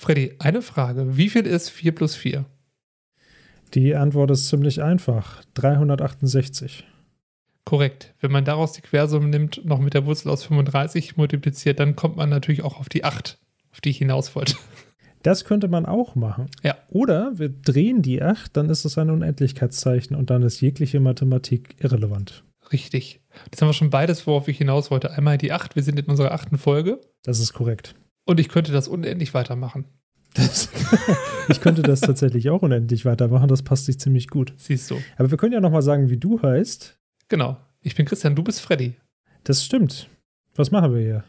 Freddy, eine Frage. Wie viel ist 4 plus 4? Die Antwort ist ziemlich einfach. 368. Korrekt. Wenn man daraus die Quersumme nimmt, noch mit der Wurzel aus 35 multipliziert, dann kommt man natürlich auch auf die 8, auf die ich hinaus wollte. Das könnte man auch machen. Ja. Oder wir drehen die 8, dann ist es ein Unendlichkeitszeichen und dann ist jegliche Mathematik irrelevant. Richtig. Das haben wir schon beides, worauf ich hinaus wollte. Einmal die 8, wir sind in unserer achten Folge. Das ist korrekt. Und ich könnte das unendlich weitermachen. Das, ich könnte das tatsächlich auch unendlich weitermachen, das passt sich ziemlich gut. Siehst du. Aber wir können ja nochmal sagen, wie du heißt. Genau. Ich bin Christian, du bist Freddy. Das stimmt. Was machen wir hier?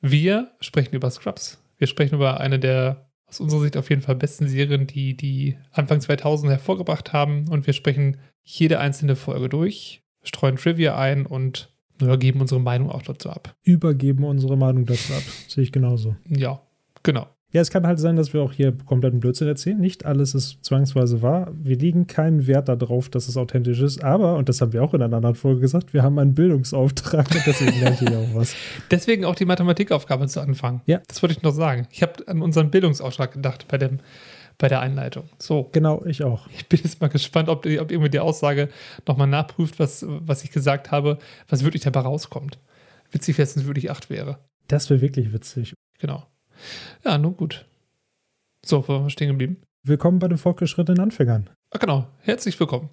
Wir sprechen über Scrubs. Wir sprechen über eine der aus unserer Sicht auf jeden Fall besten Serien, die die Anfang 2000 hervorgebracht haben. Und wir sprechen jede einzelne Folge durch, streuen Trivia ein und ja, geben unsere Meinung auch dazu ab. Übergeben unsere Meinung dazu ab. Sehe ich genauso. Ja, genau. Ja, es kann halt sein, dass wir auch hier kompletten Blödsinn erzählen. Nicht alles ist zwangsweise wahr. Wir legen keinen Wert darauf, dass es authentisch ist. Aber, und das haben wir auch in einer anderen Folge gesagt, wir haben einen Bildungsauftrag und deswegen lernt ihr auch was. Deswegen auch die Mathematikaufgabe zu Anfang. Ja. Das wollte ich noch sagen. Ich habe an unseren Bildungsauftrag gedacht bei, dem, bei der Einleitung. So. Genau, ich auch. Ich bin jetzt mal gespannt, ob, ob irgendwie die Aussage nochmal nachprüft, was, was ich gesagt habe, was wirklich dabei rauskommt. Witzig wäre es, wenn es wirklich 8 wäre. Das wäre wirklich witzig. Genau. Ja, nun gut. So, wo waren wir stehen geblieben? Willkommen bei den fortgeschrittenen Anfängern. Ah, genau. Herzlich willkommen.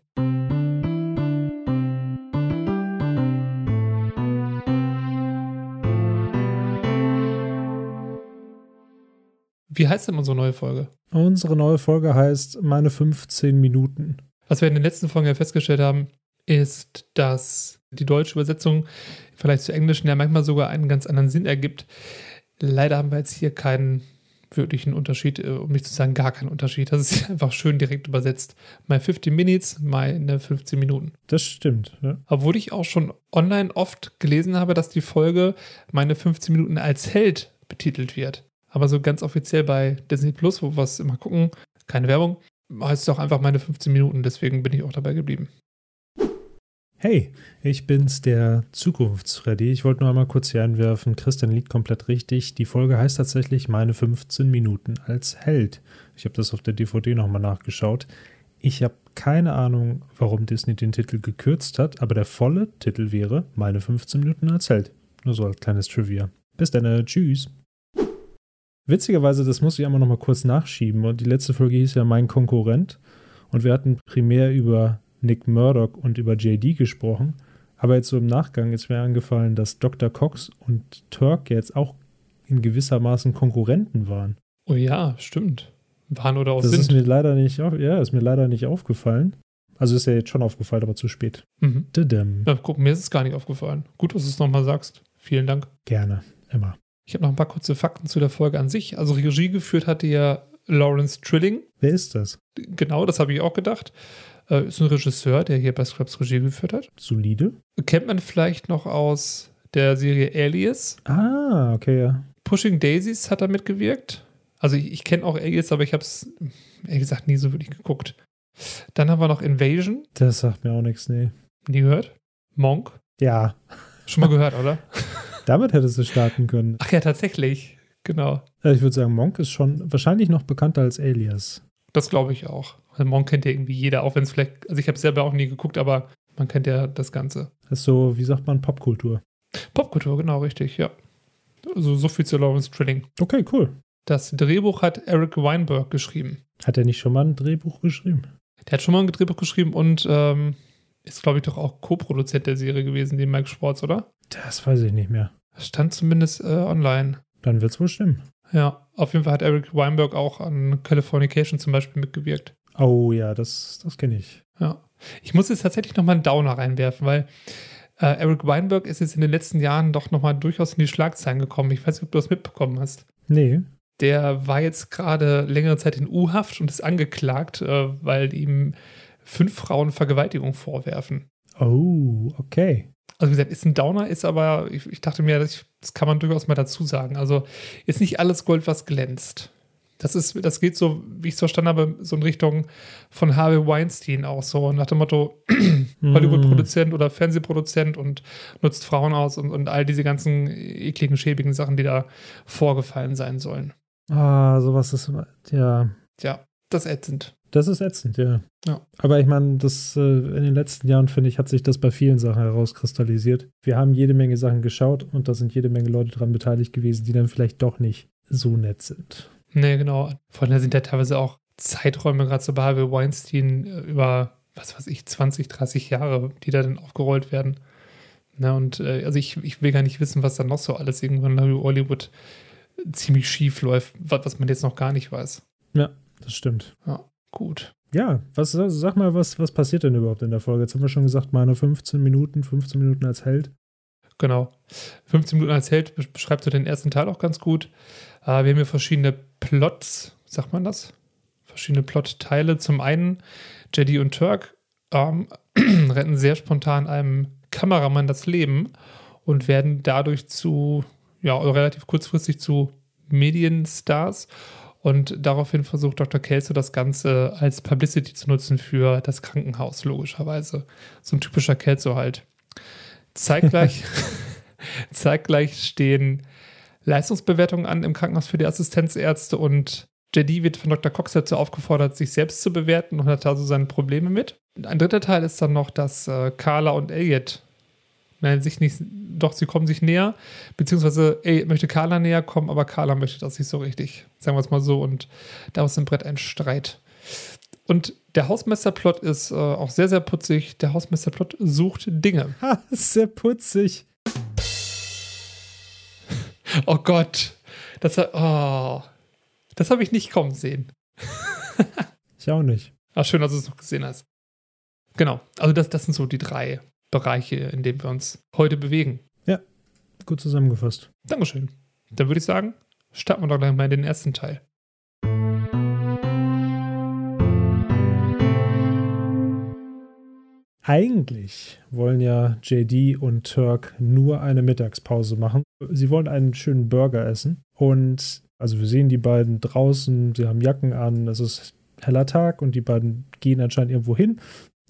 Wie heißt denn unsere neue Folge? Unsere neue Folge heißt Meine 15 Minuten. Was wir in den letzten Folgen ja festgestellt haben, ist, dass die deutsche Übersetzung vielleicht zu englischen ja manchmal sogar einen ganz anderen Sinn ergibt. Leider haben wir jetzt hier keinen wirklichen Unterschied, äh, um nicht zu sagen gar keinen Unterschied. Das ist einfach schön direkt übersetzt. My 15 Minutes, meine 15 Minuten. Das stimmt. Ja. Obwohl ich auch schon online oft gelesen habe, dass die Folge meine 15 Minuten als Held betitelt wird. Aber so ganz offiziell bei Disney Plus, wo wir es immer gucken, keine Werbung, heißt es doch einfach meine 15 Minuten. Deswegen bin ich auch dabei geblieben. Hey, ich bin's, der Zukunftsfreddy. Ich wollte nur einmal kurz hier einwerfen. Christian liegt komplett richtig. Die Folge heißt tatsächlich meine 15 Minuten als Held. Ich habe das auf der DVD nochmal nachgeschaut. Ich habe keine Ahnung, warum Disney den Titel gekürzt hat, aber der volle Titel wäre meine 15 Minuten als Held. Nur so als kleines Trivia. Bis dann, tschüss. Witzigerweise, das muss ich einmal nochmal kurz nachschieben. Und die letzte Folge hieß ja Mein Konkurrent. Und wir hatten primär über Nick Murdoch und über JD gesprochen. Aber jetzt so im Nachgang ist mir angefallen, dass Dr. Cox und Turk jetzt auch in gewissermaßen Konkurrenten waren. Oh ja, stimmt. Waren oder auch das sind. ist mir leider nicht, auf, ja, ist mir leider nicht aufgefallen. Also ist ja jetzt schon aufgefallen, aber zu spät. Mhm. Ja, guck, mir ist es gar nicht aufgefallen. Gut, dass du es nochmal sagst. Vielen Dank. Gerne, immer. Ich habe noch ein paar kurze Fakten zu der Folge an sich. Also Regie geführt hatte ja Lawrence Trilling. Wer ist das? Genau, das habe ich auch gedacht. Äh, ist ein Regisseur, der hier bei Scrubs Regie geführt hat. Solide. Kennt man vielleicht noch aus der Serie Alias. Ah, okay, ja. Pushing Daisies hat er mitgewirkt. Also ich, ich kenne auch Alias, aber ich habe es, ehrlich gesagt, nie so wirklich geguckt. Dann haben wir noch Invasion. Das sagt mir auch nichts, nee. Nie gehört. Monk. Ja, Schon mal gehört, oder? damit hättest du starten können. Ach ja, tatsächlich. Genau. Äh, Ich würde sagen, Monk ist schon wahrscheinlich noch bekannter als Alias. Das glaube ich auch. Also Monk kennt ja irgendwie jeder, auch wenn es vielleicht, also ich habe selber auch nie geguckt, aber man kennt ja das Ganze. Das ist so, wie sagt man, Popkultur. Popkultur, genau, richtig, ja. Also so viel zu Lawrence Trilling. Okay, cool. Das Drehbuch hat Eric Weinberg geschrieben. Hat er nicht schon mal ein Drehbuch geschrieben? Der hat schon mal ein Drehbuch geschrieben und ähm, ist, glaube ich, doch auch Co-Produzent der Serie gewesen, den Mike Schwartz, oder? Das weiß ich nicht mehr. Das stand zumindest äh, online. Dann wird es wohl stimmen. Ja, auf jeden Fall hat Eric Weinberg auch an Californication zum Beispiel mitgewirkt. Oh ja, das, das kenne ich. Ja. Ich muss jetzt tatsächlich nochmal einen Downer reinwerfen, weil äh, Eric Weinberg ist jetzt in den letzten Jahren doch nochmal durchaus in die Schlagzeilen gekommen. Ich weiß nicht, ob du das mitbekommen hast. Nee. Der war jetzt gerade längere Zeit in U-Haft und ist angeklagt, äh, weil ihm fünf Frauen Vergewaltigung vorwerfen. Oh, okay. Also wie gesagt, ist ein Downer, ist aber, ich, ich dachte mir, das, das kann man durchaus mal dazu sagen. Also ist nicht alles Gold, was glänzt. Das ist, das geht so, wie ich es verstanden habe, so in Richtung von Harvey Weinstein auch so, nach dem Motto Hollywood-Produzent oder Fernsehproduzent und nutzt Frauen aus und, und all diese ganzen ekligen, schäbigen Sachen, die da vorgefallen sein sollen. Ah, sowas ist, ja. Ja, das ätzend. Das ist ätzend, ja. Ja. Aber ich meine, das äh, in den letzten Jahren, finde ich, hat sich das bei vielen Sachen herauskristallisiert. Wir haben jede Menge Sachen geschaut und da sind jede Menge Leute dran beteiligt gewesen, die dann vielleicht doch nicht so nett sind. Nee, genau. Von daher sind ja teilweise auch Zeiträume, gerade so bei Harvey Weinstein, äh, über, was weiß ich, 20, 30 Jahre, die da dann aufgerollt werden. Na, und äh, also ich, ich will gar nicht wissen, was da noch so alles irgendwann in Hollywood ziemlich schief läuft, was, was man jetzt noch gar nicht weiß. Ja, das stimmt. Ja, gut. Ja, was, sag mal, was, was passiert denn überhaupt in der Folge? Jetzt haben wir schon gesagt, meine 15 Minuten, 15 Minuten als Held. Genau. 15 Minuten als Held beschreibt so den ersten Teil auch ganz gut. Äh, wir haben hier verschiedene Plots, sagt man das? Verschiedene Plotteile. Zum einen, Jedi und Turk ähm, retten sehr spontan einem Kameramann das Leben und werden dadurch zu, ja, relativ kurzfristig zu Medienstars. Und daraufhin versucht Dr. Kelso das Ganze als Publicity zu nutzen für das Krankenhaus, logischerweise. So ein typischer Kelso halt. Zeitgleich, zeitgleich stehen Leistungsbewertungen an im Krankenhaus für die Assistenzärzte und JD wird von Dr. Cox dazu aufgefordert, sich selbst zu bewerten und hat also seine Probleme mit. Ein dritter Teil ist dann noch, dass äh, Carla und Elliot nein, sich nicht, doch, sie kommen sich näher, beziehungsweise Elliot möchte Carla näher kommen, aber Carla möchte das nicht so richtig, sagen wir es mal so, und daraus im Brett ein Streit. Und der Hausmeisterplot ist äh, auch sehr, sehr putzig. Der Hausmeisterplot sucht Dinge. Ha, sehr putzig. Oh Gott. Das, oh, das habe ich nicht kommen sehen. ich auch nicht. Ach, schön, dass du es noch gesehen hast. Genau. Also, das, das sind so die drei Bereiche, in denen wir uns heute bewegen. Ja, gut zusammengefasst. Dankeschön. Dann würde ich sagen, starten wir doch gleich mal in den ersten Teil. Eigentlich wollen ja JD und Turk nur eine Mittagspause machen. Sie wollen einen schönen Burger essen. Und also wir sehen die beiden draußen, sie haben Jacken an, es ist heller Tag und die beiden gehen anscheinend irgendwo hin.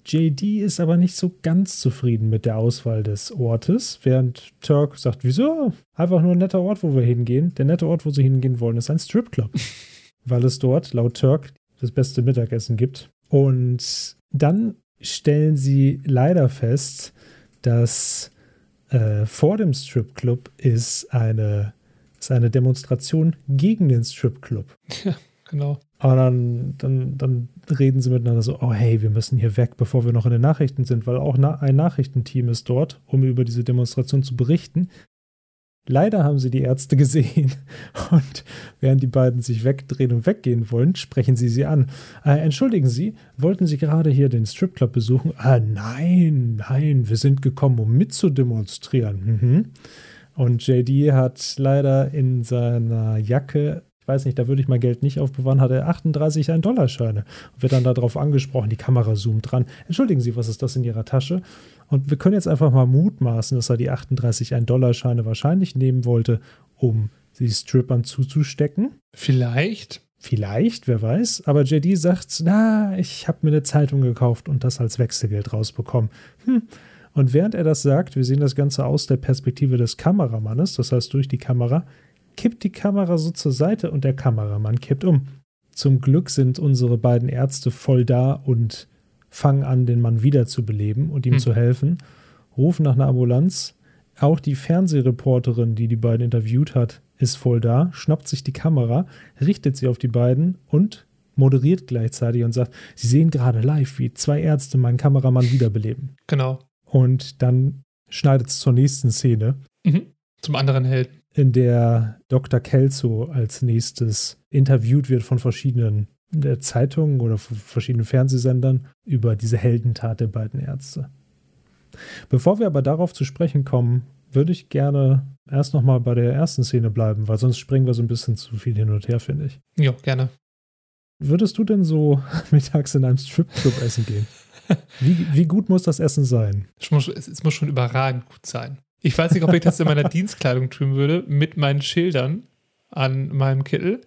JD ist aber nicht so ganz zufrieden mit der Auswahl des Ortes, während Turk sagt, wieso? Einfach nur ein netter Ort, wo wir hingehen. Der nette Ort, wo sie hingehen wollen, ist ein Stripclub. Weil es dort, laut Turk, das beste Mittagessen gibt. Und dann stellen sie leider fest, dass äh, vor dem Stripclub ist eine, ist eine Demonstration gegen den Stripclub. Ja, genau. Aber dann, dann, dann reden sie miteinander so, oh hey, wir müssen hier weg, bevor wir noch in den Nachrichten sind, weil auch ein Nachrichtenteam ist dort, um über diese Demonstration zu berichten. Leider haben sie die Ärzte gesehen und während die beiden sich wegdrehen und weggehen wollen, sprechen sie sie an. Äh, entschuldigen Sie, wollten Sie gerade hier den Stripclub besuchen? Ah, nein, nein, wir sind gekommen, um mitzudemonstrieren. Mhm. Und JD hat leider in seiner Jacke ich weiß nicht, da würde ich mein Geld nicht aufbewahren, hat er 38 1-Dollar-Scheine und wird dann darauf angesprochen, die Kamera zoomt dran. Entschuldigen Sie, was ist das in Ihrer Tasche? Und wir können jetzt einfach mal mutmaßen, dass er die 38 1-Dollar-Scheine wahrscheinlich nehmen wollte, um sie Strippern zuzustecken. Vielleicht. Vielleicht, wer weiß. Aber JD sagt, na, ich habe mir eine Zeitung gekauft und das als Wechselgeld rausbekommen. Hm. Und während er das sagt, wir sehen das Ganze aus der Perspektive des Kameramannes, das heißt durch die Kamera, kippt die Kamera so zur Seite und der Kameramann kippt um. Zum Glück sind unsere beiden Ärzte voll da und fangen an, den Mann wiederzubeleben und ihm hm. zu helfen, rufen nach einer Ambulanz. Auch die Fernsehreporterin, die die beiden interviewt hat, ist voll da, schnappt sich die Kamera, richtet sie auf die beiden und moderiert gleichzeitig und sagt, sie sehen gerade live, wie zwei Ärzte meinen Kameramann wiederbeleben. Genau. Und dann schneidet es zur nächsten Szene. Mhm. Zum anderen Helden in der Dr. Kelso als nächstes interviewt wird von verschiedenen Zeitungen oder von verschiedenen Fernsehsendern über diese Heldentat der beiden Ärzte. Bevor wir aber darauf zu sprechen kommen, würde ich gerne erst nochmal bei der ersten Szene bleiben, weil sonst springen wir so ein bisschen zu viel hin und her, finde ich. Ja, gerne. Würdest du denn so mittags in einem Stripclub essen gehen? Wie, wie gut muss das Essen sein? Es muss, es muss schon überragend gut sein. Ich weiß nicht, ob ich das in meiner Dienstkleidung tun würde, mit meinen Schildern an meinem Kittel.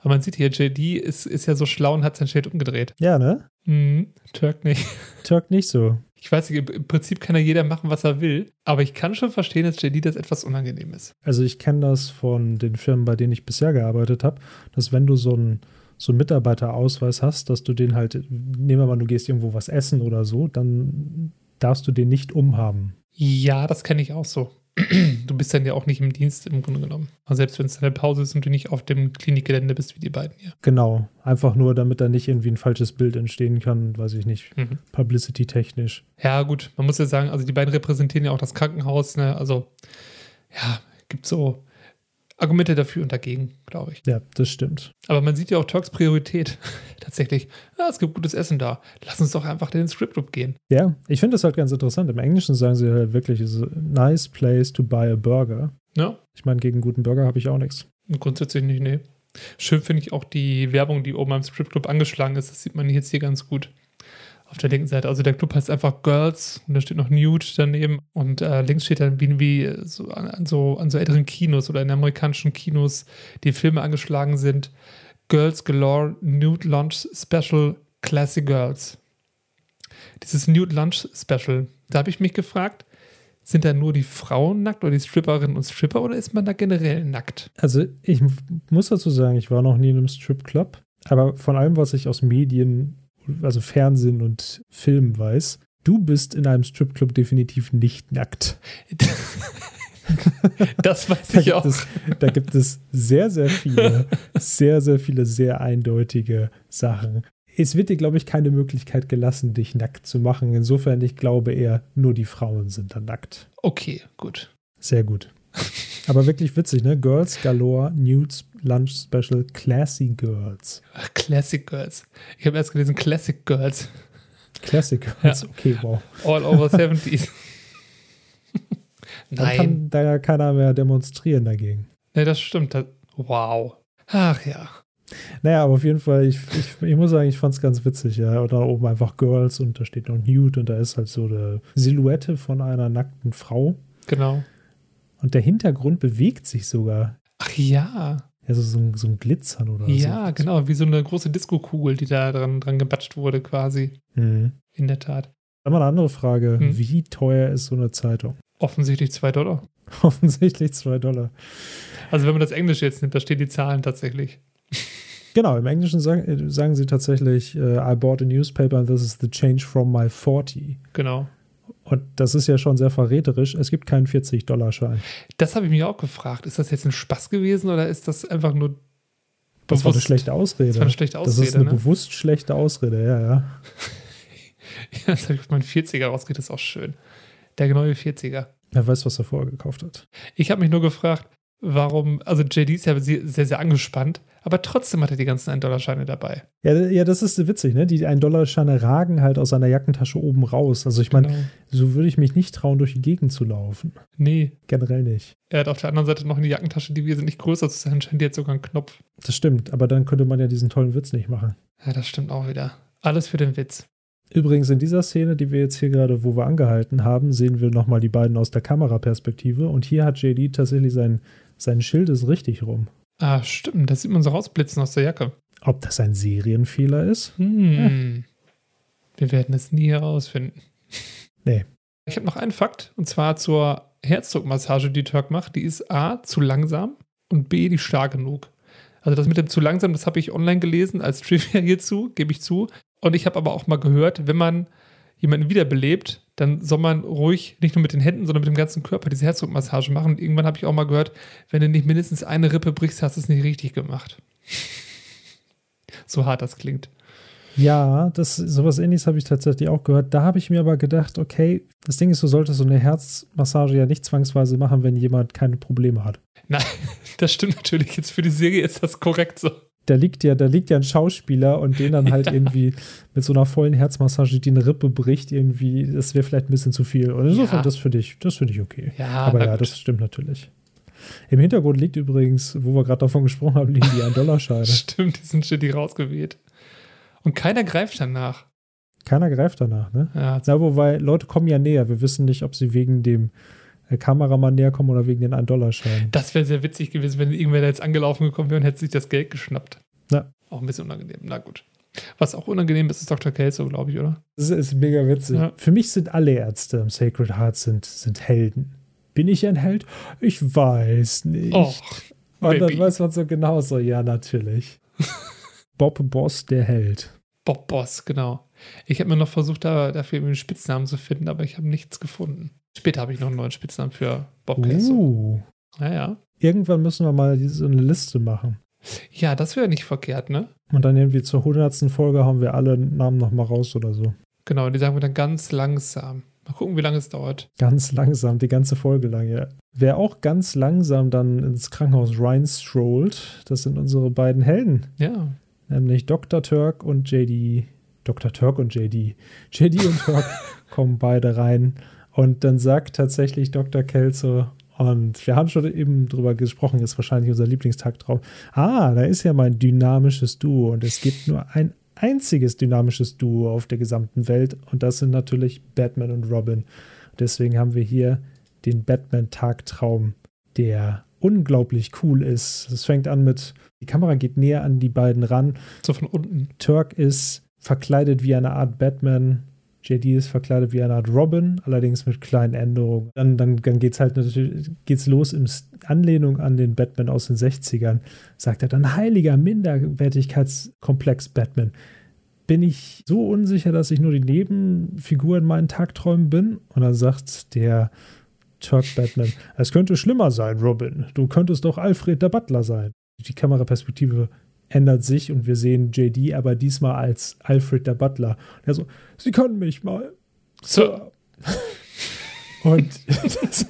Aber man sieht hier, JD ist, ist ja so schlau und hat sein Schild umgedreht. Ja, ne? Mhm, Turk nicht. Turk nicht so. Ich weiß nicht, im Prinzip kann ja jeder machen, was er will, aber ich kann schon verstehen, dass JD das etwas unangenehm ist. Also ich kenne das von den Firmen, bei denen ich bisher gearbeitet habe, dass wenn du so einen so einen Mitarbeiterausweis hast, dass du den halt, nehmen wir mal, du gehst irgendwo was essen oder so, dann darfst du den nicht umhaben. Ja, das kenne ich auch so. Du bist dann ja auch nicht im Dienst im Grunde genommen. Also selbst wenn es eine Pause ist und du nicht auf dem Klinikgelände bist wie die beiden hier. Genau, einfach nur, damit da nicht irgendwie ein falsches Bild entstehen kann, weiß ich nicht, Mhm. publicity-technisch. Ja, gut, man muss ja sagen, also die beiden repräsentieren ja auch das Krankenhaus, ne? Also, ja, gibt so Argumente dafür und dagegen, glaube ich. Ja, das stimmt. Aber man sieht ja auch Turks Priorität. Tatsächlich, ja, es gibt gutes Essen da. Lass uns doch einfach in den Script gehen. Ja, ich finde das halt ganz interessant. Im Englischen sagen sie halt wirklich, es ist a nice place to buy a burger. Ja, Ich meine, gegen guten Burger habe ich auch nichts. grundsätzlich nicht, nee. Schön finde ich auch die Werbung, die oben am Strip Club angeschlagen ist. Das sieht man jetzt hier ganz gut. Auf der linken Seite. Also der Club heißt einfach Girls und da steht noch Nude daneben. Und äh, links steht dann wie, wie so an, an, so an so älteren Kinos oder in amerikanischen Kinos, die Filme angeschlagen sind. Girls Galore Nude Lunch Special Classy Girls. Dieses Nude Lunch Special, da habe ich mich gefragt, sind da nur die Frauen nackt oder die Stripperinnen und Stripper oder ist man da generell nackt? Also ich muss dazu sagen, ich war noch nie in einem Stripclub, aber von allem, was ich aus Medien, also Fernsehen und Filmen weiß, du bist in einem Stripclub definitiv nicht nackt. Das weiß Da ich auch. es, da gibt es sehr, sehr viele, sehr, sehr viele sehr eindeutige Sachen. Es wird dir, glaube ich, keine Möglichkeit gelassen, dich nackt zu machen. Insofern, ich glaube eher, nur die Frauen sind dann nackt. Okay, gut. Sehr gut. Aber wirklich witzig, ne? Girls Galore Nudes Lunch Special Classy Girls. Ach, Classic Girls. Ich habe erst gelesen Classic Girls. Classic Girls, okay, wow. All over 70s. Dann Nein. kann da ja keiner mehr demonstrieren dagegen. Nee, das stimmt. Das, wow. Ach ja. Naja, aber auf jeden Fall, ich, ich, ich muss sagen, ich fand es ganz witzig, ja. Und da oben einfach Girls und da steht noch Nude und da ist halt so eine Silhouette von einer nackten Frau. Genau. Und der Hintergrund bewegt sich sogar. Ach ja. Also so ein, so ein Glitzern oder so. Ja, genau. Wie so eine große Disco-Kugel, die da dran, dran gebatscht wurde, quasi. Mhm. In der Tat. Dann mal eine andere Frage. Hm. Wie teuer ist so eine Zeitung? Offensichtlich zwei Dollar. Offensichtlich zwei Dollar. Also, wenn man das Englisch jetzt nimmt, da stehen die Zahlen tatsächlich. Genau, im Englischen sagen, äh, sagen sie tatsächlich, äh, I bought a newspaper and this is the change from my 40. Genau. Und das ist ja schon sehr verräterisch. Es gibt keinen 40-Dollar-Schein. Das habe ich mich auch gefragt. Ist das jetzt ein Spaß gewesen oder ist das einfach nur. Das war eine bewusst? schlechte Ausrede. Das war eine schlechte Das Ausrede, ist eine ne? bewusst schlechte Ausrede, ja, ja. Ja, das habe ich auf meinen 40er rausgeht, das ist auch schön. Der neue 40er. Wer weiß, was er vorher gekauft hat. Ich habe mich nur gefragt, warum, also JD ist ja sehr, sehr angespannt, aber trotzdem hat er die ganzen 1-Dollar-Scheine dabei. Ja, ja, das ist witzig, ne? Die 1-Dollar-Scheine ragen halt aus seiner Jackentasche oben raus. Also ich meine, Genau. so würde ich mich nicht trauen, durch die Gegend zu laufen. Nee, Generell nicht. er hat auf der anderen Seite noch eine Jackentasche, die wesentlich größer zu sein scheint. Die hat sogar einen Knopf. Das stimmt, aber dann könnte man ja diesen tollen Witz nicht machen. Ja, das stimmt auch wieder. Alles für den Witz. Übrigens in dieser Szene, die wir jetzt hier gerade, wo wir angehalten haben, sehen wir nochmal die beiden aus der Kameraperspektive. Und hier hat JD tatsächlich sein, sein Schild ist richtig rum. Ah, stimmt. Das sieht man so rausblitzen aus der Jacke. Ob das ein Serienfehler ist? Hm. Wir werden es nie herausfinden. Nee. Ich habe noch einen Fakt, und zwar zur Herzdruckmassage, die Turk macht. Die ist A, zu langsam und B, die stark genug. Also das mit dem zu langsam, das habe ich online gelesen als Trivia hierzu, gebe ich zu. Und ich habe aber auch mal gehört, wenn man jemanden wiederbelebt, dann soll man ruhig nicht nur mit den Händen, sondern mit dem ganzen Körper diese Herzdruckmassage machen. Und irgendwann habe ich auch mal gehört, wenn du nicht mindestens eine Rippe brichst, hast du es nicht richtig gemacht. so hart das klingt. Ja, das sowas ähnliches habe ich tatsächlich auch gehört. Da habe ich mir aber gedacht, okay, das Ding ist, du solltest so eine Herzmassage ja nicht zwangsweise machen, wenn jemand keine Probleme hat. Nein, das stimmt natürlich. Jetzt für die Serie ist das korrekt so. Da liegt ja, da liegt ja ein Schauspieler und den dann halt Ja. irgendwie mit so einer vollen Herzmassage die eine Rippe bricht, irgendwie, das wäre vielleicht ein bisschen zu viel. Und insofern, Ja. das finde ich, das finde ich okay. Ja, Aber ja, gut. das stimmt natürlich. Im Hintergrund liegt übrigens, wo wir gerade davon gesprochen haben, liegen die 1-Dollar-Scheine. Stimmt, die sind shitty rausgeweht. Und keiner greift danach. Keiner greift danach, ne? Ja, Na, wobei, Leute kommen ja näher. Wir wissen nicht, ob sie wegen dem Kameramann näher kommen oder wegen den 1-Dollar-Scheinen. das wäre sehr witzig gewesen, wenn irgendwer da jetzt angelaufen gekommen wäre und hätte sich das Geld geschnappt. Ja. Auch ein bisschen unangenehm. Na gut. Was auch unangenehm ist, ist Dr. Kelso, glaube ich, oder? Das ist mega witzig. Ja. Für mich sind alle Ärzte im Sacred Heart sind, sind Helden. Bin ich ein Held? Ich weiß nicht. Och, Und dann weiß man so genau so, ja, natürlich. Bob Boss, der Held. Bob Boss, genau. Ich habe mir noch versucht, da, dafür einen Spitznamen zu finden, aber ich habe nichts gefunden. Später habe ich noch einen neuen Spitznamen für Bob. Uh. Naja. Irgendwann müssen wir mal so eine Liste machen. Ja, das wäre nicht verkehrt, ne? Und dann irgendwie zur hundertsten Folge haben wir alle Namen nochmal raus oder so. Genau, die sagen wir dann ganz langsam. Mal gucken, wie lange es dauert. Ganz langsam, die ganze Folge lang, ja. Wer auch ganz langsam dann ins Krankenhaus Ryan strollt, das sind unsere beiden Helden. Ja. Nämlich Dr. Turk und JD. Dr. Turk und JD. JD und Turk kommen beide rein. Und dann sagt tatsächlich Dr. Kelso, und wir haben schon eben drüber gesprochen, ist wahrscheinlich unser Lieblingstagtraum. Ah, da ist ja mein dynamisches Duo und es gibt nur ein einziges dynamisches Duo auf der gesamten Welt und das sind natürlich Batman und Robin. Deswegen haben wir hier den Batman-Tagtraum, der unglaublich cool ist. Es fängt an mit, die Kamera geht näher an die beiden ran. So von unten. Turk ist verkleidet wie eine Art Batman JD ist verkleidet wie eine Art Robin, allerdings mit kleinen Änderungen. Dann, dann, dann geht es halt natürlich geht's los in Anlehnung an den Batman aus den 60ern. Sagt er dann heiliger Minderwertigkeitskomplex Batman. Bin ich so unsicher, dass ich nur die Nebenfigur in meinen Tagträumen bin? Und dann sagt der Turk Batman, es könnte schlimmer sein, Robin. Du könntest doch Alfred der Butler sein. Die Kameraperspektive ändert sich und wir sehen JD aber diesmal als Alfred der Butler. Er so, Sie können mich mal. Sir. und das,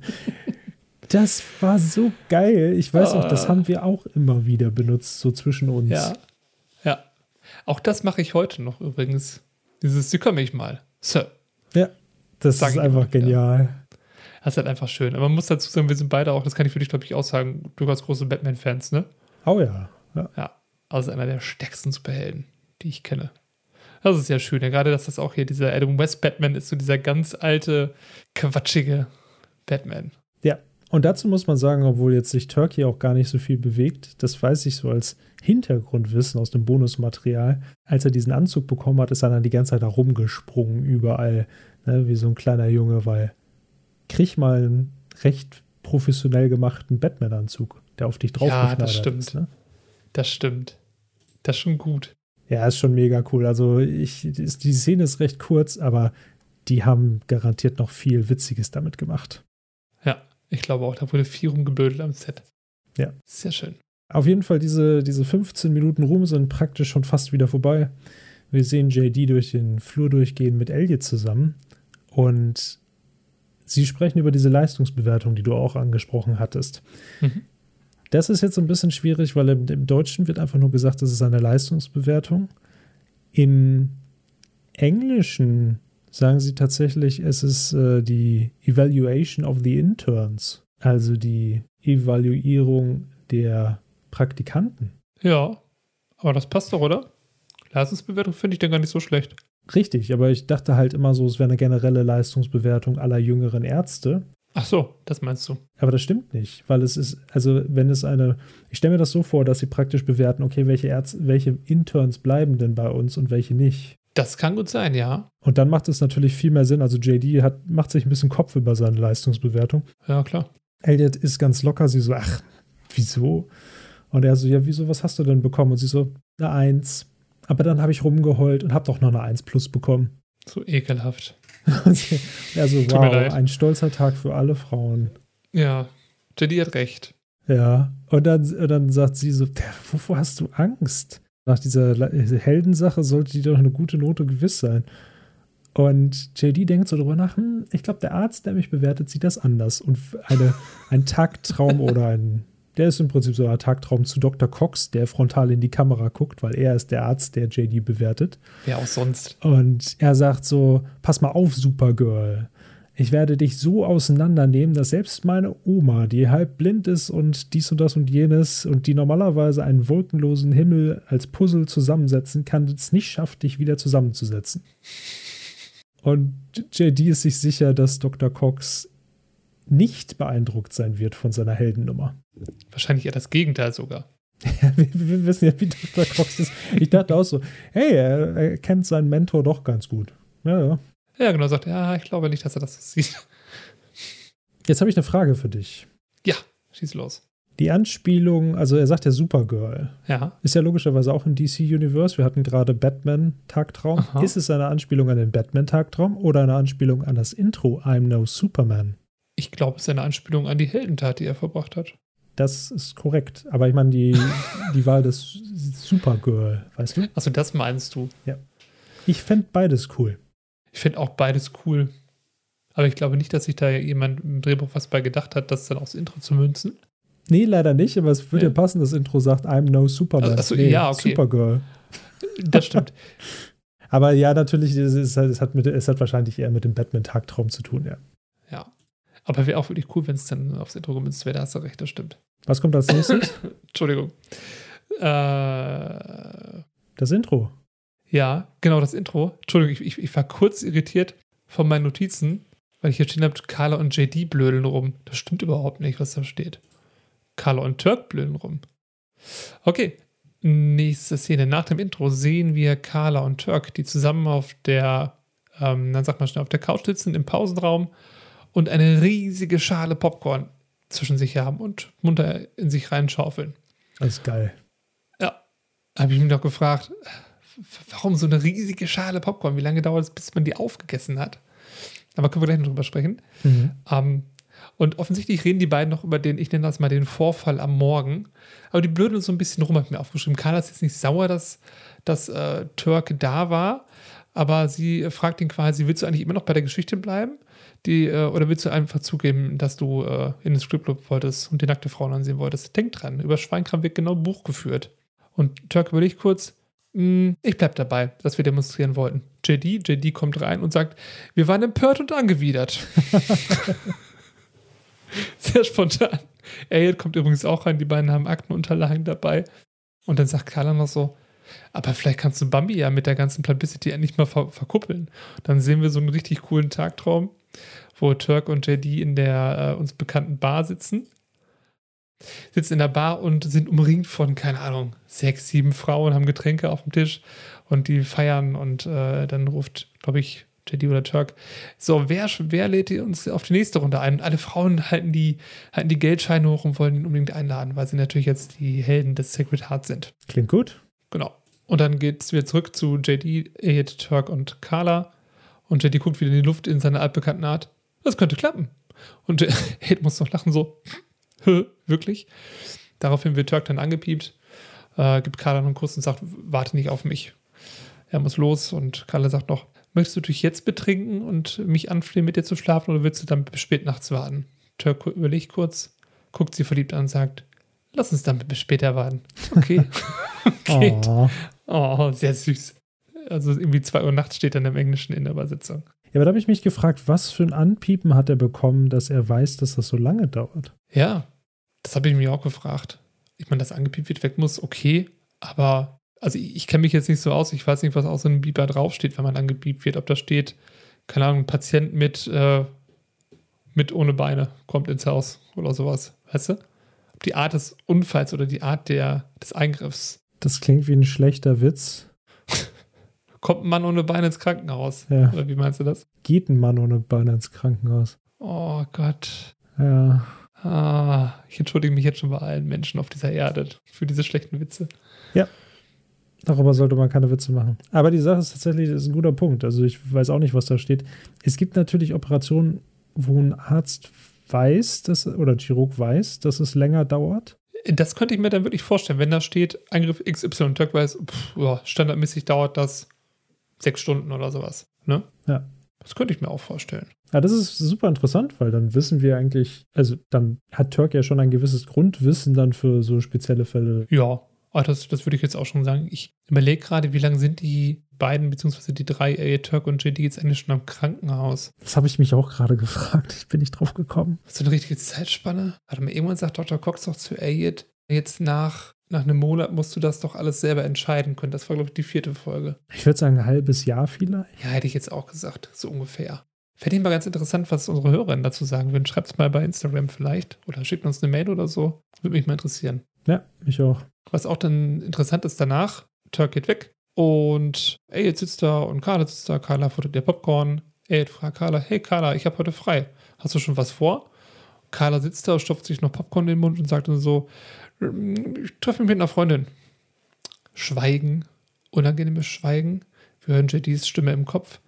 das, war so geil. Ich weiß auch, das ah. haben wir auch immer wieder benutzt, so zwischen uns. Ja. Ja. Auch das mache ich heute noch übrigens. Dieses, Sie können mich mal. Sir. Ja. Das Sag ist einfach genial. Das ist halt einfach schön. Aber man muss dazu sagen, wir sind beide auch, das kann ich für dich, glaube ich, auch sagen, du hast große Batman-Fans, ne? Oh ja. Ja. ja. Also einer der stärksten Superhelden, die ich kenne. Das ist ja schön. Ja, gerade, dass das auch hier dieser Adam West Batman ist, so dieser ganz alte, quatschige Batman. Ja. Und dazu muss man sagen, obwohl jetzt sich Turkey auch gar nicht so viel bewegt, das weiß ich so als Hintergrundwissen aus dem Bonusmaterial. Als er diesen Anzug bekommen hat, ist er dann die ganze Zeit da rumgesprungen, überall, ne, wie so ein kleiner Junge, weil krieg mal einen recht professionell gemachten Batman-Anzug, der auf dich drauf ja, das stimmt. ist. Ne? Das stimmt. Das ist schon gut. Ja, ist schon mega cool. Also ich, die Szene ist recht kurz, aber die haben garantiert noch viel Witziges damit gemacht. Ja, ich glaube auch, da wurde viel rumgebödelt am Set. Ja. Sehr schön. Auf jeden Fall, diese, diese 15 Minuten Ruhm sind praktisch schon fast wieder vorbei. Wir sehen JD durch den Flur durchgehen mit Elliot zusammen und sie sprechen über diese Leistungsbewertung, die du auch angesprochen hattest. Mhm. Das ist jetzt ein bisschen schwierig, weil im, im Deutschen wird einfach nur gesagt, das ist eine Leistungsbewertung. Im Englischen sagen sie tatsächlich, es ist äh, die Evaluation of the Interns, also die Evaluierung der Praktikanten. Ja, aber das passt doch, oder? Leistungsbewertung finde ich dann gar nicht so schlecht. Richtig, aber ich dachte halt immer so, es wäre eine generelle Leistungsbewertung aller jüngeren Ärzte. Ach so, das meinst du. Aber das stimmt nicht, weil es ist, also wenn es eine, ich stelle mir das so vor, dass sie praktisch bewerten, okay, welche Ärzte, welche Interns bleiben denn bei uns und welche nicht. Das kann gut sein, ja. Und dann macht es natürlich viel mehr Sinn. Also JD hat, macht sich ein bisschen Kopf über seine Leistungsbewertung. Ja, klar. Elliot ist ganz locker, sie so, ach, wieso? Und er so, ja, wieso, was hast du denn bekommen? Und sie so, eine Eins. Aber dann habe ich rumgeheult und habe doch noch eine Eins plus bekommen. So ekelhaft. Also, wow, ein stolzer Tag für alle Frauen. Ja, Jenny hat recht. Ja, und dann, und dann sagt sie so: Wovor hast du Angst? Nach dieser Heldensache sollte die doch eine gute Note gewiss sein. Und JD denkt so drüber nach: hm, Ich glaube, der Arzt, der mich bewertet, sieht das anders. Und eine, ein Tagtraum oder ein der ist im Prinzip so ein Tagtraum zu Dr. Cox, der frontal in die Kamera guckt, weil er ist der Arzt, der JD bewertet. Wer auch sonst. Und er sagt so: Pass mal auf, Supergirl. Ich werde dich so auseinandernehmen, dass selbst meine Oma, die halb blind ist und dies und das und jenes und die normalerweise einen wolkenlosen Himmel als Puzzle zusammensetzen kann, es nicht schafft, dich wieder zusammenzusetzen. Und JD ist sich sicher, dass Dr. Cox nicht beeindruckt sein wird von seiner Heldennummer. Wahrscheinlich eher das Gegenteil sogar. Wir, wir, wissen ja, wie Dr. Cox ist. Ich dachte auch so, hey, er, er kennt seinen Mentor doch ganz gut. Ja, ja. Ja, genau, sagt, ja, ich glaube nicht, dass er das so sieht. Jetzt habe ich eine Frage für dich. Ja, schieß los. Die Anspielung, also er sagt ja Supergirl. Ja. Ist ja logischerweise auch im DC-Universe. Wir hatten gerade Batman-Tagtraum. Aha. Ist es eine Anspielung an den Batman-Tagtraum oder eine Anspielung an das Intro I'm No Superman? Ich glaube, es ist eine Anspielung an die Heldentat, die er verbracht hat. Das ist korrekt. Aber ich meine, die, die Wahl des Supergirl, weißt du? Also das meinst du. Ich fände beides cool. Ich finde auch beides cool. Aber ich glaube nicht, dass sich da jemand im Drehbuch was bei gedacht hat, das dann aufs Intro zu münzen. Nee, leider nicht, aber es würde Ja. ja passen, das Intro sagt I'm no Superman. Ach so, nee, ja, okay. Supergirl. Das stimmt. Aber ja, natürlich, es, ist, es, hat mit, es hat wahrscheinlich eher mit dem Batman-Tagtraum zu tun, ja. ja. Aber wäre auch wirklich cool, wenn es dann aufs Intro gemünzt wäre. Da hast du recht, das stimmt. Was kommt als nächstes? Entschuldigung. Äh, Das Intro. ja, genau, das Intro. Entschuldigung, ich, ich, ich war kurz irritiert von meinen Notizen, weil ich hier stehen habe, Carla und JD blödeln rum. Das stimmt überhaupt nicht, was da steht. Carla und Turk blödeln rum. Okay, nächste Szene. Nach dem Intro sehen wir Carla und Turk, die zusammen auf der, ähm, dann sag mal schnell, auf der Couch sitzen im Pausenraum und eine riesige Schale Popcorn zwischen sich haben und munter in sich reinschaufeln. Das ist geil. Ja, habe ich mich doch gefragt, warum so eine riesige Schale Popcorn? Wie lange dauert es, bis man die aufgegessen hat? Aber können wir gleich noch drüber sprechen. Mhm. Ähm, und offensichtlich reden die beiden noch über den, ich nenne das mal den Vorfall am Morgen. Aber die blödeln so ein bisschen rum, hat mir aufgeschrieben. Carla ist jetzt nicht sauer, dass, dass äh, Turk da war, aber sie fragt ihn quasi, willst du eigentlich immer noch bei der Geschichte bleiben? Die, äh, oder willst du einfach zugeben, dass du äh, in den Stripclub wolltest und die nackte Frauen ansehen wolltest? Denk dran, über Schweinkram wird genau Buch geführt. Und Turk überlegt kurz, "Mm, ich bleib dabei, dass wir demonstrieren wollten. JD, JD kommt rein und sagt, wir waren empört und angewidert. Sehr spontan. Elliot kommt übrigens auch rein, die beiden haben Aktenunterlagen dabei. Und dann sagt Carla noch so, aber vielleicht kannst du Bambi ja mit der ganzen Publicity endlich mal ver verkuppeln. Dann sehen wir so einen richtig coolen Tagtraum, wo Turk und JD in der äh, uns bekannten Bar sitzen. Sitzen in der Bar und sind umringt von, keine Ahnung, sechs, sieben Frauen, haben Getränke auf dem Tisch und die feiern und äh, dann ruft, glaube ich, JD oder Turk, so, wer, wer lädt uns auf die nächste Runde ein? Und alle Frauen halten die, halten die Geldscheine hoch und wollen ihn unbedingt einladen, weil sie natürlich jetzt die Helden des Sacred Heart sind. Klingt gut. Genau. Und dann geht es wieder zurück zu JD, Elliot, Turk und Carla. Und JD guckt wieder in die Luft in seiner altbekannten Art. Das könnte klappen. Und Elliot muss noch lachen, so, "Hä, wirklich? Daraufhin wird Turk dann angepiept, äh, gibt Carla noch einen Kuss und sagt, warte nicht auf mich. Er muss los und Carla sagt noch, möchtest du dich jetzt betrinken und mich anflehen, mit dir zu schlafen oder willst du dann bis spät nachts warten? Turk überlegt kurz, guckt sie verliebt an und sagt, lass uns dann bis später warten. Okay. okay. Oh. Oh, sehr süß. Also irgendwie 2 Uhr nachts steht dann im Englischen in der Übersetzung. Ja, aber da habe ich mich gefragt, was für ein Anpiepen hat er bekommen, dass er weiß, dass das so lange dauert? Ja, das habe ich mir auch gefragt. Ich meine, dass angepiept wird, weg muss, okay, aber also ich, ich kenne mich jetzt nicht so aus, ich weiß nicht, was auf so einem Beeper draufsteht, wenn man angepiept wird. Ob da steht, keine Ahnung, Patient mit, äh, mit ohne Beine kommt ins Haus oder sowas, weißt du? Ob die Art des Unfalls oder die Art der, des Eingriffs. Das klingt wie ein schlechter Witz. Kommt ein Mann ohne Beine ins Krankenhaus? Ja. Oder wie meinst du das? Geht ein Mann ohne Beine ins Krankenhaus. Oh Gott. Ja. Ah, ich entschuldige mich jetzt schon bei allen Menschen auf dieser Erde für diese schlechten Witze. Darüber sollte man keine Witze machen. Aber die Sache ist tatsächlich, das ist ein guter Punkt. Also ich weiß auch nicht, was da steht. Es gibt natürlich Operationen, wo ein Arzt weiß, dass, oder ein Chirurg weiß, dass es länger dauert. Das könnte ich mir dann wirklich vorstellen, wenn da steht, Eingriff XY, Turk weiß, pff, ja, standardmäßig dauert das sechs Stunden oder sowas. Ne? Ja. Das könnte ich mir auch vorstellen. Ja, das ist super interessant, weil dann wissen wir eigentlich, also dann hat Turk ja schon ein gewisses Grundwissen dann für so spezielle Fälle. Ja, aber das, das würde ich jetzt auch schon sagen. Ich überlege gerade, wie lange sind die beiden, beziehungsweise die drei, äh, Turk und JD, jetzt eigentlich schon am Krankenhaus? Das habe ich mich auch gerade gefragt. Ich bin nicht drauf gekommen. So eine richtige Zeitspanne? Warte mal, irgendwann sagt Dr. Cox doch zu Elliot, jetzt nach, nach einem Monat musst du das doch alles selber entscheiden können. Das war, glaube ich, die vierte Folge. Ich würde sagen, ein halbes Jahr vielleicht. Ja, hätte ich jetzt auch gesagt, so ungefähr. Fände ich mal ganz interessant, was unsere Hörerinnen dazu sagen würden. Schreibt es mal bei Instagram vielleicht oder schickt uns eine Mail oder so. Würde mich mal interessieren. Ja, mich auch. Was auch dann interessant ist danach, Turk geht weg und Elliot sitzt da und Carla sitzt da. Carla futtert ihr Popcorn. Elliot fragt Carla, hey Carla, ich habe heute frei. Hast du schon was vor? Carla sitzt da, stopft sich noch Popcorn in den Mund und sagt dann so, ich treffe mich mit einer Freundin. Schweigen, unangenehmes Schweigen. Wir hören JDs Stimme im Kopf.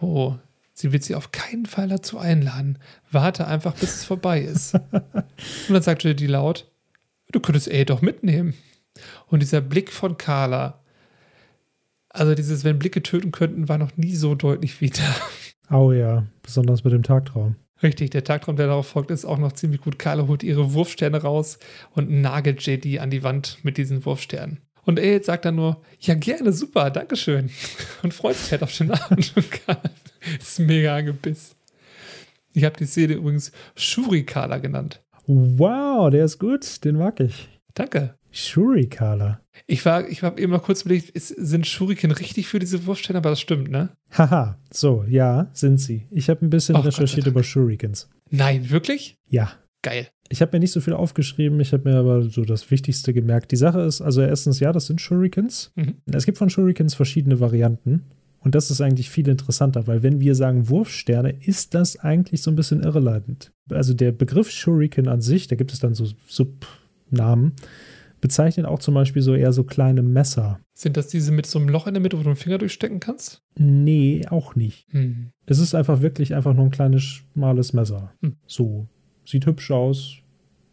Oh, sie wird sie auf keinen Fall dazu einladen. Warte einfach, bis es vorbei ist. und dann sagt JD laut, du könntest Ey doch mitnehmen. Und dieser Blick von Carla, also dieses, wenn Blicke töten könnten, war noch nie so deutlich wie da. Oh ja, besonders mit dem Tagtraum. Richtig, der Tagtraum, der darauf folgt, ist auch noch ziemlich gut. Carla holt ihre Wurfsterne raus und nagelt JD an die Wand mit diesen Wurfsternen. Und er sagt dann nur, ja gerne, super, Dankeschön. Und freut sich halt auf den Abend. Und Carla ist mega angebissen. Ich habe die Szene übrigens Shurikala genannt. Wow, der ist gut, den mag ich. Danke. Shurikala. Ich war, ich habe eben mal kurz überlegt, ist, sind Shuriken richtig für diese Wurfsterne? Aber das stimmt, ne? Haha, so, ja, sind sie. Ich habe ein bisschen Ach, recherchiert über Shurikens. Nein, wirklich? Ja. Geil. Ich habe mir nicht so viel aufgeschrieben, ich habe mir aber so das Wichtigste gemerkt. Die Sache ist, also erstens, ja, das sind Shurikens. Mhm. Es gibt von Shurikens verschiedene Varianten. Und das ist eigentlich viel interessanter, weil wenn wir sagen Wurfsterne, ist das eigentlich so ein bisschen irrelevant. Also der Begriff Shuriken an sich, da gibt es dann so Subnamen, bezeichnet auch zum Beispiel so eher so kleine Messer. Sind das diese mit so einem Loch in der Mitte, wo du den Finger durchstecken kannst? Nee, auch nicht. Hm. Es ist einfach wirklich einfach nur ein kleines, schmales Messer. Hm. So. Sieht hübsch aus,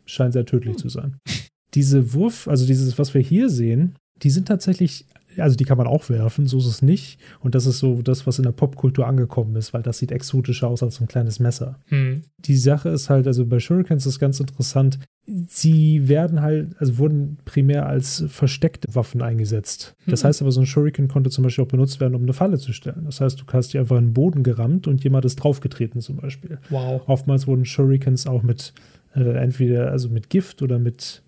scheint sehr tödlich zu sein. Diese Wurf, also dieses, was wir hier sehen, die sind tatsächlich, also die kann man auch werfen, so ist es nicht. Und das ist so das, was in der Popkultur angekommen ist, weil das sieht exotischer aus als so ein kleines Messer. Hm. Die Sache ist halt, also bei Shurikens ist ganz interessant, sie werden halt, also wurden primär als versteckte Waffen eingesetzt. Das Mhm. heißt aber, so ein Shuriken konnte zum Beispiel auch benutzt werden, um eine Falle zu stellen. Das heißt, du hast dir einfach in den Boden gerammt und jemand ist draufgetreten zum Beispiel. Wow. Oftmals wurden Shurikens auch mit äh, entweder also mit Gift oder mit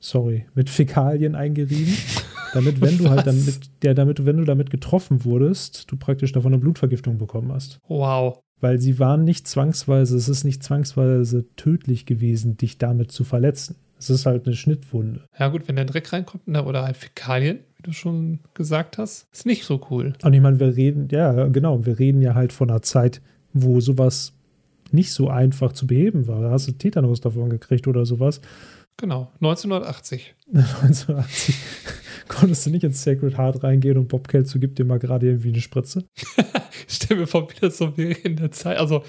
sorry, mit Fäkalien eingerieben. Damit, wenn du halt damit, ja, damit, wenn du damit getroffen wurdest, du praktisch davon eine Blutvergiftung bekommen hast. Wow. Weil sie waren nicht zwangsweise, es ist nicht zwangsweise tödlich gewesen, dich damit zu verletzen. Es ist halt eine Schnittwunde. Ja, gut, wenn der Dreck reinkommt ne, oder halt Fäkalien, wie du schon gesagt hast, ist nicht so cool. Und ich meine, wir reden, ja, genau, wir reden ja halt von einer Zeit, wo sowas nicht so einfach zu beheben war. Da hast du Tetanus davon gekriegt oder sowas. Genau. 1980. 1980 konntest du nicht ins Sacred Heart reingehen und Bob Kelso gibt dir mal gerade irgendwie eine Spritze. Stell mir vor, wie das so in der Zeit. Also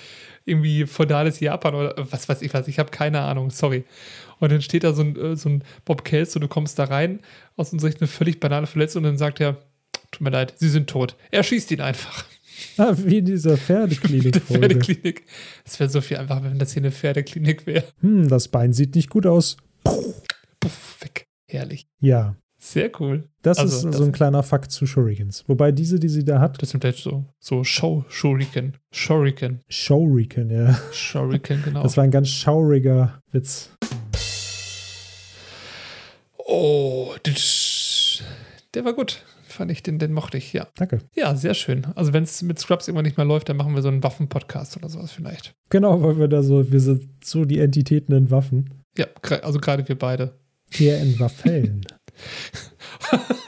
irgendwie feudales Japan oder was weiß ich was. Ich habe keine Ahnung, sorry. Und dann steht da so ein, äh, so ein Bob Kelso, du kommst da rein, aus unserer Sicht eine völlig banale Verletzung und dann sagt er, tut mir leid, Sie sind tot. Er schießt ihn einfach. Ah, wie in dieser Eine Pferdeklinik-Folge. Pferdeklinik. Es wäre so viel einfacher, wenn das hier eine Pferdeklinik wäre. Hm, das Bein sieht nicht gut aus. Puff, weg. Herrlich. Ja, Sehr cool. das Also, ist das- so ein kleiner Fakt zu Shurikens. Wobei diese, die sie da hat, Das sind halt so, so Show Shuriken. Shuriken. Shuriken, ja. Shuriken, genau. Das war ein ganz schauriger Witz. oh, das- der war gut. Fand ich, den, den mochte ich, ja. Danke. Ja, sehr schön. Also wenn es mit Scrubs irgendwann nicht mehr läuft, dann machen wir so einen Waffen-Podcast oder sowas vielleicht. Genau, weil wir da so, wir sind so die Entitäten in Waffen. Ja, also gerade wir beide. Eher in Waffeln.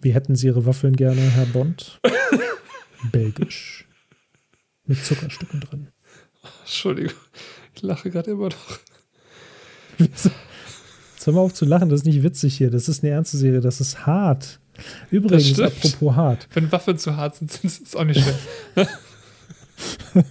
Wie hätten Sie Ihre Waffeln gerne, Herr Bond? Belgisch. Mit Zuckerstücken drin. Entschuldigung, ich lache gerade immer noch. Jetzt hör mal auf zu lachen, das ist nicht witzig hier. Das ist eine ernste Serie, das ist hart. Übrigens, apropos hart. Wenn Waffen zu hart sind, ist es auch nicht schön.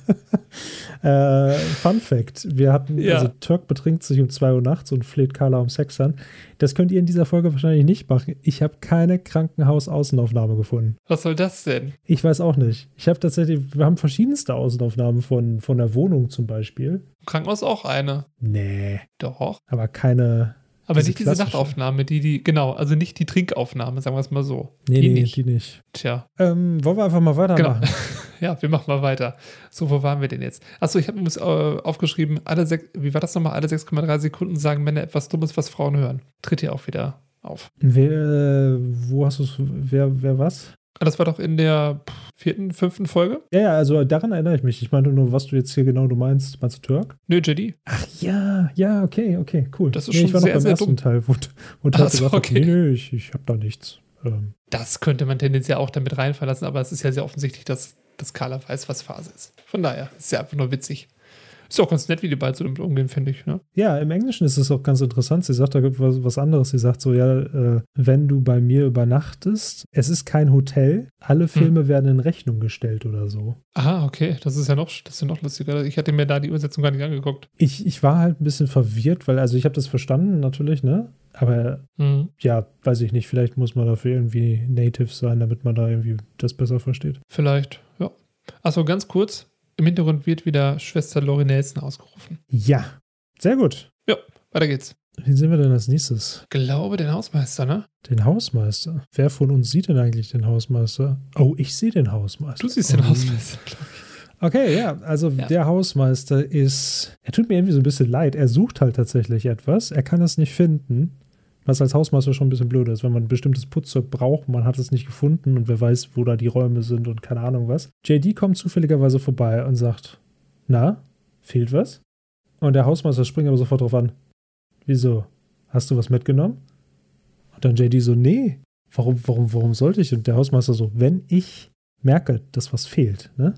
Äh, Fun Fact: Wir hatten, Ja. also Turk betrinkt sich um 2 Uhr nachts und fleht Carla um Sex an. Das könnt ihr in dieser Folge wahrscheinlich nicht machen. Ich habe keine Krankenhausaußenaufnahme gefunden. Was soll das denn? Ich weiß auch nicht. Ich habe tatsächlich, wir haben verschiedenste Außenaufnahmen von, von der Wohnung zum Beispiel. Krankenhaus auch eine. Nee, Doch. aber keine. Aber Diese nicht diese. Nachtaufnahme, die, die, genau, also nicht die Trinkaufnahme, sagen wir es mal so. Nee, die nee, nicht. die nicht. Tja, Ähm, wollen wir einfach mal weitermachen? ja, wir machen mal weiter. So, wo waren wir denn jetzt? Achso, ich habe übrigens äh, aufgeschrieben, alle sechs, wie war das nochmal? Alle 6,3 Sekunden sagen Männer etwas Dummes, was Frauen hören. Tritt hier auch wieder auf. Wer, wo hast du es? Wer, wer was? Das war doch in der vierten, fünften Folge? Ja, ja, also daran erinnere ich mich. Ich meinte nur, was du jetzt hier genau du meinst. Meinst du Turk? Nö, JD. Ach ja, ja, okay, okay, cool. Das ist nee, schon ich war sehr, noch beim sehr ersten dumm. Teil, wo, wo Ach so, gesagt okay. nee, nee, ich, ich hab da nichts. Ähm, Das könnte man tendenziell auch damit reinfallen lassen, aber es ist ja sehr offensichtlich, dass, dass Carla weiß, was Phase ist. Von daher ist ja einfach nur witzig. Ist auch ganz nett, wie die beiden so damit umgehen, finde ich. Ne? Ja, im Englischen ist es auch ganz interessant. Sie sagt da was, was anderes. Sie sagt so, ja, äh, wenn du bei mir übernachtest, es ist kein Hotel, alle Filme werden in Rechnung gestellt oder so. Ah, okay. Das ist ja noch, das ist ja noch lustiger. Ich hatte mir da die Übersetzung gar nicht angeguckt. Ich, ich war halt ein bisschen verwirrt, weil, also ich habe das verstanden natürlich, ne? Aber Mhm. ja, weiß ich nicht, vielleicht muss man dafür irgendwie native sein, damit man da irgendwie das besser versteht. Vielleicht, ja. Achso, ganz kurz. Im Hintergrund wird wieder Schwester Lori Nelson ausgerufen. Ja, sehr gut. Weiter geht's. Wen sehen wir denn als nächstes? Glaube den Hausmeister, ne? Den Hausmeister. Wer von uns sieht denn eigentlich den Hausmeister? Oh, ich sehe den Hausmeister. Du siehst den oh. Hausmeister. Okay, ja, also Ja. der Hausmeister ist, er tut mir irgendwie so ein bisschen leid. Er sucht halt tatsächlich etwas. Er kann es nicht finden, was als Hausmeister schon ein bisschen blöd ist, wenn man ein bestimmtes Putzzeug braucht, man hat es nicht gefunden und wer weiß, wo da die Räume sind und keine Ahnung was. JD kommt zufälligerweise vorbei und sagt, na, fehlt was? Und der Hausmeister springt aber sofort drauf an. Wieso? Hast du was mitgenommen? Und dann JD so, nee, warum, warum, warum sollte ich? Und der Hausmeister so, wenn ich merke, dass was fehlt, ne?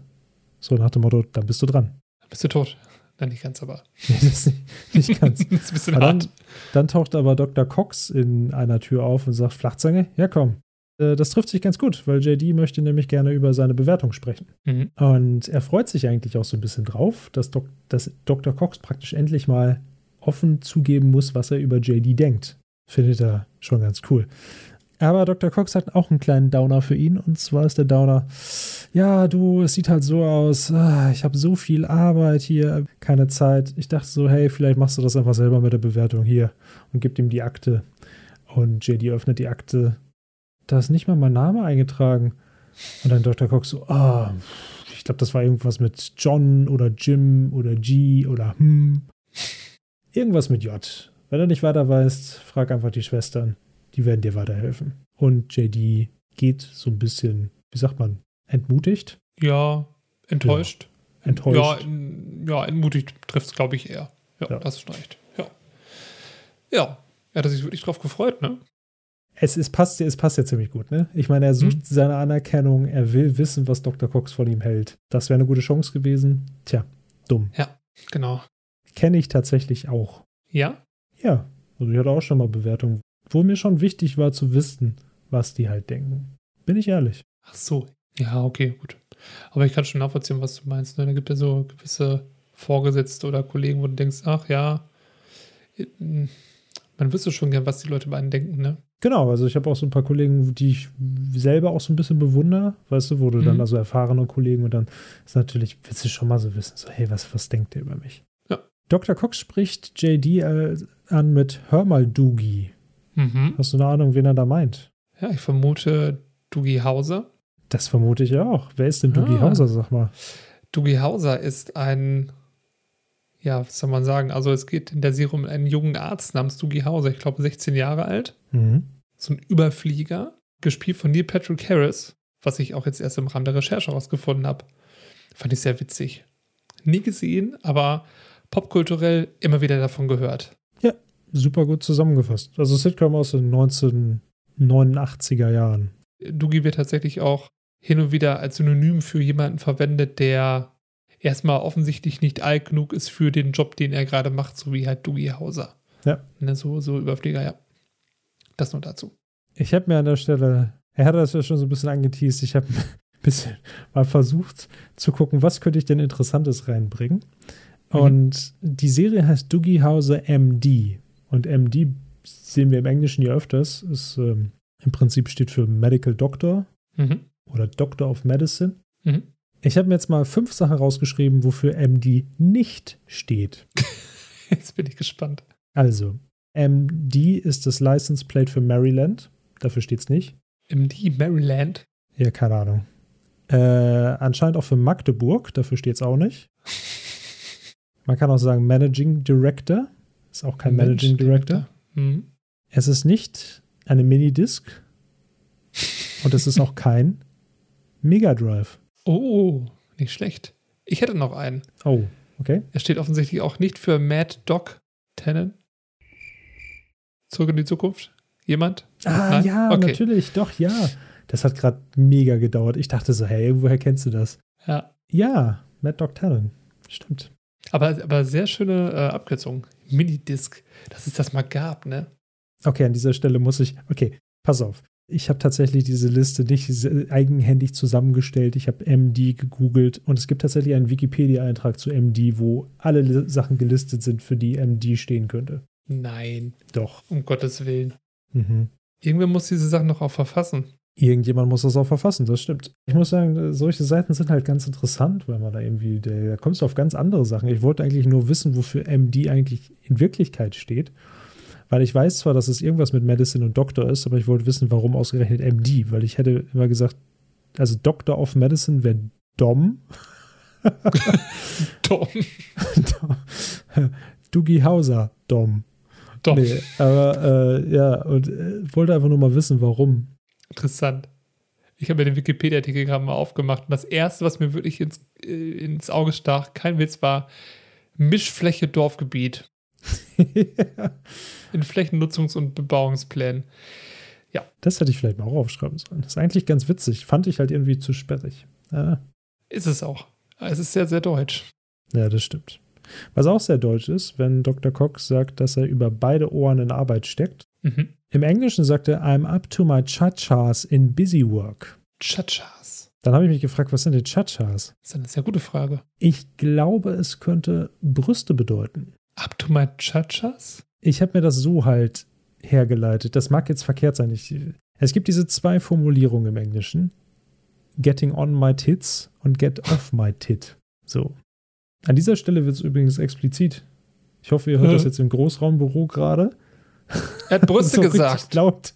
So nach dem Motto, dann bist du dran. Dann bist du tot. Nein, nicht ganz, aber. Nee, das ist nicht, nicht ganz. das ist ein bisschen Aber hart. dann, dann taucht aber Dr. Cox in einer Tür auf und sagt, Flachzange, ja komm. Äh, Das trifft sich ganz gut, weil JD möchte nämlich gerne über seine Bewertung sprechen. Mhm. Und er freut sich eigentlich auch so ein bisschen drauf, dass, Dok dass Dr. Cox praktisch endlich mal offen zugeben muss, was er über JD denkt. Findet er schon ganz cool. Aber Dr. Cox hat auch einen kleinen Downer für ihn. Und zwar ist der Downer, ja, du, es sieht halt so aus, ah, ich habe so viel Arbeit hier, keine Zeit. Ich dachte so, hey, vielleicht machst du das einfach selber mit der Bewertung hier und gibt ihm die Akte. Und JD öffnet die Akte. Da ist nicht mal mein Name eingetragen. Und dann Dr. Cox so, ah, ich glaube, das war irgendwas mit John oder Jim oder G oder hm. Irgendwas mit J. Wenn du nicht weiter weißt, frag einfach die Schwestern. Die werden dir weiterhelfen. Und JD geht so ein bisschen, wie sagt man, entmutigt? Ja, enttäuscht. Enttäuscht. Ja, in, ja entmutigt trifft es, glaube ich, eher. Ja, Ja. das ist recht. Ja. Ja. Er hat sich wirklich drauf gefreut, ne? Es, ist, passt, es passt ja ziemlich gut, ne? Ich meine, er sucht Mhm. seine Anerkennung, er will wissen, was Dr. Cox von ihm hält. Das wäre eine gute Chance gewesen. Tja, dumm. Genau. Kenne ich tatsächlich auch. Ja? Ja, also ich hatte auch schon mal Bewertungen, wo mir schon wichtig war zu wissen, was die halt denken. Bin ich ehrlich. Ach so. Ja, okay, gut. Aber ich kann schon nachvollziehen, was du meinst. Ne? Da gibt es ja so gewisse Vorgesetzte oder Kollegen, wo du denkst, ach ja, man wüsste schon gern, was die Leute bei einem denken, ne? Genau, also ich habe auch so ein paar Kollegen, die ich selber auch so ein bisschen bewundere, weißt du, wo du dann Mhm. also erfahrene Kollegen und dann ist natürlich, willst du schon mal so wissen, so, hey, was, was denkt der über mich? Ja. Dr. Cox spricht JD äh, an mit Hör mal, Doogie. Mhm. Hast du eine Ahnung, wen er da meint? Ja, ich vermute Dougie Hauser. Das vermute ich auch. Wer ist denn Doogie Ah. Hauser, sag mal? Dougie Hauser ist ein, ja, was soll man sagen? Also es geht in der Serie um einen jungen Arzt namens Dougie Hauser, ich glaube 16 Jahre alt. Mhm. So ein Überflieger, gespielt von Neil Patrick Harris, was ich auch jetzt erst im Rahmen der Recherche herausgefunden habe. Fand ich sehr witzig. Nie gesehen, aber popkulturell immer wieder davon gehört. Super gut zusammengefasst. Also Sitcom aus den 1989er Jahren. Dougie wird tatsächlich auch hin und wieder als Synonym für jemanden verwendet, der erstmal offensichtlich nicht alt genug ist für den Job, den er gerade macht, so wie halt Dougie Hauser. Ja. Ne, so, so Überflieger, ja. Das nur dazu. Ich habe mir an der Stelle, er hatte das ja schon so ein bisschen angeteased, ich habe ein bisschen mal versucht zu gucken, was könnte ich denn Interessantes reinbringen. Mhm. Und die Serie heißt Doogie Hauser MD. Und MD sehen wir im Englischen ja öfters. Ist ähm, im Prinzip steht für Medical Doctor Mhm. oder Doctor of Medicine. Mhm. Ich habe mir jetzt mal fünf Sachen rausgeschrieben, wofür MD nicht steht. Jetzt bin ich gespannt. Also, MD ist das License Plate für Maryland. Dafür steht es nicht. MD Maryland. Ja, keine Ahnung. Äh, anscheinend auch für Magdeburg, dafür steht es auch nicht. Man kann auch sagen Managing Director. Ist auch kein Managing Director. Mhm. Es ist nicht eine Minidisc. Und es ist auch kein Mega Drive. Oh, nicht schlecht. Ich hätte noch einen. Oh, okay. Er steht offensichtlich auch nicht für Mad Dog Tannen. Zurück in die Zukunft? Jemand? Ah, Nein? ja, Okay. natürlich, doch, ja. Das hat gerade mega gedauert. Ich dachte so, hey, woher kennst du das? Ja. Ja, Mad Dog Talon. Stimmt. Aber, aber sehr schöne äh, Abkürzung. Minidisc. Dass es das mal gab, ne? Okay, an dieser Stelle muss ich. Okay, pass auf. Ich habe tatsächlich diese Liste nicht eigenhändig zusammengestellt. Ich habe MD gegoogelt und es gibt tatsächlich einen Wikipedia-Eintrag zu MD, wo alle Sachen gelistet sind, für die MD stehen könnte. Nein, Doch. um Gottes Willen. Mhm. Irgendwer muss diese Sachen noch auch verfassen. Irgendjemand muss das auch verfassen, das stimmt. Ich muss sagen, solche Seiten sind halt ganz interessant, weil man da irgendwie, da kommst du auf ganz andere Sachen. Ich wollte eigentlich nur wissen, wofür MD eigentlich in Wirklichkeit steht. Weil ich weiß zwar, dass es irgendwas mit Medicine und Doktor ist, aber ich wollte wissen, warum ausgerechnet MD, weil ich hätte immer gesagt, also Doctor of Medicine wäre Dom. Tom. Dougie Hauser, Dom. Tom. Nee, aber äh, ja, und äh, wollte einfach nur mal wissen, warum. Interessant. Ich habe mir den Wikipedia-Artikel gerade mal aufgemacht und das erste, was mir wirklich ins, äh, ins Auge stach, kein Witz war, Mischfläche Dorfgebiet in Flächennutzungs- und Bebauungsplänen. Das hätte ich vielleicht mal auch aufschreiben sollen. Das ist eigentlich ganz witzig. Fand ich halt irgendwie zu sperrig. Ja, Ist es auch. Es ist sehr, sehr deutsch. ja, das stimmt. Was auch sehr deutsch ist, wenn Dr. Cox sagt, dass er über beide Ohren in Arbeit steckt. Mhm. Im Englischen sagt er, I'm up to my chachas in busy work. Chachas. Dann habe ich mich gefragt, was sind denn Chachas? Das ist eine sehr gute Frage. Ich glaube, es könnte Brüste bedeuten. Up to my Chachas? Ich habe mir das so halt hergeleitet. Das mag jetzt verkehrt sein. Ich, es gibt diese zwei Formulierungen im Englischen. Getting on my tits und get off my tit. So. An dieser Stelle wird es übrigens explizit. Ich hoffe, ihr hört Hä? das jetzt im Großraumbüro gerade. Er hat Brüste So gesagt. Laut.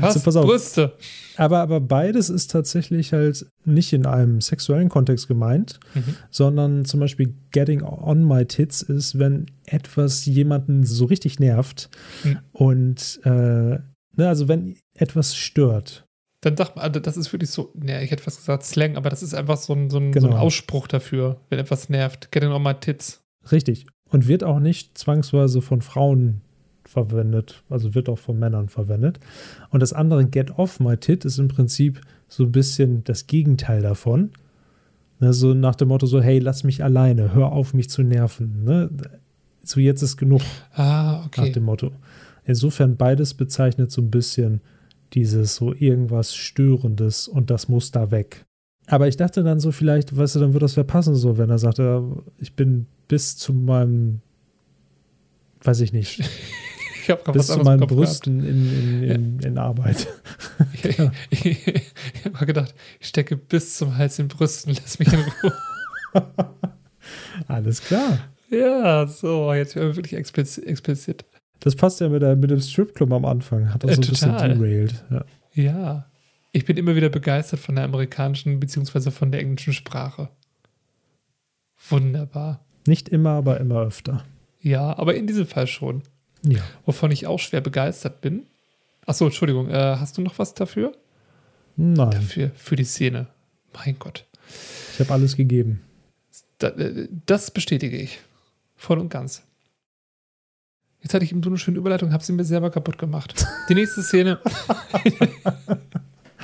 Was? So, pass auf. Brüste. Aber, aber beides ist tatsächlich halt nicht in einem sexuellen Kontext gemeint, Mhm. sondern zum Beispiel getting on my tits ist, wenn etwas jemanden so richtig nervt Mhm. und äh, ne, also wenn etwas stört. Dann sagt man, also das ist wirklich so, ne, ich hätte fast gesagt Slang, aber das ist einfach so ein, so ein, so Genau. ein Ausspruch dafür, wenn etwas nervt. Getting on my tits. Richtig. Und wird auch nicht zwangsweise von Frauen verwendet, also wird auch von Männern verwendet. Und das andere Get off my tit ist im Prinzip so ein bisschen das Gegenteil davon. Ne, so nach dem Motto so, hey, lass mich alleine, hör auf, mich zu nerven. Ne? So jetzt ist genug. Ah, nach okay. dem Motto. Insofern beides bezeichnet so ein bisschen dieses so irgendwas Störendes und das muss da weg. Aber ich dachte dann so vielleicht, weißt du, dann würde das verpassen so, wenn er sagt, ja, ich bin bis zu meinem, weiß ich nicht, Ich gerade bis was zu meinen Brüsten in, in, in, in Arbeit. gehabt. Ich, ich, ich habe mal gedacht, ich stecke bis zum Hals in Brüsten, lass mich in Ruhe. Alles klar. ja, so, jetzt werden wir wirklich expliz explizit. Das passt ja mit, der, mit dem Stripclub am Anfang. Hat das Äh, so ein bisschen total. derailed. Ja. Ja. Ich bin immer wieder begeistert von der amerikanischen beziehungsweise von der englischen Sprache. Wunderbar. Nicht immer, aber immer öfter. Ja, aber in diesem Fall schon. Ja. Wovon ich auch schwer begeistert bin. Achso, Entschuldigung, äh, hast du noch was dafür? Nein, Dafür, für die Szene. Mein Gott. ich habe alles gegeben. Da, äh, das bestätige ich. Voll und ganz. Jetzt hatte ich eben so eine schöne Überleitung, habe sie mir selber kaputt gemacht. Die nächste Szene.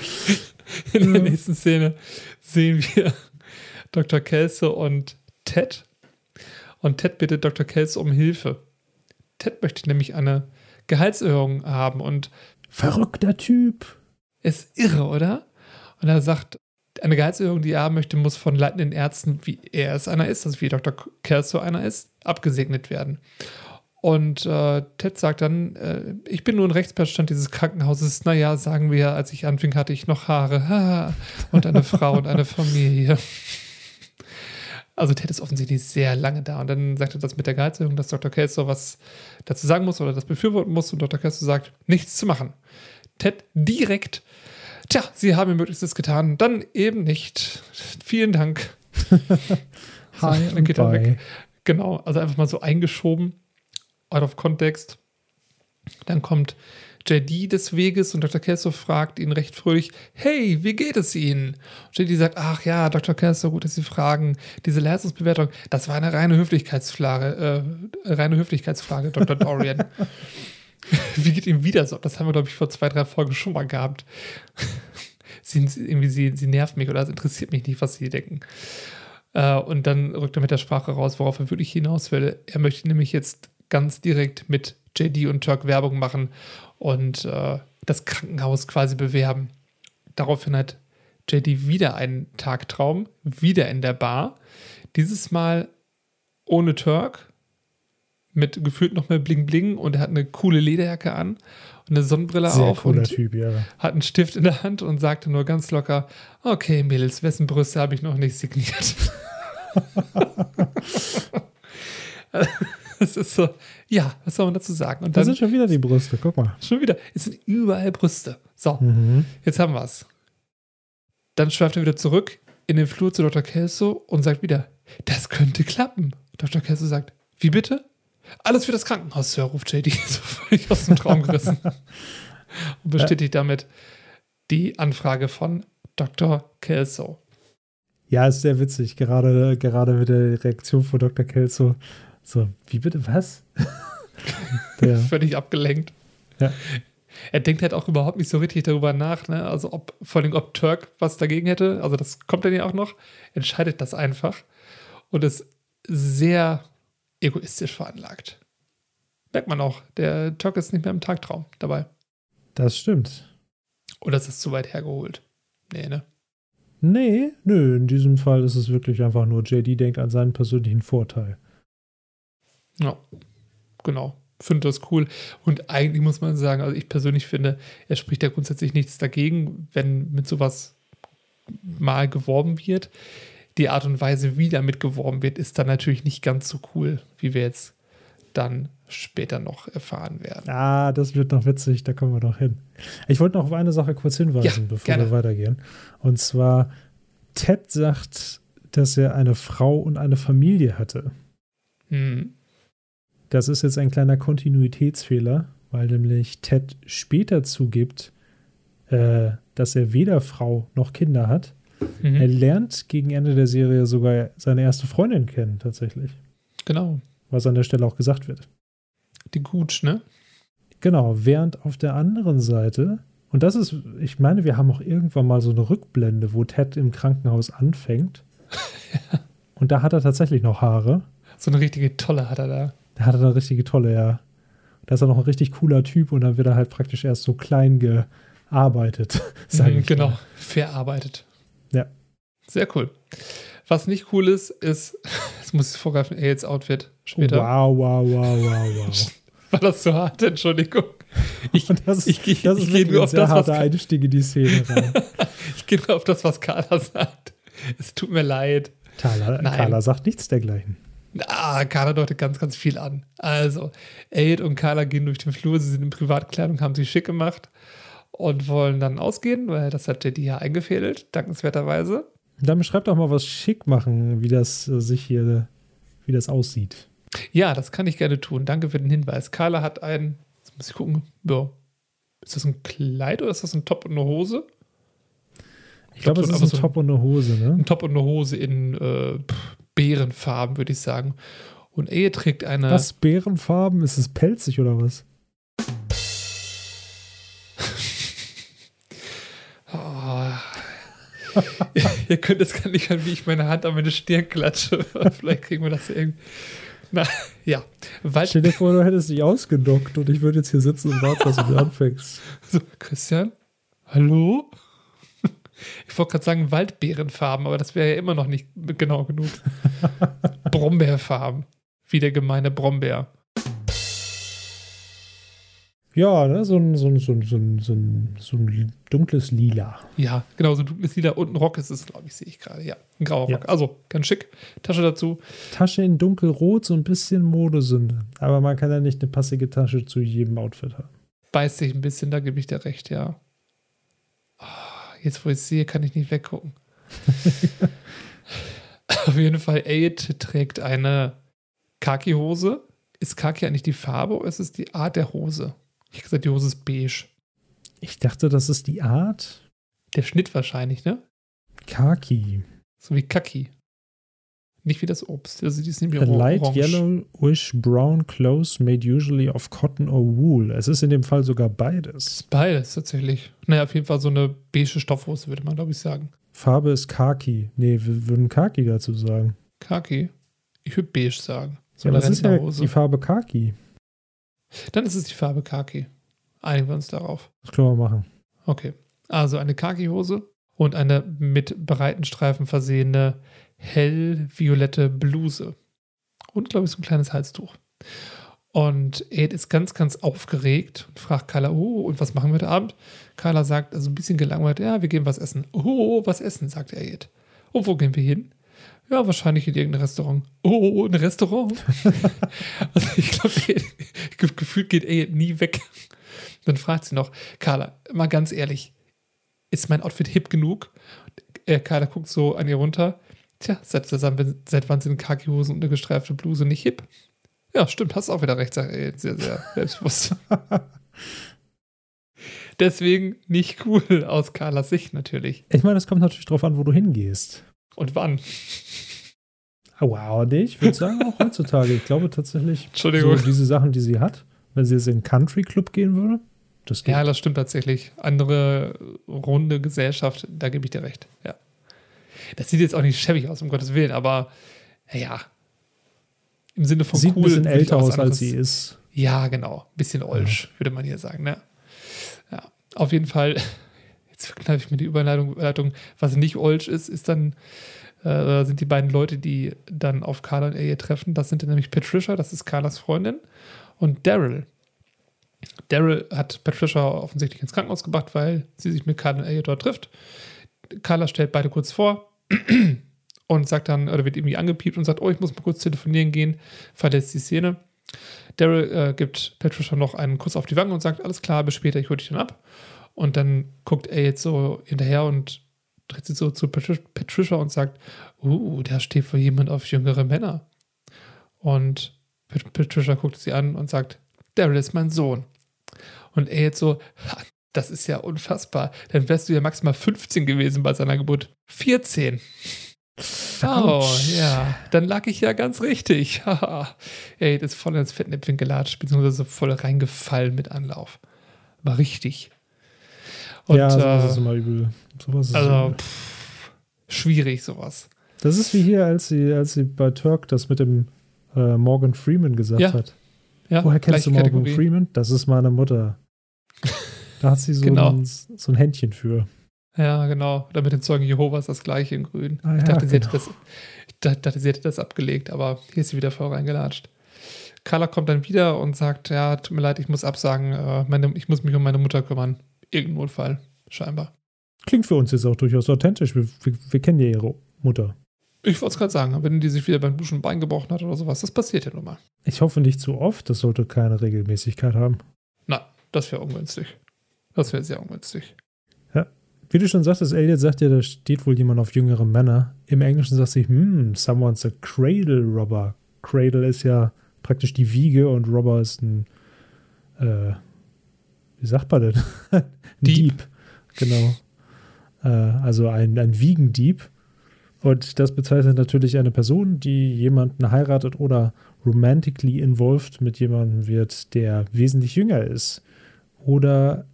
In der nächsten Szene sehen wir Dr. Kelso und Ted. Und Ted bittet Dr. Kelso um Hilfe. Ted möchte nämlich eine Gehaltserhöhung haben und Verrückter Typ. ist irre, oder? Und er sagt, eine Gehaltserhöhung, die er haben möchte, muss von leitenden Ärzten, wie er es einer ist, also wie Dr. Kelso einer ist, abgesegnet werden. Und äh, Ted sagt dann, äh, ich bin nur ein Rechtsbeistand dieses Krankenhauses. Naja, sagen wir, als ich anfing, hatte ich noch Haare und eine Frau und eine Familie. Also Ted ist offensichtlich sehr lange da. Und dann sagt er das mit der Gehaltserhöhung, dass Dr. Kelso was dazu sagen muss oder das befürworten muss. Und Dr. Kelso sagt, nichts zu machen. Ted direkt, tja, Sie haben Ihr Möglichstes getan, dann eben nicht. Vielen Dank. Hi dann und geht er weg. Genau, also einfach mal so eingeschoben, out of context. Dann kommt JD des Weges und Dr. Kelso fragt ihn recht fröhlich, hey, wie geht es Ihnen? Und JD sagt, ach ja, Dr. Kelso, gut, dass Sie fragen. Diese Leistungsbewertung, das war eine reine Höflichkeitsfrage, äh, reine Höflichkeitsfrage, Dr. Dorian. wie geht ihm wieder so? Das haben wir, glaube ich, vor zwei, drei Folgen schon mal gehabt. sie, irgendwie, sie, sie nervt mich oder es interessiert mich nicht, was sie denken. Äh, und dann rückt er mit der Sprache raus, worauf er wirklich hinaus will. Er möchte nämlich jetzt ganz direkt mit JD und Turk Werbung machen und äh, das Krankenhaus quasi bewerben. Daraufhin hat JD wieder einen Tagtraum, wieder in der Bar. Dieses Mal ohne Turk, mit gefühlt noch mehr Bling Bling und er hat eine coole Lederjacke an und eine Sonnenbrille Sehr auf und Typ, ja. hat einen Stift in der Hand und sagte nur ganz locker: Okay, Mädels, wessen Brüste habe ich noch nicht signiert? Es ist so, ja, was soll man dazu sagen? Und Da dann sind schon wieder die Brüste, guck mal. schon wieder, es sind überall Brüste. So, Mhm. jetzt haben wir es. Dann schweift er wieder zurück in den Flur zu Dr. Kelso und sagt wieder, das könnte klappen. Dr. Kelso sagt, wie bitte? Alles für das Krankenhaus, Sir, ruft JD, so völlig aus dem Traum gerissen. und bestätigt damit die Anfrage von Dr. Kelso. Ja, ist sehr witzig, gerade, gerade mit der Reaktion von Dr. Kelso. So, wie bitte, was? Der, Völlig abgelenkt. Ja. Er denkt halt auch überhaupt nicht so richtig darüber nach, ne? Also ob, vor allem ob Turk was dagegen hätte, also das kommt dann ja auch noch, entscheidet das einfach und ist sehr egoistisch veranlagt. Merkt man auch, der Turk ist nicht mehr im Tagtraum dabei. das stimmt. Oder ist das zu weit hergeholt? Nee, ne? Nee, nö, in diesem Fall ist es wirklich einfach nur, JD denkt an seinen persönlichen Vorteil. Ja, genau. Finde das cool. Und eigentlich muss man sagen, also ich persönlich finde, er spricht ja grundsätzlich nichts dagegen, wenn mit sowas mal geworben wird. Die Art und Weise, wie damit geworben wird, ist dann natürlich nicht ganz so cool, wie wir jetzt dann später noch erfahren werden. Ah, das wird noch witzig, da kommen wir doch hin. Ich wollte noch auf eine Sache kurz hinweisen, Ja, bevor gerne. wir weitergehen. Und zwar, Ted sagt, dass er eine Frau und eine Familie hatte. Hm. Das ist jetzt ein kleiner Kontinuitätsfehler, weil nämlich Ted später zugibt, äh, dass er weder Frau noch Kinder hat. Mhm. Er lernt gegen Ende der Serie sogar seine erste Freundin kennen, tatsächlich. Genau. Was an der Stelle auch gesagt wird. Die Gutsch, ne? Genau, während auf der anderen Seite, und das ist, ich meine, wir haben auch irgendwann mal so eine Rückblende, wo Ted im Krankenhaus anfängt. Und da hat er tatsächlich noch Haare. So eine richtige Tolle hat er da. Er eine richtige tolle, ja. Da ist er noch ein richtig cooler Typ und dann wird er halt praktisch erst so klein gearbeitet, sage Mhm, ich. genau, mal. verarbeitet. Ja. Sehr cool. Was nicht cool ist, ist, jetzt muss ich vorgreifen, Aids Outfit später. Wow, wow, wow, wow, wow. War das zu hart? Entschuldigung. Ich, das, ich, ich, das ich ist gehe wirklich nur ein auf sehr das, harter Einstieg in die Szene rein. ich gehe nur auf das, was Carla sagt. Es tut mir leid. Carla. Carla sagt nichts dergleichen. Ah, Carla deutet ganz, ganz viel an. Also, Aid und Carla gehen durch den Flur, sie sind in Privatkleidung, haben sich schick gemacht und wollen dann ausgehen, weil das hat JD ja eingefädelt, dankenswerterweise. Dann beschreibt doch mal, was schick machen, wie das äh, sich hier, wie das aussieht. Ja, das kann ich gerne tun. Danke für den Hinweis. Carla hat ein, jetzt muss ich gucken, ja. Ist das ein Kleid oder ist das ein Top und eine Hose? Ich glaube, so es ist ein Top und eine Hose, ne? Ein Top und eine Hose in äh, pff, Beerenfarben, würde ich sagen. Und Ehe trägt eine. Was? Bärenfarben? Ist es pelzig oder was? Oh. Ihr könnt es gar nicht hören, wie ich meine Hand an meine Stirn klatsche. Vielleicht kriegen wir das irgendwie. Na, ja. Wald, Stell dir vor, du hättest dich ausgedockt und ich würde jetzt hier sitzen und warten, dass du anfängst. so, Christian? Hallo? Ich wollte gerade sagen Waldbeerenfarben, aber das wäre ja immer noch nicht genau genug. Brombeerfarben. Wie der gemeine Brombeer. Ja, ne? so, ein, so, ein, so, ein, so, ein, so, ein, so ein dunkles Lila. Ja, genau, so ein dunkles Lila und ein Rock ist es, glaube ich, sehe ich gerade. Ja, ein grauer Ja. Rock. Also, ganz schick. Tasche dazu. Tasche in dunkelrot, so ein bisschen Modesünde. Aber man kann ja nicht eine passige Tasche zu jedem Outfit haben. Beißt sich ein bisschen, da gebe ich dir recht, ja. Ah, Jetzt, wo ich es sehe, kann ich nicht weggucken. Auf jeden Fall, Aid trägt eine Khaki-Hose. Ist Khaki eigentlich die Farbe oder ist es die Art der Hose? Ich habe gesagt, die Hose ist beige. Ich dachte, das ist die Art. Der Schnitt wahrscheinlich, ne? Khaki. So wie Kaki. Nicht wie das Obst. Also die ist nämlich A light orange. yellowish brown clothes made usually of cotton or wool. Es ist in dem Fall sogar beides. Ist beides tatsächlich. Naja, auf jeden Fall so eine beige Stoffhose, würde man, glaube ich, sagen. Farbe ist Khaki. Nee, wir würden Khaki dazu sagen. Kaki. Ich würde beige sagen. So Ja, eine das ist ja die Farbe Khaki. Dann ist es die Farbe Kaki. Einigen wir uns darauf. Das können wir machen. Okay. Also eine Kaki-Hose und eine mit breiten Streifen versehene hellviolette Bluse. Und, glaube ich, so ein kleines Halstuch. Und Ed ist ganz, ganz aufgeregt und fragt Carla, oh, und was machen wir heute Abend? Carla sagt, also ein bisschen gelangweilt, ja, wir gehen was essen. Oh, was essen, sagt er Ed. Und wo gehen wir hin? Ja, wahrscheinlich in irgendein Restaurant. Oh, ein Restaurant? also ich glaube, gefühlt geht Ed nie weg. Dann fragt sie noch, Carla, mal ganz ehrlich, ist mein Outfit hip genug? Äh, Carla guckt so an ihr runter. Tja, seit, seit, seit wann sind Khaki-Hosen und eine gestreifte Bluse nicht hip? Ja, stimmt, hast auch wieder recht, er sehr, sehr selbstbewusst. Deswegen nicht cool aus Carlas Sicht natürlich. Ich meine, es kommt natürlich drauf an, wo du hingehst. Und wann? Wow, nee, ich würde sagen auch heutzutage. Ich glaube tatsächlich, Entschuldigung. so diese Sachen, die sie hat, wenn sie jetzt in einen Country Club gehen würde, das geht. Ja, das stimmt tatsächlich. Andere runde Gesellschaft, da gebe ich dir recht. Ja. Das sieht jetzt auch nicht schäbig aus, um Gottes Willen, aber ja. Im Sinne von Sieht cool. ein bisschen älter aus, als sie ist. Ja, genau. Bisschen olsch, würde man hier sagen. Ne? Ja, auf jeden Fall. Jetzt verkneife ich mir die Überleitung. Was nicht olsch ist, ist dann, äh, sind die beiden Leute, die dann auf Carla und Elliot treffen. Das sind dann nämlich Patricia, das ist Carlas Freundin, und Daryl. Daryl hat Patricia offensichtlich ins Krankenhaus gebracht, weil sie sich mit Carla und Elliot dort trifft. Carla stellt beide kurz vor und sagt dann, oder wird irgendwie angepiept und sagt, oh, ich muss mal kurz telefonieren gehen, verlässt die Szene. Daryl äh, gibt Patricia noch einen Kuss auf die Wange und sagt, alles klar, bis später, ich hole dich dann ab. Und dann guckt er jetzt so hinterher und dreht sich so zu Patri- Patricia und sagt, uh, da steht wohl jemand auf jüngere Männer. Und Pat- Patricia guckt sie an und sagt, Daryl ist mein Sohn. Und er jetzt so, "Ha, das ist ja unfassbar. Dann wärst du ja maximal 15 gewesen bei seiner Geburt. 14. Oh, ja. Dann lag ich ja ganz richtig. Ey, das ist voll ins Fettnäpfchen gelatscht, beziehungsweise voll reingefallen mit Anlauf. Aber richtig. Und, ja, sowas ist äh, immer übel. Sowas ist also, übel. pff, schwierig sowas. Das ist wie hier, als sie, als sie bei Turk das mit dem äh, Morgan Freeman gesagt Ja. hat. Ja, Woher kennst du Morgan Kategorie. Freeman? Das ist meine Mutter. Da hat sie so, Genau. ein, so ein Händchen für. Ja, genau. Oder mit den Zeugen Jehovas das gleiche in Grün. Ah, ich, ja, dachte, sie hätte genau. das, ich da- dachte, sie hätte das abgelegt, aber hier ist sie wieder voll reingelatscht. Carla kommt dann wieder und sagt: Ja, tut mir leid, ich muss absagen. Äh, meine, ich muss mich um meine Mutter kümmern. Irgendein Notfall, scheinbar. Klingt für uns jetzt auch durchaus authentisch. Wir, wir, wir kennen ja ihre Mutter. Ich wollte es gerade sagen, wenn die sich wieder beim Duschen ein Bein gebrochen hat oder sowas, das passiert ja nun mal. Ich hoffe nicht zu oft. Das sollte keine Regelmäßigkeit haben. Nein, das wäre ungünstig. Das wäre sehr ungünstig. Wie du schon sagtest, Elliot sagt ja, da steht wohl jemand auf jüngere Männer. Im Englischen sagt sie, hm, someone's a cradle robber. Cradle ist ja praktisch die Wiege und Robber ist ein, äh, wie sagt man denn? ein Dieb. Genau. Äh, also ein, ein Wiegendieb. Und das bezeichnet natürlich eine Person, die jemanden heiratet oder romantically involved mit jemandem wird, der wesentlich jünger ist. Oder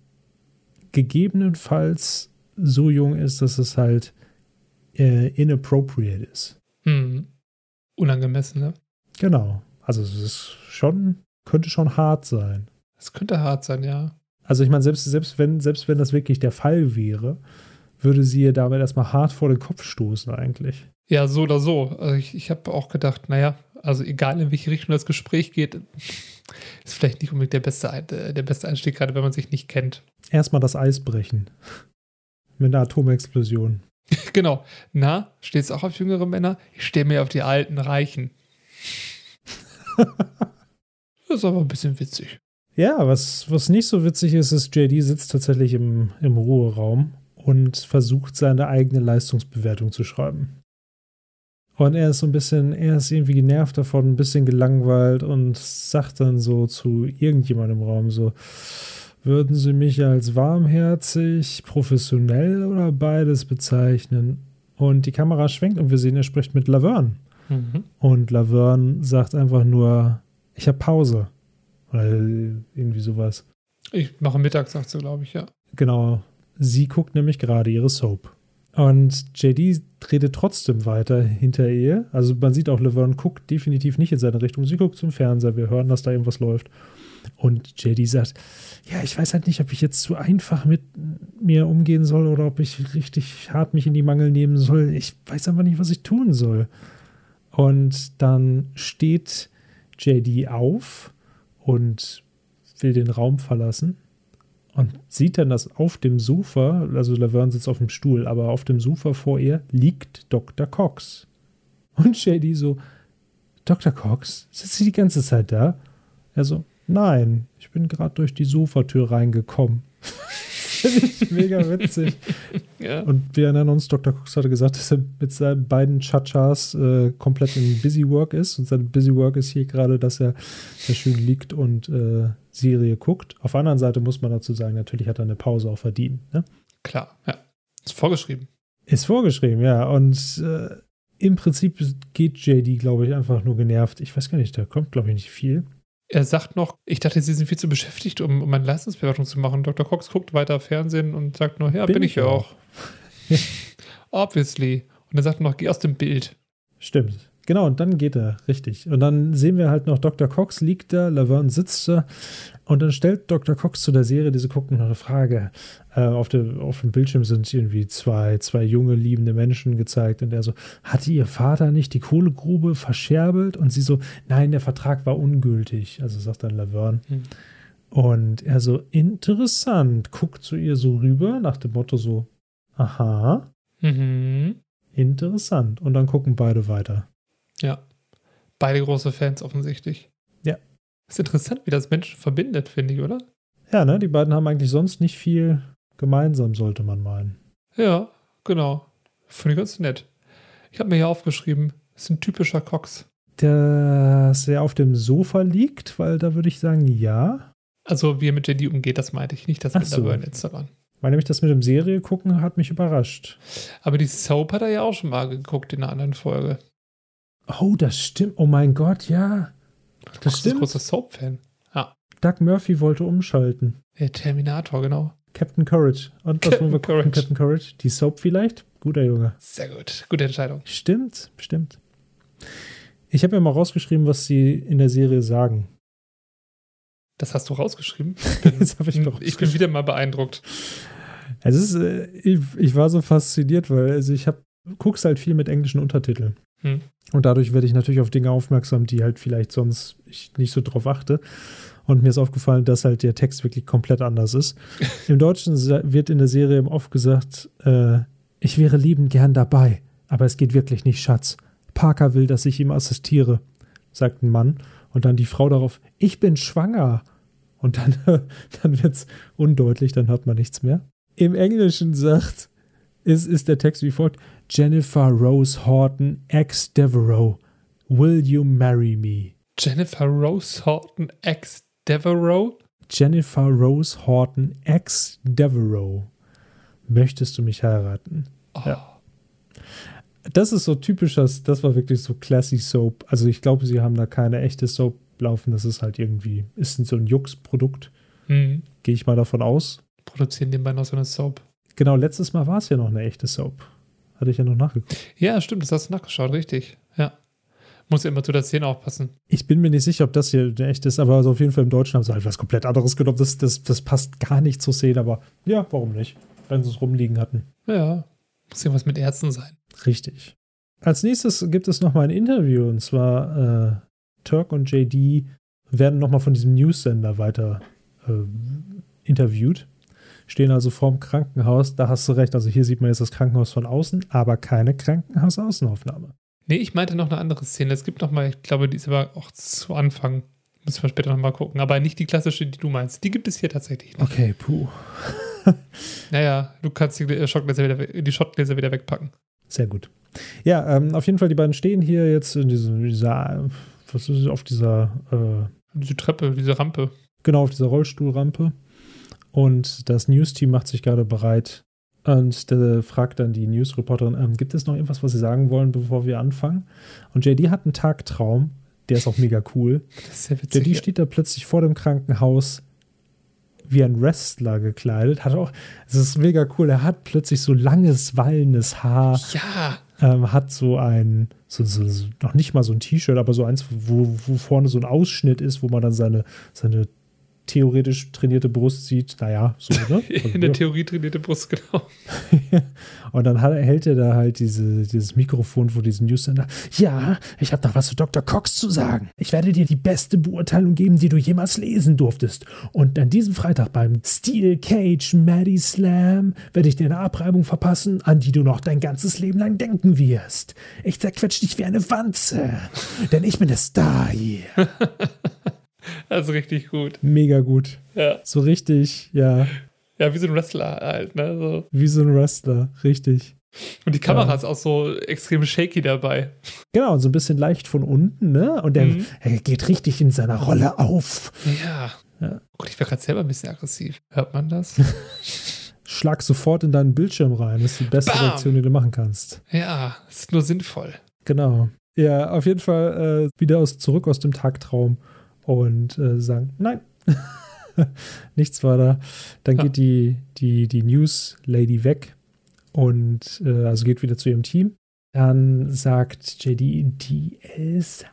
gegebenenfalls so jung ist, dass es halt äh, inappropriate ist. Hm. Unangemessen, ne? Genau. Also es ist schon, könnte schon hart sein. Das könnte hart sein, ja. Also ich meine, selbst, selbst, wenn, selbst wenn das wirklich der Fall wäre, würde sie ihr damit erstmal hart vor den Kopf stoßen eigentlich. Ja, so oder so. Also ich ich habe auch gedacht, naja, also egal in welche Richtung das Gespräch geht, ist vielleicht nicht unbedingt der beste, äh, der beste Einstieg, gerade wenn man sich nicht kennt. Erstmal das Eis brechen. Mit einer Atomexplosion. Genau. Na, stehst du auch auf jüngere Männer? Ich stehe mir auf die alten Reichen. das ist aber ein bisschen witzig. Ja, was, was nicht so witzig ist, ist, JD sitzt tatsächlich im, im Ruheraum und versucht seine eigene Leistungsbewertung zu schreiben. Und er ist so ein bisschen, er ist irgendwie genervt davon, ein bisschen gelangweilt und sagt dann so zu irgendjemandem im Raum so, würden Sie mich als warmherzig, professionell oder beides bezeichnen? Und die Kamera schwenkt und wir sehen, er spricht mit Laverne. Mhm. Und Laverne sagt einfach nur, ich habe Pause. Oder irgendwie sowas. Ich mache Mittag, sagt sie, glaube ich, ja. Genau. Sie guckt nämlich gerade ihre Soap. Und JD redet trotzdem weiter hinter ihr. Also man sieht auch, Laverne guckt definitiv nicht in seine Richtung. Sie guckt zum Fernseher. Wir hören, dass da irgendwas läuft. Und JD sagt, ja, ich weiß halt nicht, ob ich jetzt zu einfach mit mir umgehen soll oder ob ich richtig hart mich in die Mangel nehmen soll. Ich weiß einfach nicht, was ich tun soll. Und dann steht JD auf und will den Raum verlassen und sieht dann, dass auf dem Sofa, also Laverne sitzt auf dem Stuhl, aber auf dem Sofa vor ihr liegt Dr. Cox. Und JD so, Dr. Cox, sitzt sie die ganze Zeit da? Er so, nein, ich bin gerade durch die Sofatür reingekommen. Finde ich mega witzig. ja. Und wir erinnern uns, Dr. Cox hatte gesagt, dass er mit seinen beiden Chachas äh, komplett in Busy Work ist. Und sein Busy Work ist hier gerade, dass er sehr schön liegt und äh, Serie guckt. Auf der anderen Seite muss man dazu sagen, natürlich hat er eine Pause auch verdient. Ne? Klar, ja. Ist vorgeschrieben. Ist vorgeschrieben, ja. Und äh, im Prinzip geht JD, glaube ich, einfach nur genervt. Ich weiß gar nicht, da kommt, glaube ich, nicht viel. Er sagt noch, ich dachte, Sie sind viel zu beschäftigt, um, um eine Leistungsbewertung zu machen. Dr. Cox guckt weiter Fernsehen und sagt nur, ja, bin, bin ich ja auch. Obviously. Und er sagt noch, geh aus dem Bild. Stimmt. Genau, und dann geht er, richtig. Und dann sehen wir halt noch, Dr. Cox liegt da, Laverne sitzt da und dann stellt Dr. Cox zu der Serie, diese gucken noch eine Frage. Äh, auf, der, auf dem Bildschirm sind irgendwie zwei, zwei junge, liebende Menschen gezeigt und er so, hatte ihr Vater nicht die Kohlegrube verscherbelt? Und sie so, nein, der Vertrag war ungültig. Also sagt dann Laverne. Hm. Und er so, interessant, guckt zu ihr so rüber, nach dem Motto so, aha, mhm. interessant. Und dann gucken beide weiter. Ja. Beide große Fans offensichtlich. Ja. Ist interessant, wie das Menschen verbindet, finde ich, oder? Ja, ne? Die beiden haben eigentlich sonst nicht viel gemeinsam, sollte man meinen. Ja, genau. Finde ich ganz nett. Ich habe mir hier aufgeschrieben, ist ein typischer Cox. Dass er auf dem Sofa liegt, weil da würde ich sagen, ja. Also, wie er mit JD umgeht, das meinte ich nicht, das Ach mit so. der jetzt daran. Weil nämlich das mit dem Serie gucken hat mich überrascht. Aber die Soap hat er ja auch schon mal geguckt in einer anderen Folge. Oh, das stimmt. Oh mein Gott, ja. Das, das stimmt. Ich großer Soap-Fan. Ja. Doug Murphy wollte umschalten. Der Terminator, genau. Captain Courage. Und was wollen wir gucken? Captain Courage. Die Soap vielleicht? Guter Junge. Sehr gut. Gute Entscheidung. Stimmt, stimmt. Ich habe ja mal rausgeschrieben, was sie in der Serie sagen. Das hast du rausgeschrieben? das habe ich doch. Ich bin wieder mal beeindruckt. Es ist, äh, ich, ich, war so fasziniert, weil also ich habe guckst halt viel mit englischen Untertiteln. Hm. Und dadurch werde ich natürlich auf Dinge aufmerksam, die halt vielleicht sonst ich nicht so drauf achte. Und mir ist aufgefallen, dass halt der Text wirklich komplett anders ist. Im Deutschen wird in der Serie oft gesagt, äh, ich wäre liebend gern dabei, aber es geht wirklich nicht, Schatz. Parker will, dass ich ihm assistiere, sagt ein Mann. Und dann die Frau darauf, ich bin schwanger. Und dann, dann wird es undeutlich, dann hört man nichts mehr. Im Englischen sagt, ist, ist der Text wie folgt: Jennifer Rose Horton, ex Devereaux, will you marry me? Jennifer Rose Horton, ex Devereaux? Jennifer Rose Horton, ex Devereaux. Möchtest du mich heiraten? Oh. Ja. Das ist so typisch, das, das war wirklich so classy Soap. Also ich glaube, sie haben da keine echte Soap laufen. Das ist halt irgendwie, ist so ein Jux-Produkt. Mhm. Gehe ich mal davon aus. Produzieren nebenbei noch so eine Soap. Genau, letztes Mal war es ja noch eine echte Soap. Hatte ich ja noch nachgeguckt. Ja, stimmt, das hast du nachgeschaut, richtig. Ja. Muss ja immer zu der Szene aufpassen. Ich bin mir nicht sicher, ob das hier echt ist, aber also auf jeden Fall im Deutschen haben sie halt was komplett anderes genommen. Das, das, das passt gar nicht zur Szene, aber ja, warum nicht? Wenn sie es rumliegen hatten. Ja, muss ja was mit Ärzten sein. Richtig. Als nächstes gibt es nochmal ein Interview und zwar äh, Turk und JD werden nochmal von diesem News-Sender weiter äh, interviewt stehen also vorm Krankenhaus. Da hast du recht. Also hier sieht man jetzt das Krankenhaus von außen, aber keine Krankenhausaußenaufnahme. Nee, ich meinte noch eine andere Szene. Es gibt noch mal, ich glaube, die ist aber auch zu Anfang. Müssen wir später noch mal gucken. Aber nicht die klassische, die du meinst. Die gibt es hier tatsächlich nicht. Okay, puh. naja, du kannst die Schottgläser wieder, die Schottgläser wieder wegpacken. Sehr gut. Ja, ähm, auf jeden Fall, die beiden stehen hier jetzt in diesem, dieser, was ist auf dieser, äh, Diese Treppe, diese Rampe. genau, auf dieser Rollstuhlrampe. Und das News-Team macht sich gerade bereit und der fragt dann die News-Reporterin, ähm, gibt es noch irgendwas, was Sie sagen wollen, bevor wir anfangen? Und JD hat einen Tagtraum, der ist auch mega cool. Das ist sehr witzig. JD steht da plötzlich vor dem Krankenhaus wie ein Wrestler gekleidet. Hat auch, es ist mega cool. Er hat plötzlich so langes, wallendes Haar, ja, ähm, hat so ein, so, so, so, noch nicht mal so ein T-Shirt, aber so eins, wo, wo vorne so ein Ausschnitt ist, wo man dann seine, seine theoretisch trainierte Brust sieht. Naja, so, ne? in der Theorie trainierte Brust, genau. Und dann hat, hält er da halt diese, dieses Mikrofon vor diesem Newscenter. Ja, ich habe noch was zu Dr. Cox zu sagen. Ich werde dir die beste Beurteilung geben, die du jemals lesen durftest. Und an diesem Freitag beim Steel Cage Maddie Slam werde ich dir eine Abreibung verpassen, an die du noch dein ganzes Leben lang denken wirst. Ich zerquetsch dich wie eine Wanze, denn ich bin der Star hier. Also richtig gut. Mega gut. Ja. So richtig, ja, Ja, wie so ein Wrestler halt, ne? So. wie so ein Wrestler, richtig. Und die Kamera Ja. ist auch so extrem shaky dabei. Genau, und so ein bisschen leicht von unten, ne? Und der, Mhm. er geht richtig in seiner Rolle auf. Ja. Ja. Oh Gott, ich wäre gerade selber ein bisschen aggressiv. Hört man das? Schlag sofort in deinen Bildschirm rein. Das ist die beste Bam! Reaktion, die du machen kannst. ja, ist nur sinnvoll. Genau. Ja, auf jeden Fall äh, wieder aus, zurück aus dem Tagtraum und äh, sagen, nein. Nichts war da. Dann Ja. geht die, die, die News-Lady weg und äh, also geht wieder zu ihrem Team. Dann sagt JD, die ist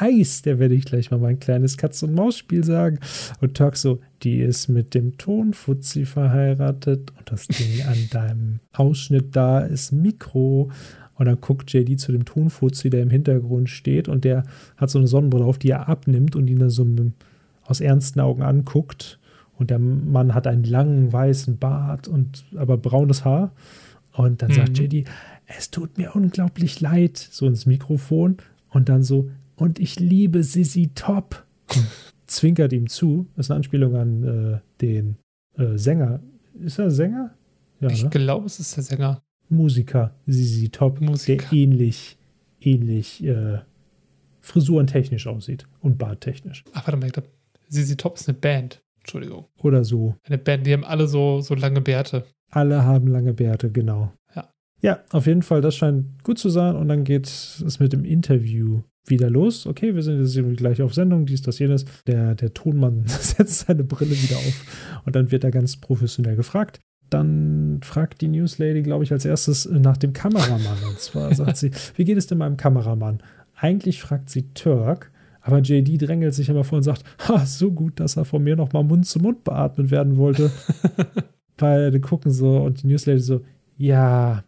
heiß. Der werde ich gleich mal mein kleines Katz-und-Maus-Spiel sagen. Und Turk so, die ist mit dem Tonfuzzi verheiratet und das Ding an deinem Ausschnitt da ist Mikro. Und dann guckt JD zu dem Tonfuzzi, der im Hintergrund steht und der hat so eine Sonnenbrille auf, die er abnimmt und ihn dann so aus ernsten Augen anguckt. Und der Mann hat einen langen weißen Bart und aber braunes Haar. Und dann Mhm. sagt JD, es tut mir unglaublich leid, so ins Mikrofon. Und dann so, und ich liebe Sissy Top. Zwinkert ihm zu. Das ist eine Anspielung an äh, den äh, Sänger. Ist er Sänger? Ja, ich ne? glaube, es ist der Sänger. Musiker Sissy Top, Musiker. der ähnlich, ähnlich äh, frisurentechnisch aussieht und barttechnisch. Ach, warte mal, ich glaube, ZZ Top ist eine Band. Entschuldigung. Oder so. Eine Band, die haben alle so, so lange Bärte. Alle haben lange Bärte, genau. Ja. Ja, auf jeden Fall, das scheint gut zu sein. Und dann geht es mit dem Interview wieder los. Okay, wir sind jetzt irgendwie gleich auf Sendung, dies, das, jenes. Der, der Tonmann setzt seine Brille wieder auf und dann wird er ganz professionell gefragt. Dann fragt die Newslady, glaube ich, als erstes nach dem Kameramann. Und zwar sagt sie, wie geht es denn meinem Kameramann? Eigentlich fragt sie Turk, aber JD drängelt sich immer vor und sagt, ha, so gut, dass er von mir noch mal Mund zu Mund beatmet werden wollte. Beide gucken so und die Newslady so, ja,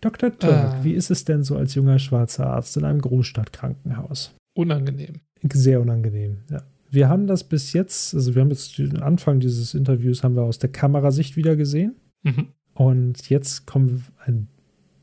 Dr. Turk, Ah. wie ist es denn so als junger schwarzer Arzt in einem Großstadtkrankenhaus? Unangenehm. Sehr unangenehm, ja. Wir haben das bis jetzt, also wir haben jetzt den Anfang dieses Interviews haben wir aus der Kamerasicht wieder gesehen. Mhm. Und jetzt kommt ein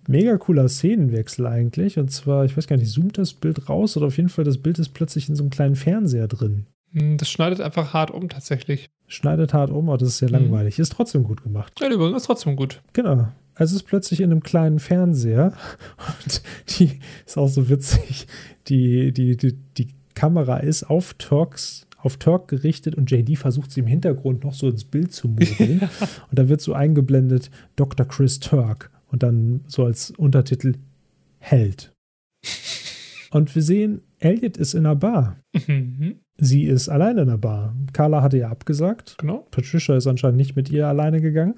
mega cooler Szenenwechsel eigentlich. Und zwar, ich weiß gar nicht, zoomt das Bild raus oder auf jeden Fall das Bild ist plötzlich in so einem kleinen Fernseher drin. Hm, Das schneidet einfach hart um, tatsächlich. Schneidet hart um, aber das ist sehr Mhm. langweilig. Ist trotzdem gut gemacht. Ja, übrigens ist trotzdem gut. Genau. Also es ist plötzlich in einem kleinen Fernseher und die ist auch so witzig. Die, die, die, die Kamera ist auf Turks, auf Turk gerichtet und JD versucht sie im Hintergrund noch so ins Bild zu mogeln. und da wird so eingeblendet Dr. Chris Turk und dann so als Untertitel Held. Und wir sehen, Elliot ist in einer Bar. Mhm. Sie ist alleine in der Bar. Carla hatte ja abgesagt. Genau. Patricia ist anscheinend nicht mit ihr alleine gegangen.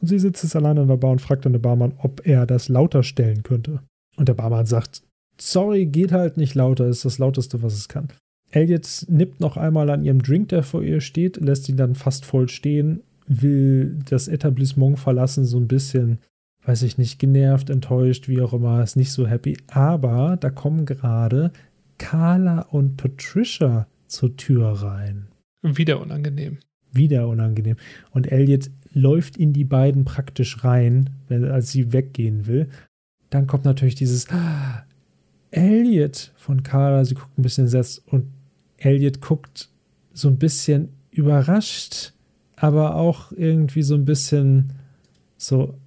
Und sie sitzt jetzt alleine in der Bar und fragt dann den Barmann, ob er das lauter stellen könnte. Und der Barmann sagt, sorry, geht halt nicht lauter, ist das lauteste, was es kann. Elliot nippt noch einmal an ihrem Drink, der vor ihr steht, lässt ihn dann fast voll stehen, will das Etablissement verlassen, so ein bisschen, weiß ich nicht, genervt, enttäuscht, wie auch immer, ist nicht so happy. Aber da kommen gerade Carla und Patricia zur Tür rein Wieder unangenehm. wieder unangenehm. Und Elliot läuft in die beiden praktisch rein, wenn, als sie weggehen will. Dann kommt natürlich dieses "Ah, Elliot von Carla. Sie guckt ein bisschen entsetzt und Elliot guckt so ein bisschen überrascht, aber auch irgendwie so ein bisschen so,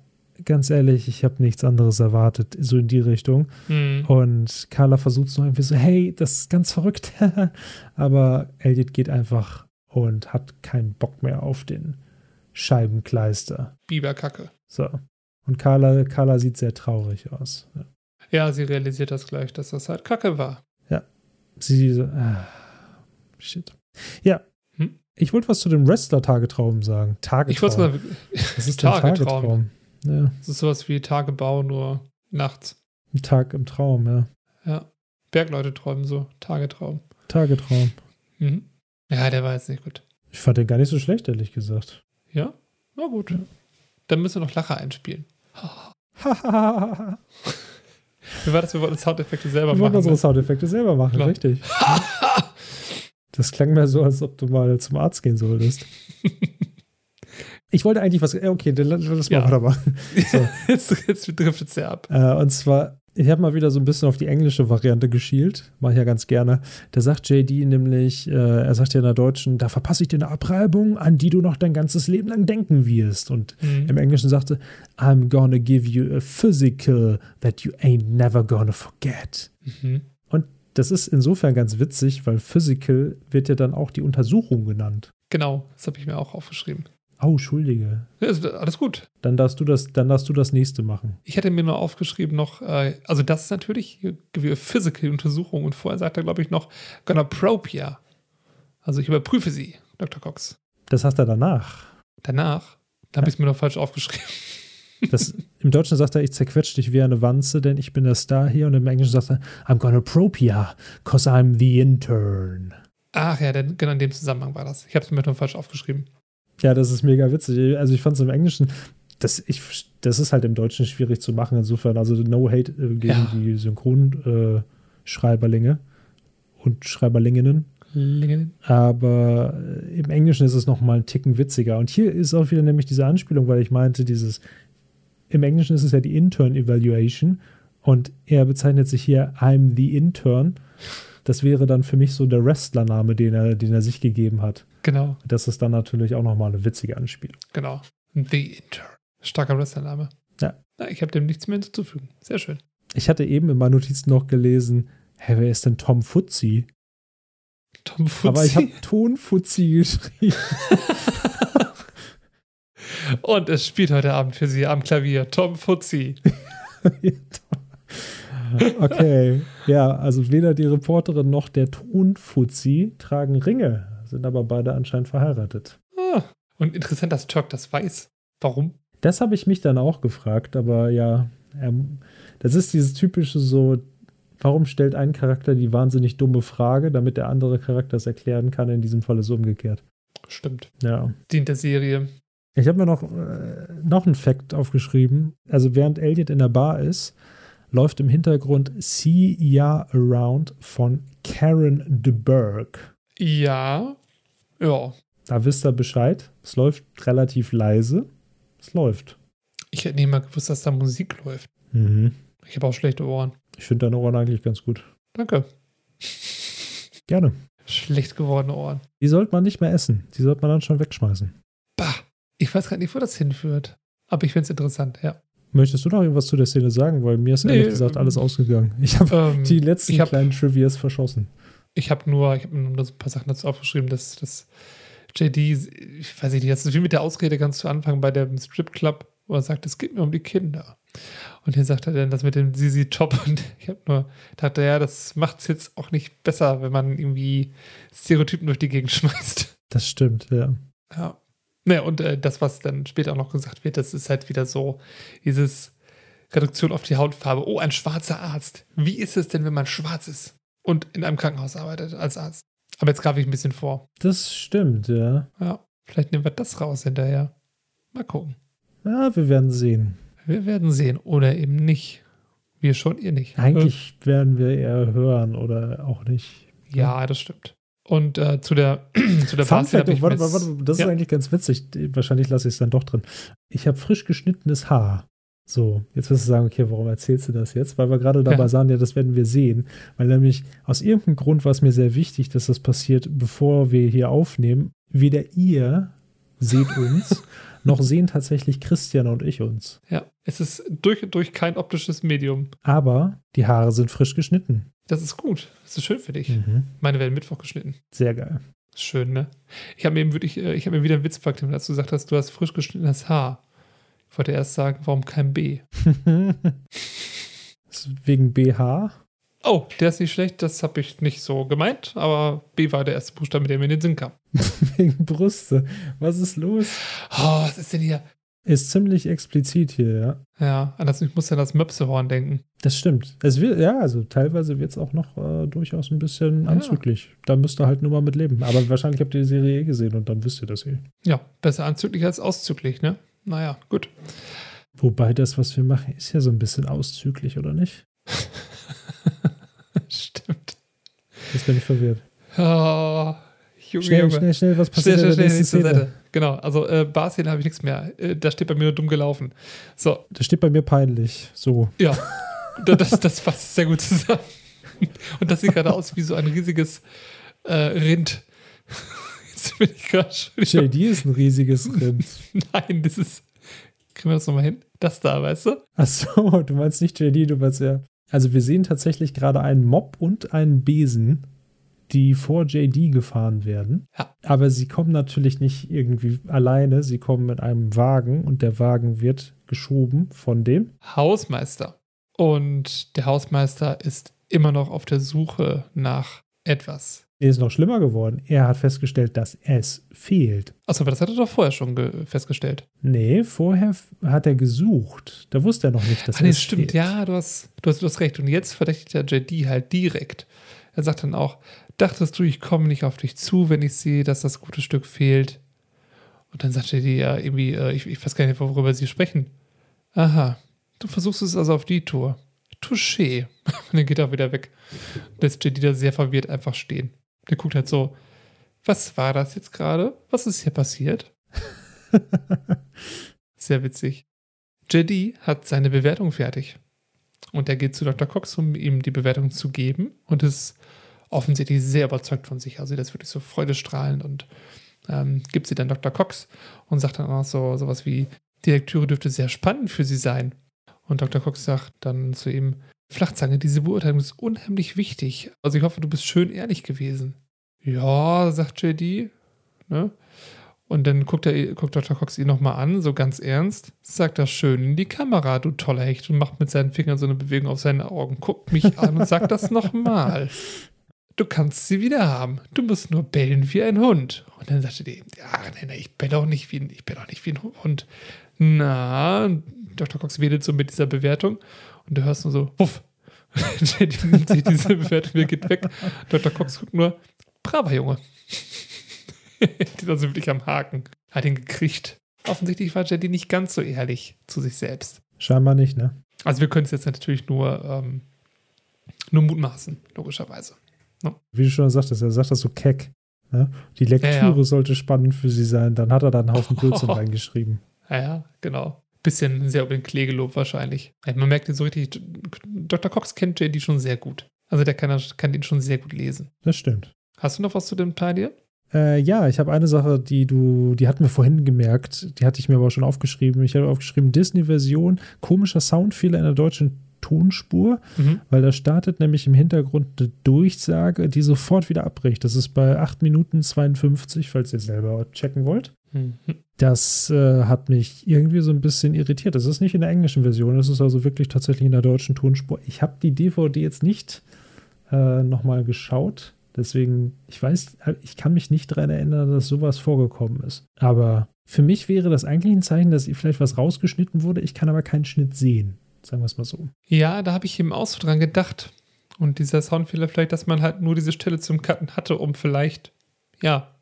ganz ehrlich, ich habe nichts anderes erwartet, so in die Richtung. Mhm. Und Carla versucht es noch irgendwie so, hey, das ist ganz verrückt. Aber Elliot geht einfach und hat keinen Bock mehr auf den Scheibenkleister. Biberkacke. So. Und Carla, Carla sieht sehr traurig aus. Ja. Ja, sie realisiert das gleich, dass das halt Kacke war. Sie so, ah, shit. Ja. Hm? Ich wollte was zu dem Wrestler-Tagetraum sagen. Tagetraum. Ich wollte sagen, Das ist Tagetraum. Tagetraum. Ja, das ist sowas wie Tagebau, nur nachts. ein Tag im Traum, ja. Ja. Bergleute träumen so. Tagetraum. Tagetraum. Mhm. Ja, der war jetzt nicht gut. Ich fand den gar nicht so schlecht, ehrlich gesagt. Ja? Na gut. Dann müssen wir noch Lacher einspielen. Wie war das? Wir wollten Soundeffekte selber Wir wollen machen. unsere ne? Soundeffekte selber machen, Genau. richtig. Das klang mir so, als ob du mal zum Arzt gehen solltest. Ich wollte eigentlich was. äh, Okay, dann lass mal Ja. weitermachen. So. jetzt, jetzt driftet es ja ab. Äh, und zwar, ich habe mal wieder so ein bisschen auf die englische Variante geschielt. Mache ich ja ganz gerne. Da sagt JD nämlich, äh, er sagt ja in der Deutschen, da verpasse ich dir eine Abreibung, an die du noch dein ganzes Leben lang denken wirst. Und Mhm. im Englischen sagte, I'm gonna give you a physical that you ain't never gonna forget. Mhm. Das ist insofern ganz witzig, weil physical wird ja dann auch die Untersuchung genannt. Genau, das habe ich mir auch aufgeschrieben. Oh, Entschuldige. Ja, alles gut. Dann darfst du das, dann darfst du das nächste machen. Ich hätte mir nur aufgeschrieben noch, äh, also das ist natürlich Physical Untersuchung und vorher sagt er, glaube ich, noch ya. Also ich überprüfe sie, Dr. Cox. Das hast du danach. Danach, da habe ich es mir noch falsch aufgeschrieben. Das, Im Deutschen sagt er, ich zerquetsch dich wie eine Wanze, denn ich bin der Star hier. Und im Englischen sagt er, I'm gonna probe ya, cause I'm the intern. Ach ja, denn, genau in dem Zusammenhang war das. Ich habe es mir nur falsch aufgeschrieben. Ja, das ist mega witzig. Also ich fand es im Englischen, das, ich, das ist halt im Deutschen schwierig zu machen. Insofern, also no hate äh, gegen Ja. die Synchronschreiberlinge äh, und Schreiberlinginnen. Lingen. Aber äh, im Englischen ist es noch mal einen Ticken witziger. Und hier ist auch wieder nämlich diese Anspielung, weil ich meinte, dieses, im Englischen ist es ja die Intern Evaluation und er bezeichnet sich hier I'm the Intern. Das wäre dann für mich so der Wrestlername, den er, den er sich gegeben hat. Genau, Das ist dann natürlich auch noch mal eine witzige Anspielung. genau. The Intern. Starker Wrestlername. Ja. Na, ich habe dem nichts mehr hinzuzufügen. Sehr schön. Ich hatte eben in meinen Notizen noch gelesen, hä, wer ist denn Tom Fuzzi? Tom Fuzzi. Aber ich habe Ton Fuzzi geschrieben. Und es spielt heute Abend für Sie am Klavier Tom Fuzzi. Okay, ja, also weder die Reporterin noch der Tonfuzzi tragen Ringe, sind aber beide anscheinend verheiratet. Ah. Und interessant, dass Turk das weiß. Warum? Das habe ich mich dann auch gefragt, aber ja, ähm, das ist dieses typische so, warum stellt ein Charakter die wahnsinnig dumme Frage, damit der andere Charakter es erklären kann, in diesem Fall ist es umgekehrt. Stimmt. Ja. Dient der Serie. Ich habe mir noch, äh, noch einen Fact aufgeschrieben. Also während Elliot in der Bar ist, läuft im Hintergrund See Ya Around von Karen de Burgh. Ja. Ja. Da wisst ihr Bescheid. Es läuft relativ leise. Es läuft. Ich hätte nicht mal gewusst, dass da Musik läuft. Mhm. Ich habe auch schlechte Ohren. Ich finde deine Ohren eigentlich ganz gut. Danke. Gerne. Schlecht gewordene Ohren. Die sollte man nicht mehr essen. Die sollte man dann schon wegschmeißen. Bah. Ich weiß gar nicht, wo das hinführt. Aber ich finde es interessant, ja. Möchtest du noch irgendwas zu der Szene sagen? Weil mir ist ehrlich Nee, gesagt ähm, alles ausgegangen. Ich habe Ähm, die letzten hab- kleinen Trivias verschossen. Ich habe nur, ich habe nur so ein paar Sachen dazu aufgeschrieben, dass, dass JD, ich weiß nicht, das ist wie mit der Ausrede ganz zu Anfang bei dem Stripclub, wo er sagt, es geht mir um die Kinder. Und hier sagt er dann das mit dem Sisi Top und ich habe nur dachte, ja, das macht es jetzt auch nicht besser, wenn man irgendwie Stereotypen durch die Gegend schmeißt. Das stimmt, ja. Ja. Naja, und äh, das, was dann später auch noch gesagt wird, das ist halt wieder so, dieses Reduktion auf die Hautfarbe. Oh, ein schwarzer Arzt. Wie ist es denn, wenn man schwarz ist und in einem Krankenhaus arbeitet als Arzt? Aber jetzt greife ich ein bisschen vor. Das stimmt, ja. Ja, vielleicht nehmen wir das raus hinterher. Mal gucken. Ja, wir werden sehen. Wir werden sehen. Oder eben nicht. Wir schon, ihr nicht. Eigentlich werden wir eher hören oder auch nicht. Äh, ja, das stimmt. Und äh, zu der, zu der Fun Fact, warte, warte, das ja. ist eigentlich ganz witzig. Wahrscheinlich lasse ich es dann doch drin. Ich habe frisch geschnittenes Haar. So, jetzt wirst du sagen, okay, warum erzählst du das jetzt? Weil wir gerade dabei Ja. sagen, ja, das werden wir sehen. Weil nämlich aus irgendeinem Grund war es mir sehr wichtig, dass das passiert, bevor wir hier aufnehmen. Weder ihr seht uns, noch sehen tatsächlich Christian und ich uns. Ja, es ist durch, durch kein optisches Medium. Aber die Haare sind frisch geschnitten. Das ist gut. Das ist schön für dich. Mhm. Meine werden Mittwoch geschnitten. Sehr geil. Schön, ne? Ich habe mir eben wirklich, äh, ich habe mir wieder einen Witz gefragt, als du gesagt hast, du hast frisch geschnittenes Haar. Ich wollte erst sagen, warum kein B? Wegen BH? Oh, der ist nicht schlecht, das habe ich nicht so gemeint, aber B war der erste Buchstabe, der mir in den Sinn kam. Wegen Brüste. Was ist los? Oh, was ist denn hier? Ist ziemlich explizit hier, ja. Ja, anders ich muss ja das Möpsehorn denken. Das stimmt. Es wird, ja, also teilweise wird es auch noch äh, durchaus ein bisschen Ja. anzüglich. Da müsst ihr halt nur mal mit leben. Aber wahrscheinlich habt ihr die Serie eh gesehen und dann wisst ihr das eh. Ja, besser anzüglich als auszüglich, ne? Naja, gut. Wobei das, was wir machen, ist ja so ein bisschen auszüglich, oder nicht? Stimmt. Jetzt bin ich verwirrt. Oh, Junge, Schnell, Junge. schnell, schnell, was Schnell, passiert schnell, schnell, nächsten nächste Szene? Seite. Genau, also äh, Barszene habe ich nichts mehr. Äh, da steht bei mir nur dumm gelaufen. So, Das steht bei mir peinlich. So. ja. Da- das, das fasst sehr gut zusammen. Und das sieht gerade aus wie so ein riesiges äh, Rind. Jetzt bin ich gerade schon. JD ist ein riesiges Rind. Nein, das ist. Kriegen wir das nochmal hin? Das da, weißt du? Ach so, du meinst nicht JD, du meinst ja. Also wir sehen tatsächlich gerade einen Mob und einen Besen, die vor JD gefahren werden. Ja. Aber sie kommen natürlich nicht irgendwie alleine, sie kommen mit einem Wagen und der Wagen wird geschoben von dem. Hausmeister. Und der Hausmeister ist immer noch auf der Suche nach etwas. Er ist noch schlimmer geworden. Er hat festgestellt, dass es fehlt. Achso, aber das hat er doch vorher schon ge- festgestellt. Nee, vorher hat er gesucht. Da wusste er noch nicht, dass Ah, nee, es stimmt, fehlt. ja, du hast, du, hast, du hast recht. Und jetzt verdächtigt der JD halt direkt. Er sagt dann auch, dachtest du, ich komme nicht auf dich zu, wenn ich sehe, dass das gute Stück fehlt? Und dann sagt JD ja irgendwie, äh, ich, ich weiß gar nicht, worüber sie sprechen. Aha, du versuchst es also auf die Tour. Touché. Und dann geht er wieder weg. Lässt JD da sehr verwirrt einfach stehen. Der guckt halt so, was war das jetzt gerade? Was ist hier passiert? Sehr witzig. JD hat seine Bewertung fertig. Und er geht zu Dr. Cox, um ihm die Bewertung zu geben. Und ist offensichtlich sehr überzeugt von sich. Also, das ist wirklich so freudestrahlend und ähm, gibt sie dann Dr. Cox und sagt dann auch so sowas wie: Die Lektüre dürfte sehr spannend für sie sein. Und Dr. Cox sagt dann zu ihm: Flachzange, diese Beurteilung ist unheimlich wichtig. Also, ich hoffe, du bist schön ehrlich gewesen. Ja, sagt JD. Ne? Und dann guckt, er, guckt Dr. Cox ihn nochmal an, so ganz ernst, sagt das schön in die Kamera, du toller Hecht, und macht mit seinen Fingern so eine Bewegung auf seine Augen. Guckt mich an und sagt das nochmal. Du kannst sie wieder haben. Du musst nur bellen wie ein Hund. Und dann sagte die, ja, nee, nee, ich belle auch nicht wie ein, ich belle auch nicht wie ein Hund. Na, Dr. Cox wedelt so mit dieser Bewertung und du hörst nur so, wuff. die nimmt sich diese wieder, geht weg. Dr. Cox guckt nur, braver Junge. die also wirklich am Haken. Hat ihn gekriegt. Offensichtlich war Jetty nicht ganz so ehrlich zu sich selbst. Scheinbar nicht, ne? Also wir können es jetzt natürlich nur, ähm, nur mutmaßen, logischerweise. Wie du schon sagtest, er sagt das so keck. Ne? Die Lektüre Ja, ja. sollte spannend für sie sein. Dann hat er da einen Haufen Blödsinn reingeschrieben. Ja, ja, genau. Bisschen sehr über den Klee gelobt wahrscheinlich. Ja, Man merkt ihn so richtig, Dr. Cox kennt JD schon sehr gut. Also der kann, kann ihn schon sehr gut lesen. Das stimmt. Hast du noch was zu dem Teil hier? Äh, ja, ich habe eine Sache, die du, die hatten wir vorhin gemerkt, die hatte ich mir aber schon aufgeschrieben. Ich habe aufgeschrieben, Disney-Version, komischer Soundfehler in der deutschen Tonspur, Mhm. weil da startet nämlich im Hintergrund eine Durchsage, die sofort wieder abbricht. Das ist bei 8 Minuten 52, falls ihr selber checken wollt. Das äh, hat mich irgendwie so ein bisschen irritiert. Das ist nicht in der englischen Version, das ist also wirklich tatsächlich in der deutschen Tonspur. Ich habe die DVD jetzt nicht äh, nochmal geschaut. Deswegen, ich weiß, ich kann mich nicht daran erinnern, dass sowas vorgekommen ist. Aber für mich wäre das eigentlich ein Zeichen, dass vielleicht was rausgeschnitten wurde. Ich kann aber keinen Schnitt sehen. Sagen wir es mal so. Ja, da habe ich eben auch so dran gedacht. Und dieser Soundfehler vielleicht, dass man halt nur diese Stelle zum Cutten hatte, um vielleicht, ja,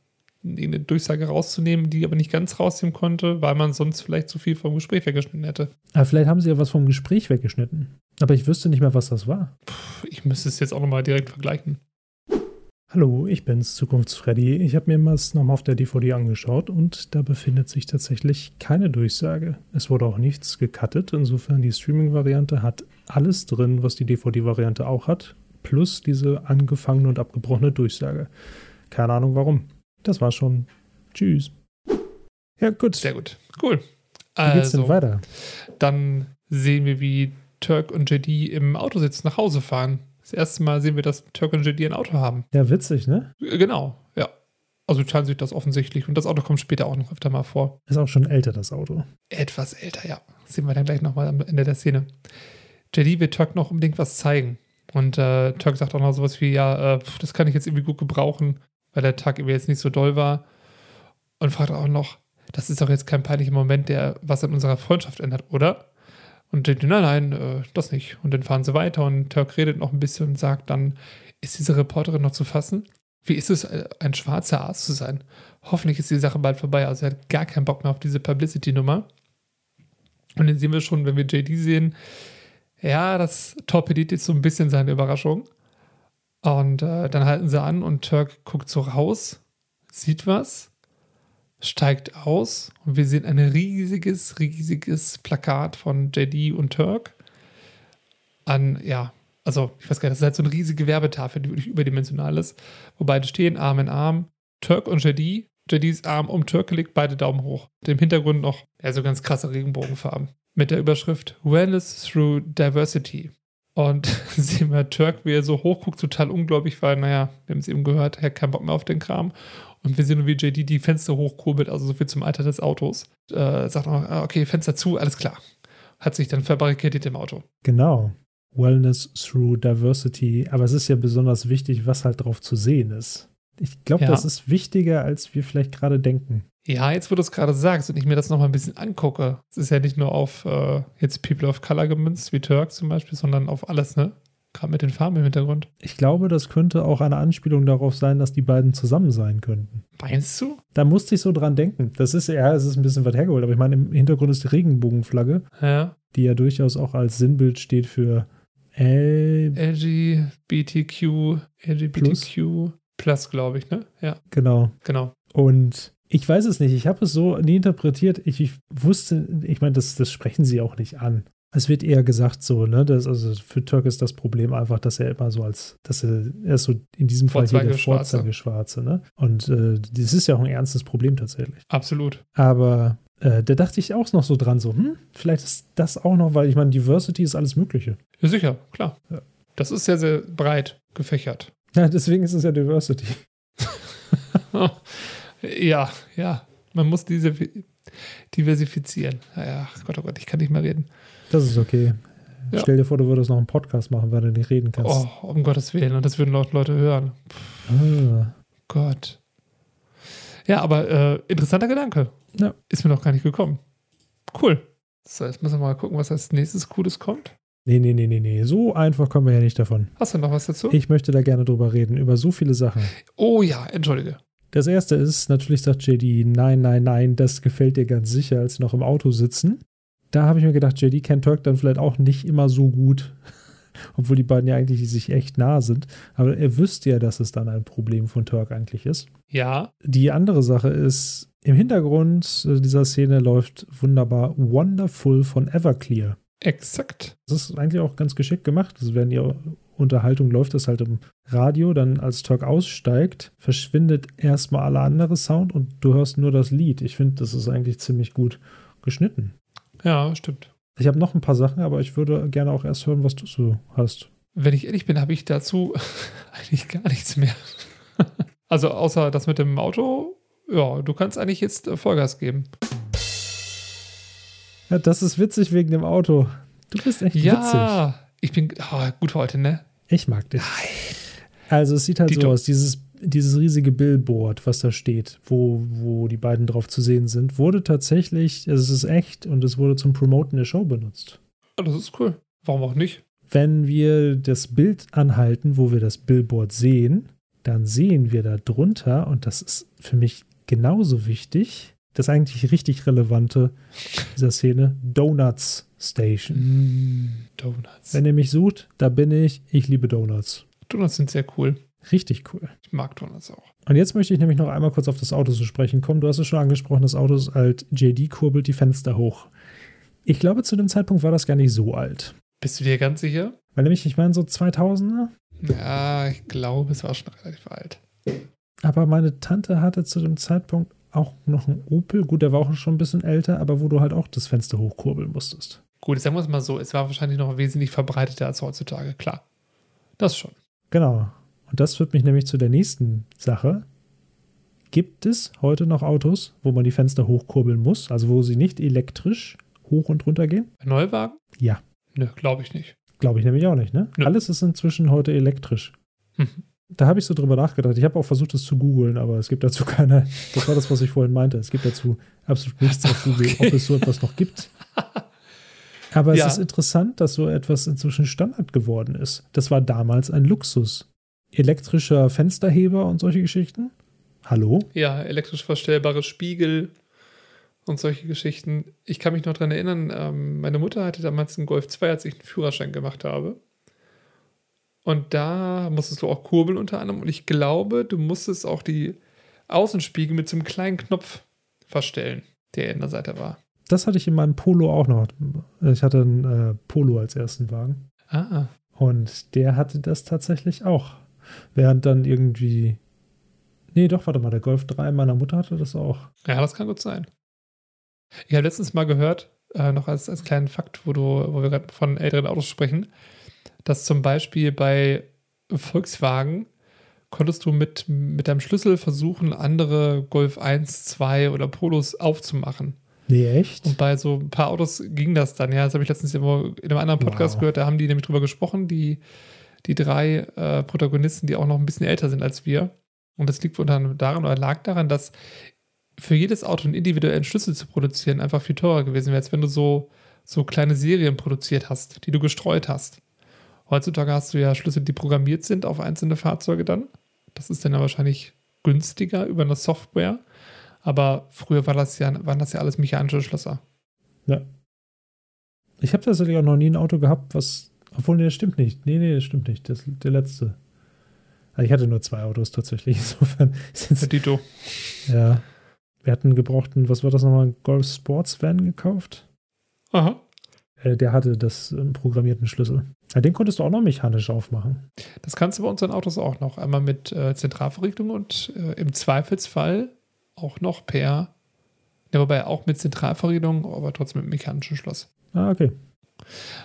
eine Durchsage rauszunehmen, die aber nicht ganz rausnehmen konnte, weil man sonst vielleicht zu viel vom Gespräch weggeschnitten hätte. Aber vielleicht haben sie ja was vom Gespräch weggeschnitten. Aber ich wüsste nicht mehr, was das war. Puh, Ich müsste es jetzt auch nochmal direkt vergleichen. Hallo, ich bin's, Zukunftsfreddy. Ich habe mir das nochmal auf der DVD angeschaut und da befindet sich tatsächlich keine Durchsage. Es wurde auch nichts gecuttet. Insofern die Streaming-Variante hat alles drin, was die DVD-Variante auch hat, plus diese angefangene und abgebrochene Durchsage. Keine Ahnung warum. Das war schon. Tschüss. Ja, gut. Sehr gut. Cool. Wie geht's denn Also, weiter? dann sehen wir, wie Turk und JD im Auto sitzen, nach Hause fahren. Das erste Mal sehen wir, dass Turk und JD ein Auto haben. Ja, witzig, ne? Äh, Genau, ja. Also teilen sich das offensichtlich. Und das Auto kommt später auch noch öfter mal vor. Ist auch schon älter, das Auto. Etwas älter, ja. Das sehen wir dann gleich nochmal am Ende der Szene. JD will Turk noch unbedingt was zeigen. Und äh, Turk sagt auch noch sowas wie, ja, äh, das kann ich jetzt irgendwie gut gebrauchen, weil der Tag irgendwie jetzt nicht so doll war. Und fragt auch noch, das ist doch jetzt kein peinlicher Moment, der was an unserer Freundschaft ändert, oder? Und JD, nein, nein, äh, das nicht. Und dann fahren sie weiter und Turk redet noch ein bisschen und sagt dann, ist diese Reporterin noch zu fassen? Wie ist es, äh, ein schwarzer Arzt zu sein? Hoffentlich ist die Sache bald vorbei. Also er hat gar keinen Bock mehr auf diese Publicity-Nummer. Und dann sehen wir schon, wenn wir JD sehen, ja, das torpediert jetzt so ein bisschen seine Überraschung. Und äh, dann halten sie an und Turk guckt so raus, sieht was, steigt aus und wir sehen ein riesiges, riesiges Plakat von JD und Turk an, ja, also ich weiß gar nicht, das ist halt so eine riesige Werbetafel, die wirklich überdimensional ist, wo beide stehen, Arm in Arm, Turk und JD, JDs Arm um Turk gelegt, beide Daumen hoch. Im Hintergrund noch, ja, so ganz krasse Regenbogenfarben. Mit der Überschrift Wellness through Diversity. Und sehen wir Turk, wie er so hochguckt, total ungläubig, weil, naja, wir haben es eben gehört, er hat keinen Bock mehr auf den Kram. Und wir sehen nur, wie JD die Fenster hochkurbelt, also so viel zum Alter des Autos. Äh, sagt auch, ah, okay, Fenster zu, alles klar. Hat sich dann verbarrikadiert im Auto. Genau. Wellness through Diversity. Aber es ist ja besonders wichtig, was halt drauf zu sehen ist. Ich glaube, Ja. das ist wichtiger, als wir vielleicht gerade denken. Ja, jetzt wo du es gerade sagst und ich mir das nochmal ein bisschen angucke, es ist ja nicht nur auf äh, jetzt People of Color gemünzt, wie Turk zum Beispiel, sondern auf alles, ne? Gerade mit den Farben im Hintergrund. Ich glaube, das könnte auch eine Anspielung darauf sein, dass die beiden zusammen sein könnten. Meinst du? Da musste ich so dran denken. Das ist ja, es ist ein bisschen weit hergeholt, aber ich meine, im Hintergrund ist die Regenbogenflagge, Ja. die ja durchaus auch als Sinnbild steht für L. LGBTQ, LGBTQ Plus, glaube ich, ne? Ja, Genau. genau. Und ich weiß es nicht, ich habe es so nie interpretiert. Ich, ich wusste, ich meine, das, das sprechen sie auch nicht an. Es wird eher gesagt so, ne, dass, also für Turk ist das Problem einfach, dass er immer so als, dass er, er ist so in diesem Fall hier der Vorzeigeschwarze. Vorzeigeschwarze, ne? Und äh, das ist ja auch ein ernstes Problem tatsächlich. Absolut. Aber äh, da dachte ich auch noch so dran, so, hm, vielleicht ist das auch noch, weil ich meine, Diversity ist alles Mögliche. Ja, sicher, klar. Ja. Das ist sehr, sehr breit gefächert. Ja, deswegen ist es ja Diversity. ja, ja. Man muss diese diversifizieren. Ja, Gott, oh Gott, ich kann nicht mehr reden. Das ist okay. Ja. Stell dir vor, du würdest noch einen Podcast machen, weil du nicht reden kannst. Oh, um Gottes Willen. Und das würden Leute hören. Ah. Gott. Ja, aber äh, interessanter Gedanke. Ja. Ist mir noch gar nicht gekommen. Cool. So, jetzt müssen wir mal gucken, was als nächstes Cooles kommt. Nee, nee, nee, nee, nee. So einfach kommen wir ja nicht davon. Hast du noch was dazu? Ich möchte da gerne drüber reden, über so viele Sachen. oh ja, entschuldige. Das erste ist, natürlich sagt JD, nein, nein, nein, das gefällt dir ganz sicher, als sie noch im Auto sitzen. Da habe ich mir gedacht, JD kennt Turk dann vielleicht auch nicht immer so gut, obwohl die beiden ja eigentlich sich echt nah sind. Aber er wüsste ja, dass es dann ein Problem von Turk eigentlich ist. Ja, Die andere Sache ist, im Hintergrund äh, dieser Szene läuft wunderbar Wonderful von Everclear. exakt. Das ist eigentlich auch ganz geschickt gemacht. Also während die Unterhaltung läuft das halt im Radio, dann als Talk aussteigt, verschwindet erstmal aller andere Sound und du hörst nur das Lied. Ich finde, das ist eigentlich ziemlich gut geschnitten. Ja, stimmt. Ich habe noch ein paar Sachen, aber ich würde gerne auch erst hören, was du so hast. Wenn ich ehrlich bin, habe ich dazu eigentlich gar nichts mehr. also außer das mit dem Auto, ja, du kannst eigentlich jetzt äh, Vollgas geben. Ja, das ist witzig wegen dem Auto. Du bist echt witzig. Ja, ich bin oh, gut heute, ne? Ich mag dich. Also es sieht halt so Dito. aus, dieses, dieses riesige Billboard, was da steht, wo, wo die beiden drauf zu sehen sind, wurde tatsächlich, also es ist echt und es wurde zum Promoten der Show benutzt. Oh, das ist cool. Warum auch nicht? Wenn wir das Bild anhalten, wo wir das Billboard sehen, dann sehen wir da drunter, und das ist für mich genauso wichtig, das eigentlich richtig Relevante dieser Szene, Donuts Station. Mm, Donuts. Wenn ihr mich sucht, da bin ich. Ich liebe Donuts. Donuts sind sehr cool. Richtig cool. Ich mag Donuts auch. Und jetzt möchte ich nämlich noch einmal kurz auf das Auto zu sprechen kommen. Du hast es schon angesprochen, das Auto ist alt. JD kurbelt die Fenster hoch. Ich glaube, zu dem Zeitpunkt war das gar nicht so alt. Bist du dir ganz sicher? Weil nämlich, ich meine, so 2000er. Ja, ich glaube, es war schon relativ alt. Aber meine Tante hatte zu dem Zeitpunkt auch noch ein Opel. Gut, der war auch schon ein bisschen älter, aber wo du halt auch das Fenster hochkurbeln musstest. Gut, sagen wir es mal so, es war wahrscheinlich noch wesentlich verbreiteter als heutzutage, klar. Das schon. Genau. Und das führt mich nämlich zu der nächsten Sache. Gibt es heute noch Autos, wo man die Fenster hochkurbeln muss, also wo sie nicht elektrisch hoch und runter gehen? Bei Neuwagen? Ja. Nö, glaube ich nicht. Glaube ich nämlich auch nicht, ne? Nö. Alles ist inzwischen heute elektrisch. Mhm. Da habe ich so drüber nachgedacht. Ich habe auch versucht, es zu googeln, aber es gibt dazu keine. Das war das, was ich vorhin meinte. Es gibt dazu absolut nichts auf Google, Okay. ob es so etwas noch gibt. Aber es Ja. ist interessant, dass so etwas inzwischen Standard geworden ist. Das war damals ein Luxus. Elektrischer Fensterheber und solche Geschichten. Hallo? Ja, elektrisch verstellbare Spiegel und solche Geschichten. Ich kann mich noch daran erinnern, ähm, meine Mutter hatte damals einen Golf 2, als ich einen Führerschein gemacht habe. Und da musstest du auch kurbeln unter anderem. Und ich glaube, du musstest auch die Außenspiegel mit so einem kleinen Knopf verstellen, der in der Seite war. Das hatte ich in meinem Polo auch noch. Ich hatte einen äh, Polo als ersten Wagen. Ah, Und der hatte das tatsächlich auch. Während dann irgendwie. Nee, doch, warte mal, der Golf 3 meiner Mutter hatte das auch. ja, das kann gut sein. Ich habe letztens mal gehört, äh, noch als, als kleinen Fakt, wo, du, wo wir gerade von älteren Autos sprechen, dass zum Beispiel bei Volkswagen konntest du mit, mit deinem Schlüssel versuchen, andere Golf 1, 2 oder Polos aufzumachen. Nee, echt? Und bei so ein paar Autos ging das dann, ja. Das habe ich letztens in einem anderen Podcast Wow. gehört, da haben die nämlich drüber gesprochen, die, die drei äh, Protagonisten, die auch noch ein bisschen älter sind als wir. Und das liegt unter anderem daran oder lag daran, dass für jedes Auto einen individuellen Schlüssel zu produzieren einfach viel teurer gewesen wäre, als wenn du so, so kleine Serien produziert hast, die du gestreut hast. Heutzutage hast du ja Schlüssel, die programmiert sind auf einzelne Fahrzeuge dann. Das ist dann ja wahrscheinlich günstiger über eine Software. Aber früher war das ja, waren das ja alles mechanische Schlösser. Ja. Ich habe tatsächlich auch noch nie ein Auto gehabt, was. Obwohl, nee, das stimmt nicht. Nee, nee, das stimmt nicht. Das, der letzte. Also ich hatte nur zwei Autos tatsächlich. Insofern ist jetzt, Dito. ja. Wir hatten einen gebrauchten, was war das nochmal, Golf Sports Van gekauft. Aha. Äh, der hatte das ähm, programmierten Schlüssel. Ja, den konntest du auch noch mechanisch aufmachen. Das kannst du bei unseren Autos auch noch. Einmal mit äh, Zentralverriegelung und äh, im Zweifelsfall auch noch per, ja, wobei auch mit Zentralverriegelung, aber trotzdem mit mechanischem Schloss. Ah, okay.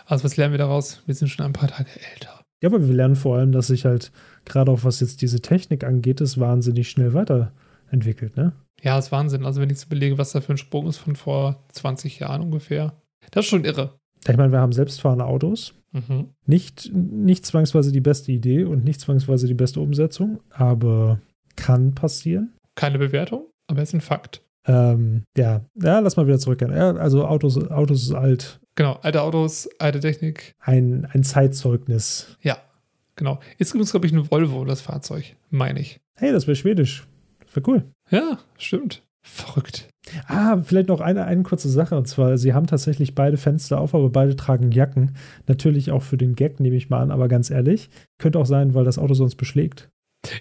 Also was lernen wir daraus? Wir sind schon ein paar Tage älter. Ja, aber wir lernen vor allem, dass sich halt, gerade auch was jetzt diese Technik angeht, es wahnsinnig schnell weiterentwickelt, ne? Ja, ist Wahnsinn. Also wenn ich so belege, was da für ein Sprung ist von vor 20 Jahren ungefähr. Das ist schon irre. Ich meine, wir haben selbstfahrende Autos. Mhm. Nicht, nicht zwangsweise die beste Idee und nicht zwangsweise die beste Umsetzung, aber kann passieren. Keine Bewertung, aber es ist ein Fakt. Ähm, ja, ja, lass mal wieder zurückgehen. Ja, also Autos, Autos ist alt. Genau, alte Autos, alte Technik. Ein, ein Zeitzeugnis. Ja, genau. Ist übrigens, glaube ich, ein Volvo, das Fahrzeug, meine ich. Hey, das wäre schwedisch. Das wäre cool. Ja, stimmt. Verrückt. Ah, vielleicht noch eine, eine kurze Sache. Und zwar, sie haben tatsächlich beide Fenster auf, aber beide tragen Jacken. Natürlich auch für den Gag, nehme ich mal an, aber ganz ehrlich, könnte auch sein, weil das Auto sonst beschlägt.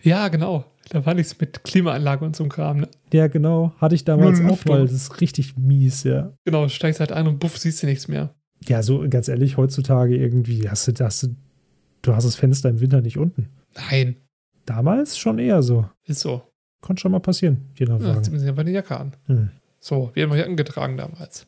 Ja, genau. Da war nichts mit Klimaanlage und so einem Kram. Ne? Ja, genau. Hatte ich damals auch, weil das ist richtig mies, ja. Genau, steigst halt ein und buff, siehst du nichts mehr. Ja, so ganz ehrlich, heutzutage irgendwie hast du, hast du, du hast das Fenster im Winter nicht unten. Nein, Damals schon eher so. ist so. Konnte schon mal passieren, je nach Ja, Wagen. sie einfach eine Jacke an. Hm. So, wir haben Jacken getragen damals.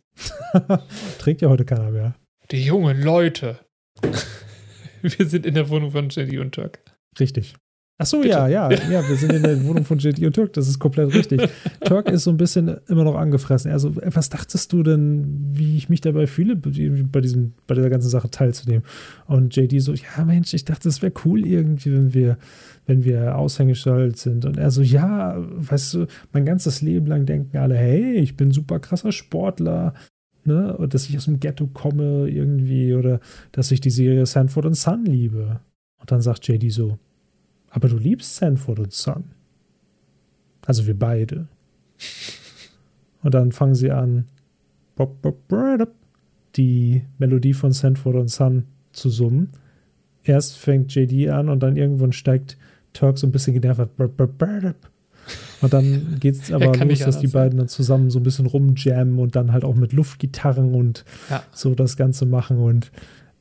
Trägt ja heute keiner mehr. Die jungen Leute. wir sind in der Wohnung von Jenny und Turk. Richtig. Ach so, Bitte. ja, ja, ja, wir sind in der Wohnung von JD und Türk, das ist komplett richtig. Türk ist so ein bisschen immer noch angefressen. Also, was dachtest du denn, wie ich mich dabei fühle, bei, diesem, bei dieser ganzen Sache teilzunehmen? Und JD so, ja, Mensch, ich dachte, es wäre cool irgendwie, wenn wir, wenn wir Aushängeschild sind. Und er so, ja, weißt du, mein ganzes Leben lang denken alle, hey, ich bin super krasser Sportler, ne? Und dass ich aus dem Ghetto komme irgendwie oder dass ich die Serie Sanford und Son liebe. Und dann sagt JD so, aber du liebst Sanford und Son. Also wir beide. Und dann fangen sie an, die Melodie von Sanford und Son zu summen. Erst fängt JD an und dann irgendwann steigt Turk so ein bisschen genervt. Und dann geht es aber kann los, dass die beiden dann zusammen so ein bisschen rumjammen und dann halt auch mit Luftgitarren und Ja. so das Ganze machen. Und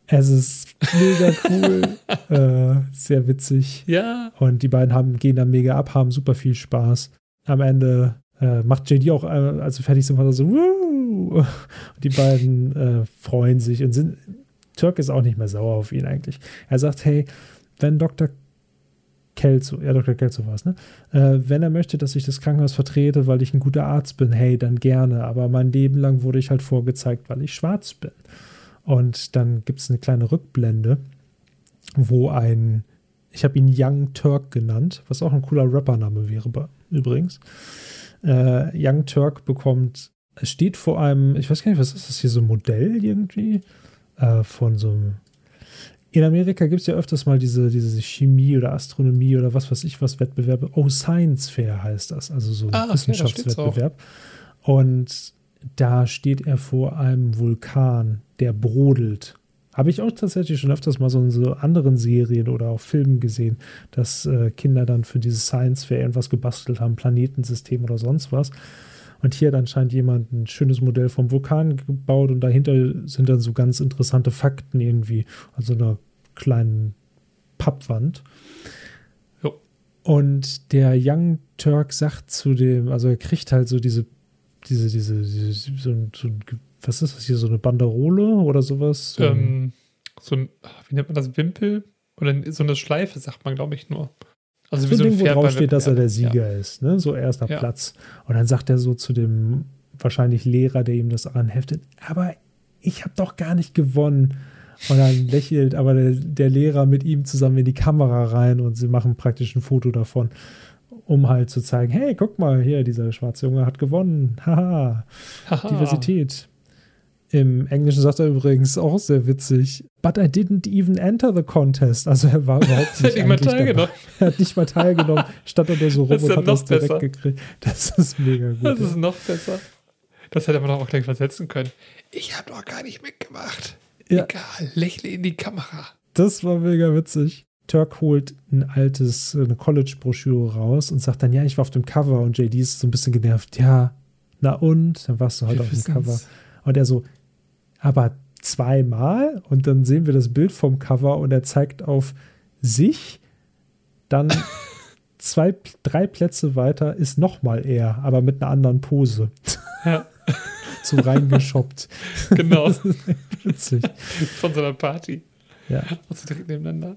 es ist mega cool, äh, sehr witzig. Ja. Und die beiden haben, gehen dann mega ab, haben super viel Spaß. Am Ende äh, macht JD auch, äh, als sie fertig sind, so, Woo! Und die beiden äh, freuen sich und sind, Turk ist auch nicht mehr sauer auf ihn eigentlich. Er sagt, hey, wenn Dr. Kelso, ja, Dr. Kelso war es, ne? Äh, wenn er möchte, dass ich das Krankenhaus vertrete, weil ich ein guter Arzt bin, hey, dann gerne. Aber mein Leben lang wurde ich halt vorgezeigt, weil ich schwarz bin. Und dann gibt es eine kleine Rückblende, wo ein, ich habe ihn Young Turk genannt, was auch ein cooler Rappername wäre, übrigens. Äh, Young Turk bekommt, steht vor einem, ich weiß gar nicht, was ist das hier, so ein Modell irgendwie? Äh, von so einem. In Amerika gibt es ja öfters mal diese, diese Chemie oder Astronomie oder was weiß ich was Wettbewerbe. Oh, Science Fair heißt das, also so ein Ah, okay, da Wissenschaftswettbewerb. Und da steht er vor einem Vulkan, der brodelt. Habe ich auch tatsächlich schon öfters mal so in so anderen Serien oder auch Filmen gesehen, dass äh, Kinder dann für diese Science Fair irgendwas gebastelt haben, Planetensystem oder sonst was. Und hier hat anscheinend jemand ein schönes Modell vom Vulkan gebaut und dahinter sind dann so ganz interessante Fakten irgendwie, also einer kleinen Pappwand. Jo. Und der Young Turk sagt zu dem, also er kriegt halt so diese, diese, diese, diese so, ein- so ein, was ist das hier, so eine Banderole oder sowas? So ein- Ähm, so ein, wie nennt man das, Wimpel? Oder so eine Schleife, sagt man, glaube ich, nur. Also so ein Ding, wo Pferd drauf bei steht, dass er der. Sieger ist, ne? So erster Ja. Platz. Und dann sagt er so zu dem wahrscheinlich Lehrer, der ihm das anheftet, aber ich habe doch gar nicht gewonnen. Und dann lächelt aber der, der Lehrer mit ihm zusammen in die Kamera rein und sie machen praktisch ein Foto davon, um halt zu zeigen, hey, guck mal, hier, dieser schwarze Junge hat gewonnen. Ja. Haha. Diversität. Im Englischen sagt er übrigens auch sehr witzig, but I didn't even enter the contest. Also er war überhaupt Hat nicht, nicht mal eigentlich dabei. teilgenommen. Er hat nicht mal teilgenommen, stand nur so rum Das und hat das direkt besser. gekriegt. Das ist mega gut. Das ist noch besser. Das hätte man doch auch gleich versetzen können. Ich habe doch gar nicht mitgemacht. Ja. Egal, lächle in die Kamera. Das war mega witzig. Turk holt ein altes, eine College-Broschüre raus und sagt dann, ja, ich war auf dem Cover und JD ist so ein bisschen genervt. Ja, na und? Dann warst du halt Wir auf dem. Cover. Und er so, aber zweimal? Und dann sehen wir das Bild vom Cover und er zeigt auf sich. Dann zwei, drei Plätze weiter ist nochmal er, aber mit einer anderen Pose. Ja, So reingeschoppt. genau. Witzig. Von so einer Party. Ja. Und so direkt nebeneinander.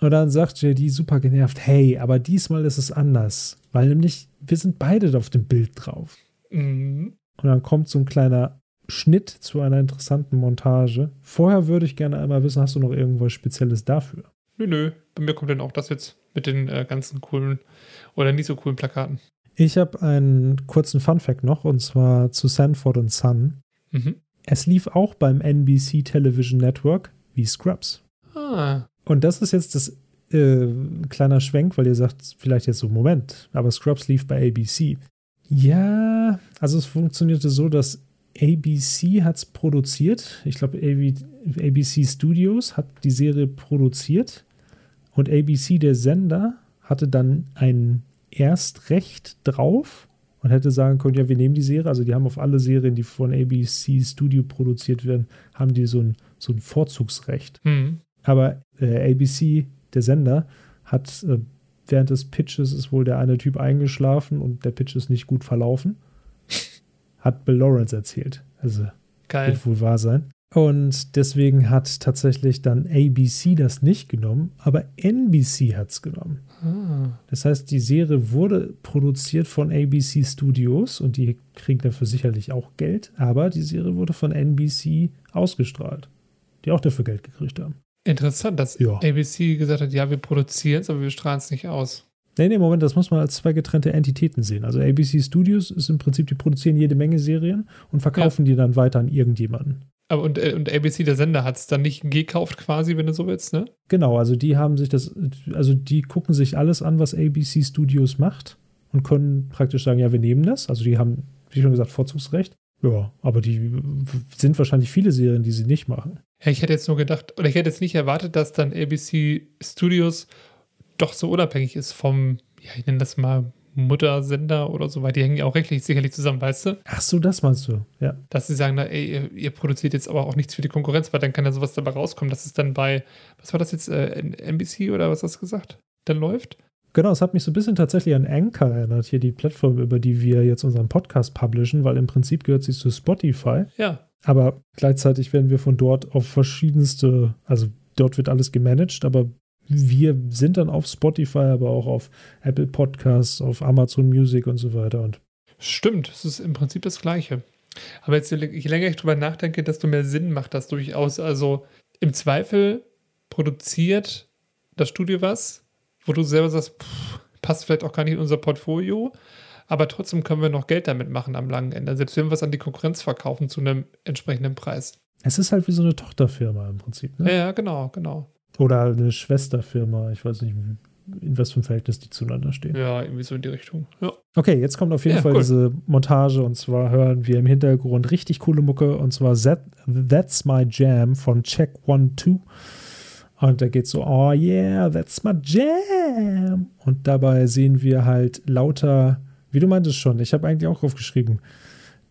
Und dann sagt JD super genervt, hey, aber diesmal ist es anders. Weil nämlich, wir sind beide auf dem Bild drauf. Mhm. Und dann kommt so ein kleiner Schnitt zu einer interessanten Montage. Vorher würde ich gerne einmal wissen, hast du noch irgendwas Spezielles dafür? Nö, nö. Bei mir kommt dann auch das jetzt mit den äh, ganzen coolen oder nicht so coolen Plakaten. Ich habe einen kurzen Fun-Fact noch, und zwar zu Sanford und Son. Mhm. Es lief auch beim NBC Television Network wie Scrubs. Ah, Und das ist jetzt das äh, kleiner Schwenk, weil ihr sagt vielleicht jetzt so, Moment, aber Scrubs lief bei ABC. Ja, also es funktionierte so, dass ABC hat es produziert. Ich glaube, ABC Studios hat die Serie produziert und ABC, der Sender, hatte dann ein Erstrecht drauf und hätte sagen können, ja, wir nehmen die Serie. Also die haben auf alle Serien, die von ABC Studio produziert werden, haben die so ein, so ein Vorzugsrecht. hm. Aber äh, ABC, der Sender, hat äh, während des Pitches ist wohl der eine Typ eingeschlafen und der Pitch ist nicht gut verlaufen. Hat Bill Lawrence erzählt. Also geil. wird wohl wahr sein. Und deswegen hat tatsächlich dann ABC das nicht genommen, aber NBC hat es genommen. Ah. Das heißt, die Serie wurde produziert von ABC Studios und die kriegen dafür sicherlich auch Geld, aber die Serie wurde von NBC ausgestrahlt, die auch dafür Geld gekriegt haben. Interessant, dass Ja. ABC gesagt hat, ja, wir produzieren es, aber wir strahlen es nicht aus. Nee, nee, Moment, das muss man als zwei getrennte Entitäten sehen. Also ABC Studios ist im Prinzip, die produzieren jede Menge Serien und verkaufen die dann weiter an irgendjemanden. Aber und, äh, und ABC, der Sender, hat es dann nicht gekauft quasi, wenn du so willst, ne? Genau, also die haben sich das, also die gucken sich alles an, was ABC Studios macht und können praktisch sagen, ja, wir nehmen das. Also die haben, wie schon gesagt, Vorzugsrecht. Ja, aber die sind wahrscheinlich viele Serien, die sie nicht machen. Ja, ich hätte jetzt nur gedacht, oder ich hätte jetzt nicht erwartet, dass dann ABC Studios doch so unabhängig ist vom, ja, ich nenne das mal Muttersender oder so, weil die hängen ja auch rechtlich sicherlich zusammen, weißt du? Ach so, das meinst du, ja. Dass sie sagen, na, ey, ihr, ihr produziert jetzt aber auch nichts für die Konkurrenz, weil dann kann ja sowas dabei rauskommen, dass es dann bei, was war das jetzt, äh, NBC oder was hast du gesagt, dann läuft? Genau, es hat mich so ein bisschen tatsächlich an Anchor erinnert, hier die Plattform, über die wir jetzt unseren Podcast publishen, weil im Prinzip gehört sie zu Spotify. Ja. Aber gleichzeitig werden wir von dort auf verschiedenste, also dort wird alles gemanagt, aber wir sind dann auf Spotify, aber auch auf Apple Podcasts, auf Amazon Music und so weiter. Und Stimmt, es ist im Prinzip das Gleiche. Aber jetzt, je länger ich drüber nachdenke, desto mehr Sinn macht das durchaus. Also im Zweifel produziert das Studio was, wo du selber sagst, pff, passt vielleicht auch gar nicht in unser Portfolio, aber trotzdem können wir noch Geld damit machen am langen Ende. Selbst wenn wir was an die Konkurrenz verkaufen zu einem entsprechenden Preis. es ist halt wie so eine Tochterfirma im Prinzip. Ne? Ja, genau, genau. Oder eine Schwesterfirma. Ich weiß nicht, in was für ein Verhältnis die zueinander stehen. Ja, irgendwie so in die Richtung. Ja. Okay, jetzt kommt auf jeden Ja, Fall cool. diese Montage und zwar hören wir im Hintergrund richtig coole Mucke und zwar That, That's My Jam von Check One Two. Und da geht so, oh yeah, that's my jam. Und dabei sehen wir halt lauter, wie du meintest schon, ich habe eigentlich auch aufgeschrieben,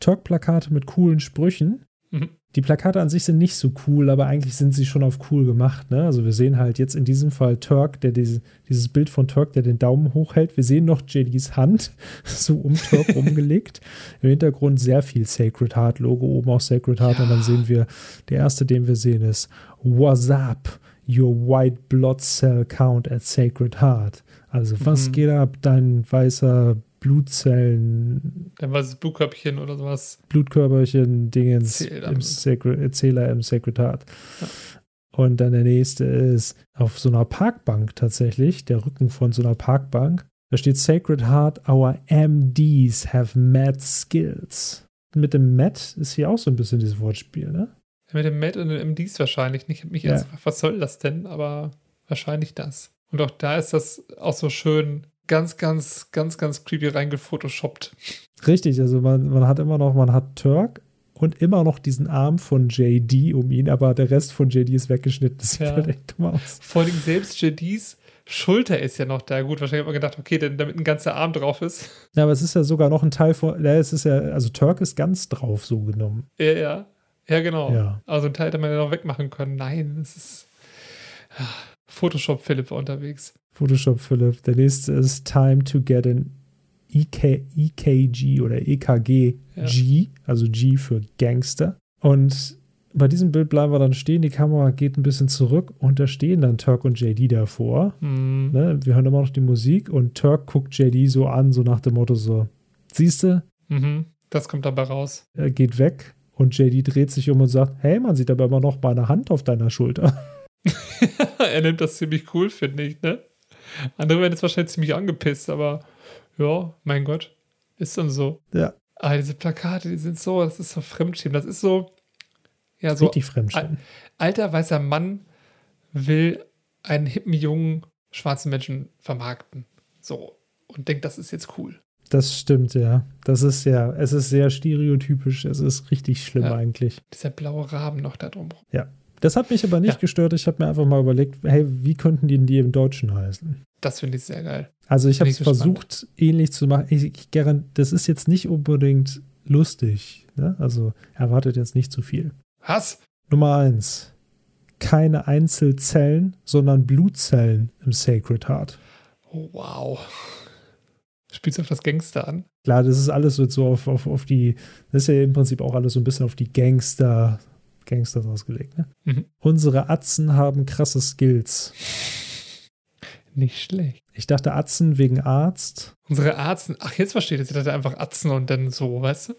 Talk-Plakate mit coolen Sprüchen. Mhm. Die Plakate an sich sind nicht so cool, aber eigentlich sind sie schon auf cool gemacht. Ne? Also wir sehen halt jetzt in diesem Fall Turk, der diese, dieses Bild von Turk, der den Daumen hochhält. Wir sehen noch JDs Hand so um Turk rumgelegt. Im Hintergrund sehr viel Sacred Heart Logo, oben auch Sacred Heart. Und dann sehen wir, der erste, den wir sehen, ist What's up? Your white blood cell count at Sacred Heart. Also was Mhm. geht ab, dein weißer Blutzellen, Dann war es Blutköpfchen oder sowas. Blutkörperchen, Dingens im Sacred, äh, Zähler im Sacred Heart. Ja. Und dann der nächste ist auf so einer Parkbank tatsächlich, der Rücken von so einer Parkbank. Da steht Sacred Heart, our MDs have mad skills. Mit dem Matt ist hier auch so ein bisschen dieses Wortspiel, ne? Mit dem Matt und den MDs wahrscheinlich nicht. Ich mich Ja. gefragt, was soll das denn? Aber wahrscheinlich das. Und auch da ist das auch so schön ganz, ganz, ganz, ganz creepy reingefotoshoppt. Richtig, also man, man hat immer noch, man hat Turk und immer noch diesen Arm von JD um ihn, aber der Rest von JD ist weggeschnitten. Das sieht Ja. halt echt dumm aus. Vor allem selbst JDs Schulter ist ja noch da. Gut, wahrscheinlich hat man gedacht, okay, denn damit ein ganzer Arm drauf ist. Ja, aber es ist ja sogar noch ein Teil von, ja, es ist ja, also Turk ist ganz drauf so genommen. Ja, ja. Ja, genau. Ja. Also ein Teil hätte man ja noch wegmachen können. Nein, das ist. Ah, Photoshop Philipp war unterwegs. Photoshop Philipp. Der nächste ist Time to get an EK, EKG oder EKG Ja. G, also G für Gangster. Und bei diesem Bild bleiben wir dann stehen, die Kamera geht ein bisschen zurück und da stehen dann Turk und JD davor. Hm. Ne? Wir hören immer noch die Musik und Turk guckt JD so an, so nach dem Motto so, siehste, Mhm. Das kommt dabei raus. er geht weg und JD dreht sich um und sagt, hey, man sieht aber immer noch meine Hand auf deiner Schulter. er nimmt das ziemlich cool, finde ich, ne? Andere werden jetzt wahrscheinlich ziemlich angepisst, aber ja, mein Gott, ist dann so. Ja. Aber diese Plakate, die sind so, das ist so Fremdschämen. Das ist so, ja, so Richtig fremdschämen. alter weißer Mann will einen hippen, jungen, schwarzen Menschen vermarkten. So. Und denkt, das ist jetzt cool. Das stimmt, ja. Das ist ja, es ist sehr stereotypisch. Es ist richtig schlimm Ja. eigentlich. Dieser blaue Rahmen noch da drum. Das hat mich aber nicht Ja. gestört. Ich habe mir einfach mal überlegt, hey, wie könnten die, die im Deutschen heißen? Das finde ich sehr geil. Also ich habe es versucht, ähnlich zu machen. Ich, ich das ist jetzt nicht unbedingt lustig. Ne? Also erwartet jetzt nicht zu viel. Was? Nummer eins. Keine Einzelzellen, sondern Blutzellen im Sacred Heart. Oh, wow. Spielst du auf das Gangster an? Klar, das ist alles so, so auf, auf, auf die, das ist ja im Prinzip auch alles so ein bisschen auf die Gangster, Gangsters ausgelegt. Ne? Mhm. Unsere Atzen haben krasse Skills. Nicht schlecht. Ich dachte Atzen wegen Arzt. Unsere Arzen, ach, jetzt versteht es. Ich dachte einfach Atzen und dann so, weißt du?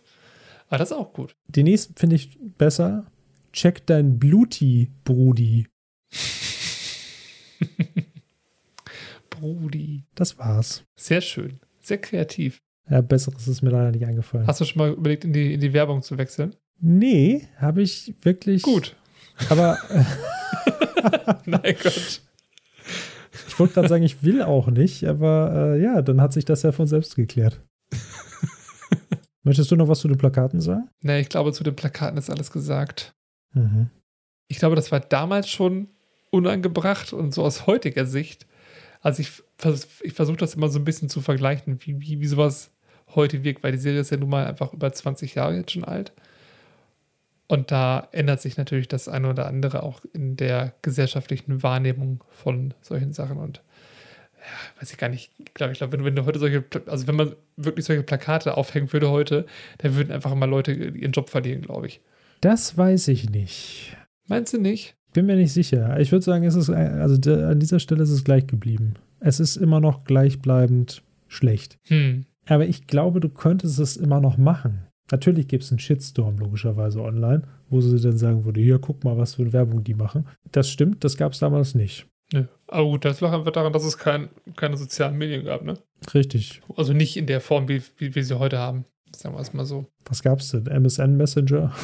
Aber das ist auch gut. Den nächsten finde ich besser. Check dein Bluti, Brudi. Brudi. Das war's. Sehr schön. Sehr kreativ. Ja, besseres ist mir leider nicht eingefallen. Hast du schon mal überlegt, in die, in die Werbung zu wechseln? Nee, habe ich wirklich. Gut. Aber Nein Gott. ich wollte gerade sagen, ich will auch nicht. Aber äh, ja, dann hat sich das ja von selbst geklärt. Möchtest du noch was zu den Plakaten sagen? Nee, ich glaube, zu den Plakaten ist alles gesagt. Mhm. Ich glaube, das war damals schon unangebracht und so aus heutiger Sicht. Also ich, vers ich versuche das immer so ein bisschen zu vergleichen, wie, wie, wie sowas heute wirkt, weil die Serie ist ja nun mal einfach über 20 Jahre jetzt schon alt. Und da ändert sich natürlich das eine oder andere auch in der gesellschaftlichen Wahrnehmung von solchen Sachen. Und ja, weiß ich gar nicht, glaube ich, glaube, wenn, wenn du heute solche, also wenn man wirklich solche Plakate aufhängen würde heute, dann würden einfach mal Leute ihren Job verlieren, glaube ich. Das weiß ich nicht. Meinst du nicht? Bin mir nicht sicher. Ich würde sagen, es ist, also an dieser Stelle ist es gleich geblieben. Es ist immer noch gleichbleibend schlecht. Hm. Aber ich glaube, du könntest es immer noch machen. Natürlich gibt es einen Shitstorm logischerweise online, wo sie dann sagen würde, hier, guck mal, was für eine Werbung die machen. Das stimmt, das gab es damals nicht. Nö. Aber gut, das lag einfach daran, dass es kein, keine sozialen Medien gab, ne? Richtig. Also nicht in der Form, wie, wie wir sie heute haben. Sagen wir es mal so. Was gab es denn? MSN Messenger?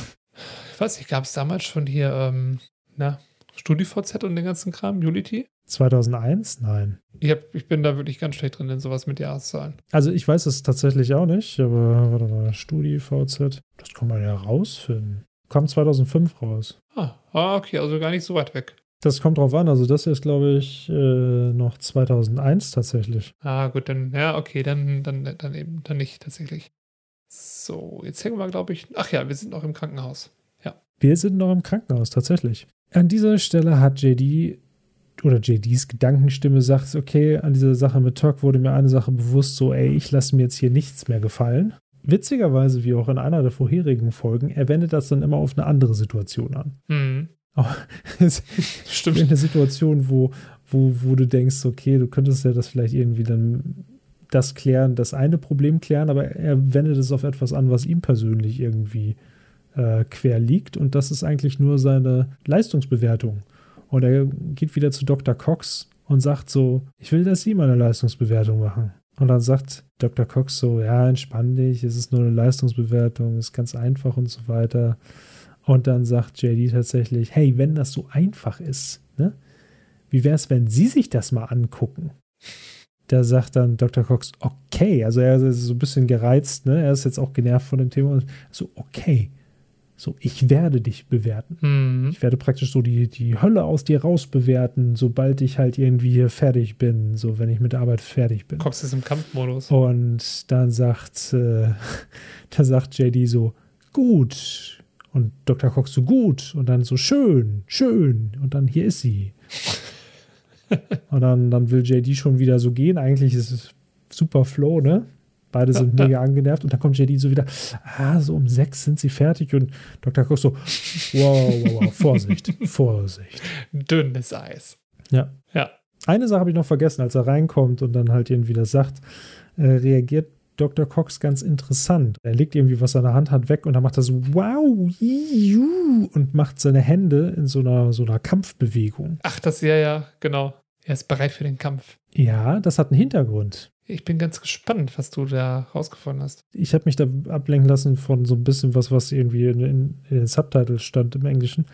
Ich weiß nicht, gab es damals schon hier, ähm, na, StudiVZ und den ganzen Kram, Unity? 2001? Nein. Ich, hab, ich bin da wirklich ganz schlecht drin in sowas mit Jahreszahlen. Also ich weiß es tatsächlich auch nicht, aber warte mal, StudiVZ, das kann man ja rausfinden. Kam 2005 raus. Ah, ah, okay, also gar nicht so weit weg. Das kommt drauf an, also das ist, glaube ich, äh, noch 2001 tatsächlich. Ah, gut, dann, ja, okay, dann, dann, dann eben, dann nicht tatsächlich. So, jetzt hängen wir, glaube ich, ach ja, wir sind noch im Krankenhaus. Ja. Wir sind noch im Krankenhaus, tatsächlich. An dieser Stelle hat JD oder JDs Gedankenstimme sagt, okay, an dieser Sache mit Talk wurde mir eine Sache bewusst, so, ey, ich lasse mir jetzt hier nichts mehr gefallen. Witzigerweise, wie auch in einer der vorherigen Folgen, er wendet das dann immer auf eine andere Situation an. Mhm. Stimmt. Eine Situation, wo, wo, wo du denkst, okay, du könntest ja das vielleicht irgendwie dann das klären, das eine Problem klären, aber er wendet es auf etwas an, was ihm persönlich irgendwie äh, quer liegt. Und das ist eigentlich nur seine Leistungsbewertung. Und er geht wieder zu Dr. Cox und sagt so, ich will, dass Sie mal eine Leistungsbewertung machen. Und dann sagt Dr. Cox so, ja, entspann dich, es ist nur eine Leistungsbewertung, ist ganz einfach und so weiter. Und dann sagt JD tatsächlich, hey, wenn das so einfach ist, ne, wie wäre es, wenn Sie sich das mal angucken? Da sagt dann Dr. Cox, okay, also er ist so ein bisschen gereizt, ne? er ist jetzt auch genervt von dem Thema. So, okay, so, ich werde dich bewerten. Mhm. Ich werde praktisch so die, die Hölle aus dir rausbewerten, sobald ich halt irgendwie hier fertig bin, so wenn ich mit der Arbeit fertig bin. Kommst jetzt im Kampfmodus. Und dann sagt, äh, dann sagt JD so, gut. Und Dr. Cox so, gut. Und dann so, schön, schön. Und dann, hier ist sie. und dann, dann will JD schon wieder so gehen. Eigentlich ist es super Flow, ne? Beide sind mega angenervt und dann kommt JD so wieder, ah, so um sechs sind sie fertig und Dr. Koch so, wow, wow, wow, Vorsicht, Vorsicht. Dünnes Eis. Ja. Ja. Eine Sache habe ich noch vergessen, als er reinkommt und dann halt irgendwie das sagt, äh, reagiert Dr. Cox ganz interessant. Er legt irgendwie was an der Hand hat weg und dann macht er so, wow, iu, und macht seine Hände in so einer, so einer Kampfbewegung. Ach, das ja, ja, genau. Er ist bereit für den Kampf. Ja, das hat einen Hintergrund. Ich bin ganz gespannt, was du da rausgefunden hast. Ich habe mich da ablenken lassen von so ein bisschen was, was irgendwie in, in, in den Subtitles stand im Englischen.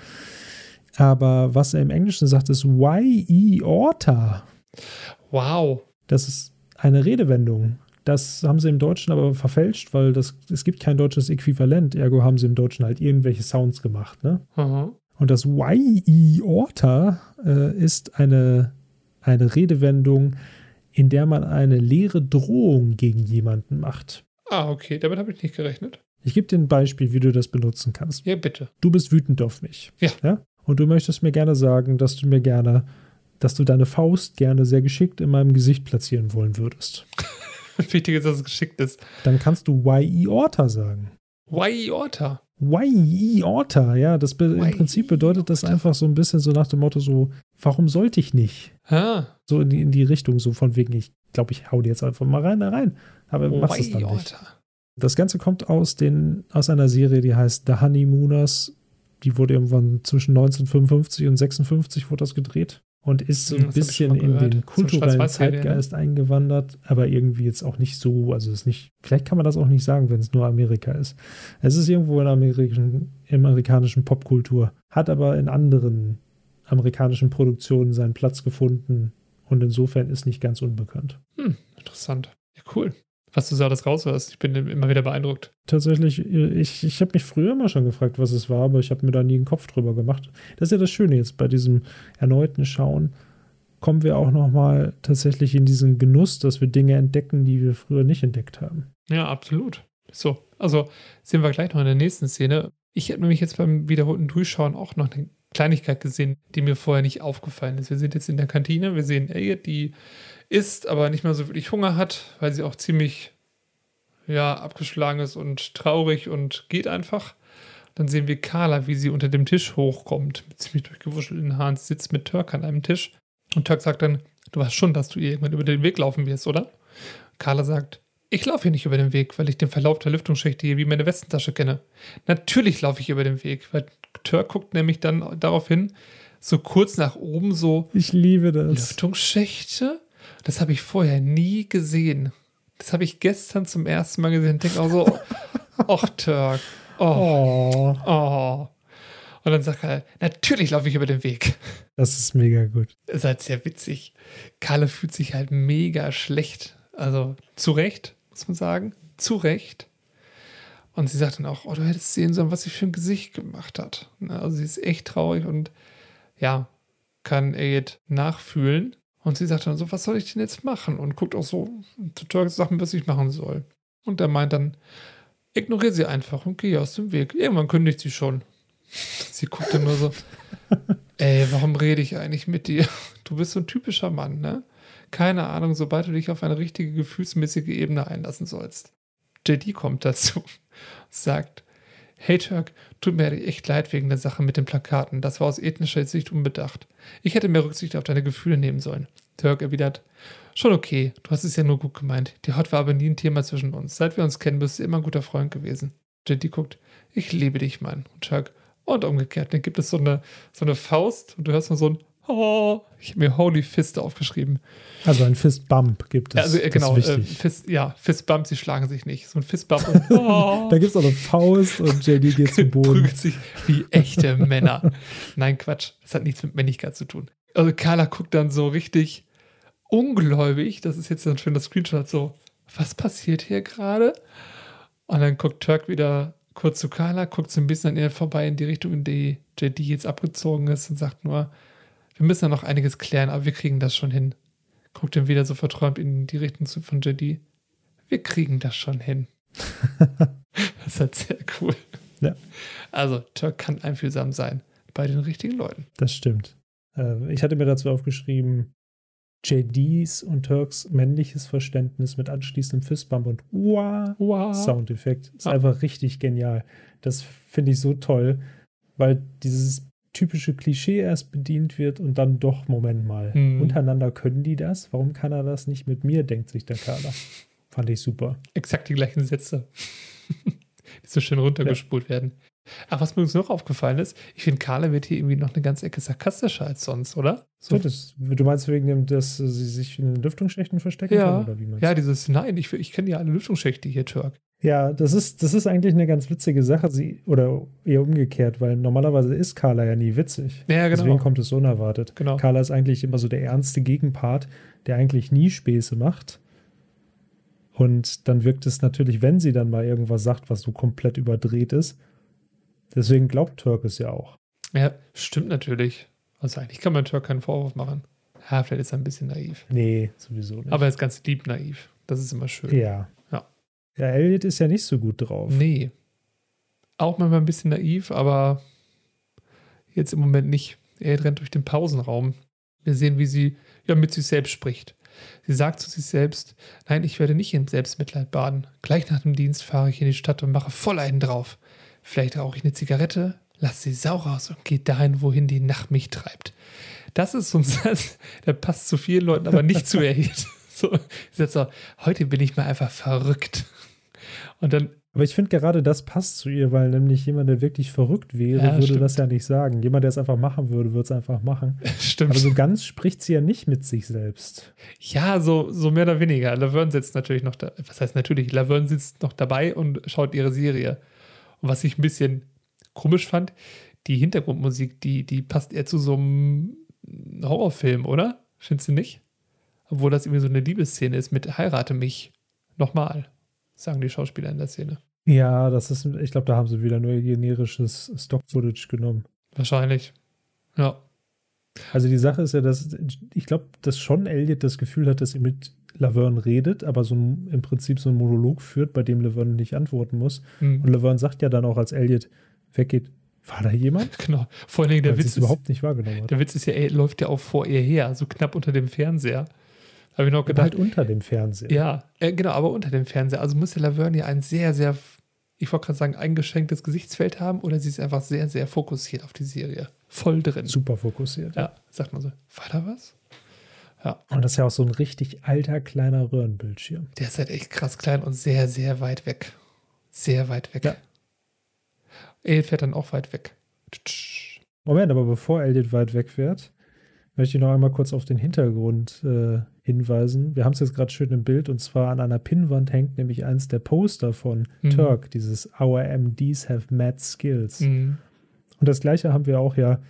Aber was er im Englischen sagt, ist Y-E Orta. Wow. Das ist eine Redewendung. Das haben sie im Deutschen aber verfälscht, weil das, es gibt kein deutsches Äquivalent. Ergo haben sie im Deutschen halt irgendwelche Sounds gemacht. Ne? Mhm. Und das Y-E Orta äh, ist eine, eine Redewendung, in der man eine leere Drohung gegen jemanden macht. Ah, okay, damit habe ich nicht gerechnet. Ich gebe dir ein Beispiel, wie du das benutzen kannst. Ja, bitte. Du bist wütend auf mich. Ja. ja? Und du möchtest mir gerne sagen, dass du mir gerne, dass du deine Faust gerne sehr geschickt in meinem Gesicht platzieren wollen würdest. Wichtig ist, dass es geschickt ist. Dann kannst du Y-E Orta sagen. Y-E Orta? Y-E Orta, ja. Das im Prinzip bedeutet das einfach so ein bisschen so nach dem Motto so, warum sollte ich nicht? Ah. So in die, in die Richtung, so von wegen, ich glaube, ich hau dir jetzt einfach mal rein, da rein. Aber oh, machst es dann nicht. Das Ganze kommt aus, den, aus einer Serie, die heißt The Honeymooners. Die wurde irgendwann zwischen 1955 und 56 wurde das gedreht und ist so ein das bisschen in den kulturellen ne? Zeitgeist ne? eingewandert, aber irgendwie jetzt auch nicht so, also ist nicht, vielleicht kann man das auch nicht sagen, wenn es nur Amerika ist. Es ist irgendwo in der amerikanischen, amerikanischen Popkultur, hat aber in anderen amerikanischen Produktionen seinen Platz gefunden und insofern ist nicht ganz unbekannt. Hm, interessant. Ja, cool. Was du so alles raushörst. Ich bin immer wieder beeindruckt. Tatsächlich, ich, ich habe mich früher immer schon gefragt, was es war, aber ich habe mir da nie einen Kopf drüber gemacht. Das ist ja das Schöne jetzt bei diesem erneuten Schauen. Kommen wir auch nochmal tatsächlich in diesen Genuss, dass wir Dinge entdecken, die wir früher nicht entdeckt haben. Ja, absolut. So, also sehen wir gleich noch in der nächsten Szene. Ich habe nämlich jetzt beim wiederholten Durchschauen auch noch eine Kleinigkeit gesehen, die mir vorher nicht aufgefallen ist. Wir sind jetzt in der Kantine, wir sehen Elliot, die isst, aber nicht mehr so wirklich Hunger hat, weil sie auch ziemlich ja, abgeschlagen ist und traurig und geht einfach. Dann sehen wir Carla, wie sie unter dem Tisch hochkommt, mit ziemlich durchgewuschelten Haaren, sitzt mit Turk an einem Tisch. Und Turk sagt dann, du weißt schon, dass du ihr irgendwann über den Weg laufen wirst, oder? Carla sagt, ich laufe hier nicht über den Weg, weil ich den Verlauf der Lüftungsschächte hier wie meine Westentasche kenne. Natürlich laufe ich über den Weg, weil Turk guckt nämlich dann darauf hin, so kurz nach oben, so. Ich liebe das. Lüftungsschächte? Das habe ich vorher nie gesehen. Das habe ich gestern zum ersten Mal gesehen denke auch so, ach Turk, oh, oh. Und dann sagt er, natürlich laufe ich über den Weg. Das ist mega gut. Das ist halt sehr witzig. Kalle fühlt sich halt mega schlecht. Also zu Recht, muss man sagen. Zu Recht. Und sie sagt dann auch, oh, du hättest sehen sollen, was sie für ein Gesicht gemacht hat. Also sie ist echt traurig und ja, kann Elliot nachfühlen. Und sie sagt dann so, was soll ich denn jetzt machen? Und guckt auch so total Sachen, was ich machen soll. Und er meint dann, ignoriere sie einfach und geh aus dem Weg. Irgendwann kündigt sie schon. Sie guckt dann nur so, ey, warum rede ich eigentlich mit dir? Du bist so ein typischer Mann, ne? Keine Ahnung, sobald du dich auf eine richtige gefühlsmäßige Ebene einlassen sollst. JD kommt dazu, sagt, Hey Turk, tut mir echt leid wegen der Sache mit den Plakaten. Das war aus ethnischer Sicht unbedacht. Ich hätte mehr Rücksicht auf deine Gefühle nehmen sollen. Turk erwidert, schon okay, du hast es ja nur gut gemeint. Die Hot war aber nie ein Thema zwischen uns. Seit wir uns kennen, bist du immer ein guter Freund gewesen. JD guckt, ich liebe dich, Mann. Und Turk, und umgekehrt. Dann gibt es so eine, so eine Faust und du hörst nur so ein Oh, ich habe mir Holy Fist aufgeschrieben. Also ein Fistbump gibt es. Also äh, genau, äh, Fist, ja, Fistbump, sie schlagen sich nicht. So ein Fistbump. Und, oh. da gibt es auch eine Faust und JD geht zum Boden. Prügelt sich wie echte Männer. Nein, Quatsch. Das hat nichts mit Männlichkeit zu tun. Also Carla guckt dann so richtig ungläubig. Das ist jetzt ein schöner Screenshot. So, was passiert hier gerade? Und dann guckt Turk wieder kurz zu Carla, guckt so ein bisschen an ihr vorbei in die Richtung, in die JD jetzt abgezogen ist und sagt nur, wir müssen ja noch einiges klären, aber wir kriegen das schon hin. Guckt dann wieder so verträumt in die Richtung von JD. Wir kriegen das schon hin. das ist halt sehr cool. Ja. Also, Turk kann einfühlsam sein bei den richtigen Leuten. Das stimmt. Ähm, ich hatte mir dazu aufgeschrieben, JDs und Turks männliches Verständnis mit anschließendem Fistbump und Wah, Wah. Soundeffekt ist ah. einfach richtig genial. Das finde ich so toll, weil dieses typische Klischee erst bedient wird und dann doch, Moment mal, mhm. untereinander können die das? Warum kann er das nicht mit mir, denkt sich der Kader. Fand ich super. Exakt die gleichen Sätze, die so schön runtergespult ja. werden. Ach, was mir uns noch aufgefallen ist, ich finde, Carla wird hier irgendwie noch eine ganze Ecke sarkastischer als sonst, oder? So. Das, du meinst wegen dem, dass sie sich in den Lüftungsschächten verstecken ja. können, oder wie meinst Ja, dieses, nein, ich, ich kenne ja alle Lüftungsschächte hier, Turk. Ja, das ist, das ist eigentlich eine ganz witzige Sache, sie, oder eher umgekehrt, weil normalerweise ist Carla ja nie witzig. Ja, genau. Deswegen kommt es unerwartet. Genau. Carla ist eigentlich immer so der ernste Gegenpart, der eigentlich nie Späße macht. Und dann wirkt es natürlich, wenn sie dann mal irgendwas sagt, was so komplett überdreht ist. Deswegen glaubt Turk es ja auch. Ja, stimmt natürlich. Also eigentlich kann man Turk keinen Vorwurf machen. Ja, vielleicht ist er ein bisschen naiv. Nee, sowieso nicht. Aber er ist ganz lieb naiv. Das ist immer schön. Ja. Ja, Elliot ist ja nicht so gut drauf. Nee. Auch manchmal ein bisschen naiv, aber jetzt im Moment nicht. Er rennt durch den Pausenraum. Wir sehen, wie sie ja mit sich selbst spricht. Sie sagt zu sich selbst: Nein, ich werde nicht in Selbstmitleid baden. Gleich nach dem Dienst fahre ich in die Stadt und mache voll einen drauf. Vielleicht rauche ich eine Zigarette, lasse sie sau raus und gehe dahin, wohin die Nacht mich treibt. Das ist so ein Satz, der passt zu vielen Leuten, aber nicht zu Elliot. So, sie sagt so: Heute bin ich mal einfach verrückt. Und dann. Aber ich finde gerade das passt zu ihr, weil nämlich jemand, der wirklich verrückt wäre, ja, würde stimmt. das ja nicht sagen. Jemand, der es einfach machen würde, würde es einfach machen. Stimmt. Aber so ganz spricht sie ja nicht mit sich selbst. Ja, so, so mehr oder weniger. Laverne sitzt natürlich noch da. Was heißt natürlich? Laverne sitzt noch dabei und schaut ihre Serie. Und was ich ein bisschen komisch fand, die Hintergrundmusik, die, die passt eher zu so einem Horrorfilm, oder? Findest du nicht? Obwohl das irgendwie so eine Liebesszene ist mit Heirate mich nochmal sagen die Schauspieler in der Szene. Ja, das ist, ich glaube, da haben sie wieder nur generisches Stock-Footage genommen. Wahrscheinlich. Ja. Also die Sache ist ja, dass ich glaube, dass schon Elliot das Gefühl hat, dass er mit Laverne redet, aber so ein, im Prinzip so einen Monolog führt, bei dem Laverne nicht antworten muss. Mhm. Und Laverne sagt ja dann auch, als Elliot weggeht, War da jemand? Genau. Vor allen Dingen der Weil Witz ist, überhaupt nicht wahrgenommen hat. der Witz ist ja, er läuft ja auch vor ihr her, so knapp unter dem Fernseher. Habe ich noch Aber gedacht, halt unter dem Fernseher. ja, äh, genau, aber unter dem Fernseher. Also muss der Laverne ja ein sehr, sehr, ich wollte gerade sagen, eingeschränktes Gesichtsfeld haben oder sie ist einfach sehr, sehr fokussiert auf die Serie. Voll drin. Super fokussiert. Ja, sagt man so. War da was? Und das ist ja auch so ein richtig alter, kleiner Röhrenbildschirm. Der ist halt echt krass klein und sehr, sehr weit weg. Sehr weit weg. Ja. Elf fährt dann auch weit weg. Moment, aber bevor Elliot weit wegfährt, möchte ich noch einmal kurz auf den Hintergrund äh, hinweisen. Wir haben es jetzt gerade schön im Bild und zwar an einer Pinnwand hängt nämlich eins der Poster von Mhm. Turk, dieses Our MDs have mad skills. Mhm. Und das gleiche haben wir auch ja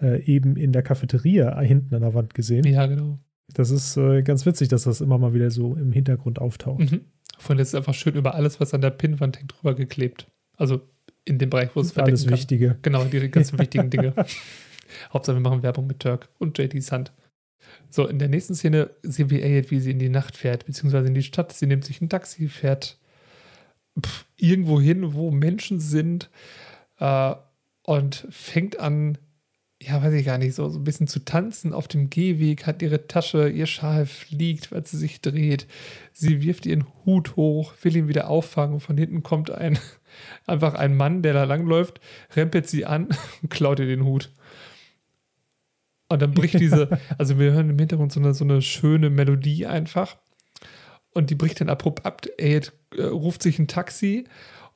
äh, eben in der Cafeteria hinten an der Wand gesehen. Ja, genau. Das ist äh, ganz witzig, dass das immer mal wieder so im Hintergrund auftaucht. Mhm. Von jetzt ist einfach schön über alles, was an der Pinnwand hängt, drüber geklebt. Also in dem Bereich, wo es Alles verdecken kann. Wichtige. Genau, die ganzen wichtigen Dinge. Hauptsache, wir machen Werbung mit Turk und JD Sand. So, in der nächsten Szene sehen wir Elliot, wie sie in die Nacht fährt, beziehungsweise in die Stadt. Sie nimmt sich ein Taxi, fährt pff, irgendwo hin, wo Menschen sind äh, und fängt an, ja, weiß ich gar nicht, so, so ein bisschen zu tanzen auf dem Gehweg, hat ihre Tasche, ihr Schal fliegt, weil sie sich dreht. Sie wirft ihren Hut hoch, will ihn wieder auffangen. Von hinten kommt ein, einfach ein Mann, der da langläuft, rempelt sie an und klaut ihr den Hut. Und dann bricht diese, also wir hören im Hintergrund so eine, so eine schöne Melodie einfach. Und die bricht dann abrupt ab. Er äh, ruft sich ein Taxi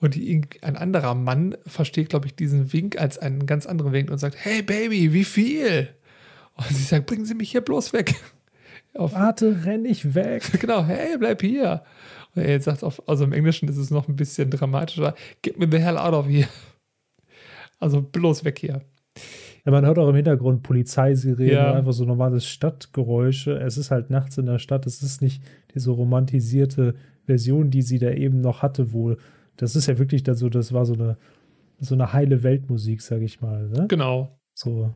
und die, ein anderer Mann versteht, glaube ich, diesen Wink als einen ganz anderen Wink und sagt: Hey Baby, wie viel? Und sie sagt: Bringen Sie mich hier bloß weg. Auf, Warte, renn ich weg. genau, hey, bleib hier. Und er sagt, auf, also im Englischen ist es noch ein bisschen dramatischer: Get me the hell out of here. Also bloß weg hier. Ja, man hört auch im Hintergrund Polizeisirenen, Ja. einfach so normales Stadtgeräusche. Es ist halt nachts in der Stadt, es ist nicht diese romantisierte Version, die sie da eben noch hatte, wohl. Das ist ja wirklich da so, das war so eine, so eine heile Weltmusik, sag ich mal. Ne? Genau. So,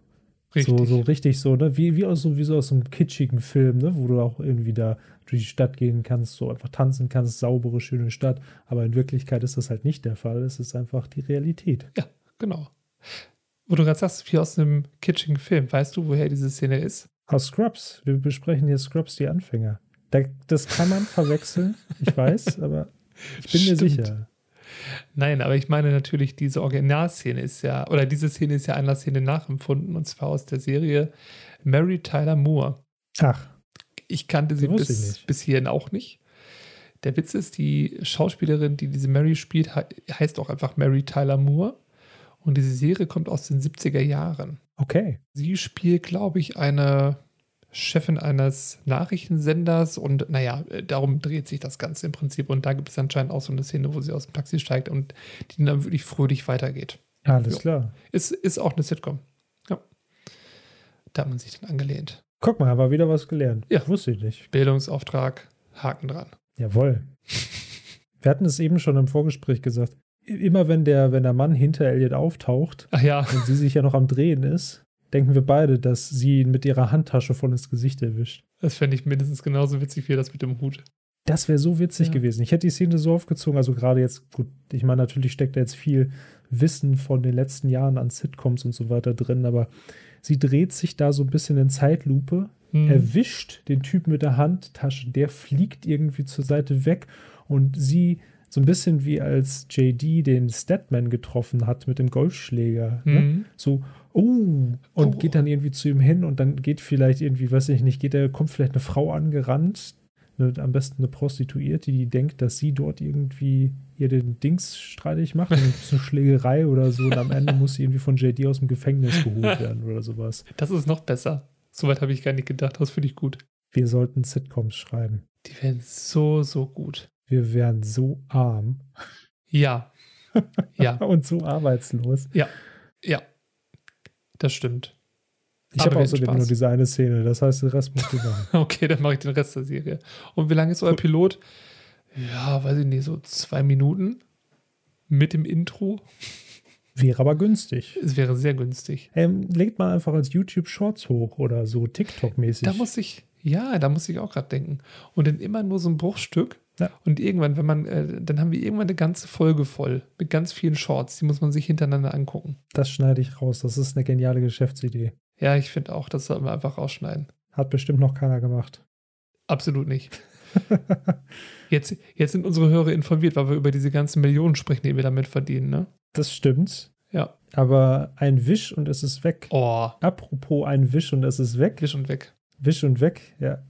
Richtig. so, so richtig so, ne? Wie, wie, aus, so, wie so aus einem kitschigen Film, ne? Wo du auch irgendwie da durch die Stadt gehen kannst, so einfach tanzen kannst, saubere, schöne Stadt. Aber in Wirklichkeit ist das halt nicht der Fall. Es ist einfach die Realität. Ja, genau. Wo du gerade sagst, wie aus einem kitschigen Film. Weißt du, woher diese Szene ist? Aus Scrubs. Wir besprechen hier Scrubs, die Anfänger. Da, das kann man verwechseln, ich weiß, aber ich bin mir Stimmt. sicher. Nein, aber ich meine natürlich, diese Originalszene ist ja, oder diese Szene ist ja einer Szene nachempfunden, und zwar aus der Serie Mary Tyler Moore. Ach, Ich kannte sie bis, bis hierhin auch nicht. Der Witz ist, die Schauspielerin, die diese Mary spielt, he- heißt auch einfach Mary Tyler Moore. Und diese Serie kommt aus den 70er Jahren. okay. Sie spielt, glaube ich, eine Chefin eines Nachrichtensenders und naja, äh, darum dreht sich das Ganze im Prinzip. Und da gibt es anscheinend auch so eine Szene, wo sie aus dem Taxi steigt und die dann wirklich fröhlich weitergeht. Alles Jo. klar. Ist, ist auch eine Sitcom. Ja. Da hat man sich dann angelehnt. Guck mal, aber wieder was gelernt. Ja. Wusste ich nicht. Bildungsauftrag, Haken dran. Jawohl. Wir hatten es eben schon im Vorgespräch gesagt. Immer wenn der, wenn der Mann hinter Elliot auftaucht Ach ja, und sie sich ja noch am Drehen ist, denken wir beide, dass sie ihn mit ihrer Handtasche voll ins Gesicht erwischt. das fände ich mindestens genauso witzig wie das mit dem Hut. Das wäre so witzig Ja. gewesen. Ich hätte die Szene so aufgezogen, also gerade jetzt, gut, ich meine, natürlich steckt da jetzt viel Wissen von den letzten Jahren an Sitcoms und so weiter drin, aber sie dreht sich da so ein bisschen in Zeitlupe, Hm. erwischt den Typ mit der Handtasche, der fliegt irgendwie zur Seite weg und sie so ein bisschen wie als JD den Statman getroffen hat mit dem Golfschläger. Ne? Mhm. So, oh, und Oh. geht dann irgendwie zu ihm hin und dann geht vielleicht irgendwie, weiß ich nicht, geht er, kommt vielleicht eine Frau angerannt, ne, am besten eine Prostituierte, die denkt, dass sie dort irgendwie ihr den Dings streitig macht, und ein bisschen Schlägerei oder so und am Ende muss sie irgendwie von JD aus dem Gefängnis geholt werden oder sowas. Das ist noch besser. Soweit habe ich gar nicht gedacht. Das finde ich gut. Wir sollten Sitcoms schreiben. Die werden so, so gut. Wir wären so arm Ja. Ja, und so arbeitslos. ja. Das stimmt. Ich habe außerdem Spaß. nur diese eine Szene, das heißt, den Rest musst du machen. Okay, dann mache ich den Rest der Serie. Und wie lange ist euer Pilot? Ja, weiß ich nicht, so zwei Minuten mit dem Intro. Wäre aber günstig. Es wäre sehr günstig. Ähm, legt man einfach als YouTube Shorts hoch oder so TikTok-mäßig. Da muss ich, ja, da muss ich auch gerade denken. Und dann immer nur so ein Bruchstück Ja. Und irgendwann, wenn man, äh, dann haben wir irgendwann eine ganze Folge voll mit ganz vielen Shorts, die muss man sich hintereinander angucken. Das schneide ich raus. Das ist eine geniale Geschäftsidee. Ja, ich finde auch, das sollten wir einfach rausschneiden. Hat bestimmt noch keiner gemacht. Absolut nicht. jetzt, jetzt sind unsere Hörer informiert, weil wir über diese ganzen Millionen sprechen, die wir damit verdienen, ne? Das stimmt. Ja. Aber ein Wisch und es ist weg. Oh. Apropos ein Wisch und es ist weg. Wisch und weg. Wisch und weg, ja.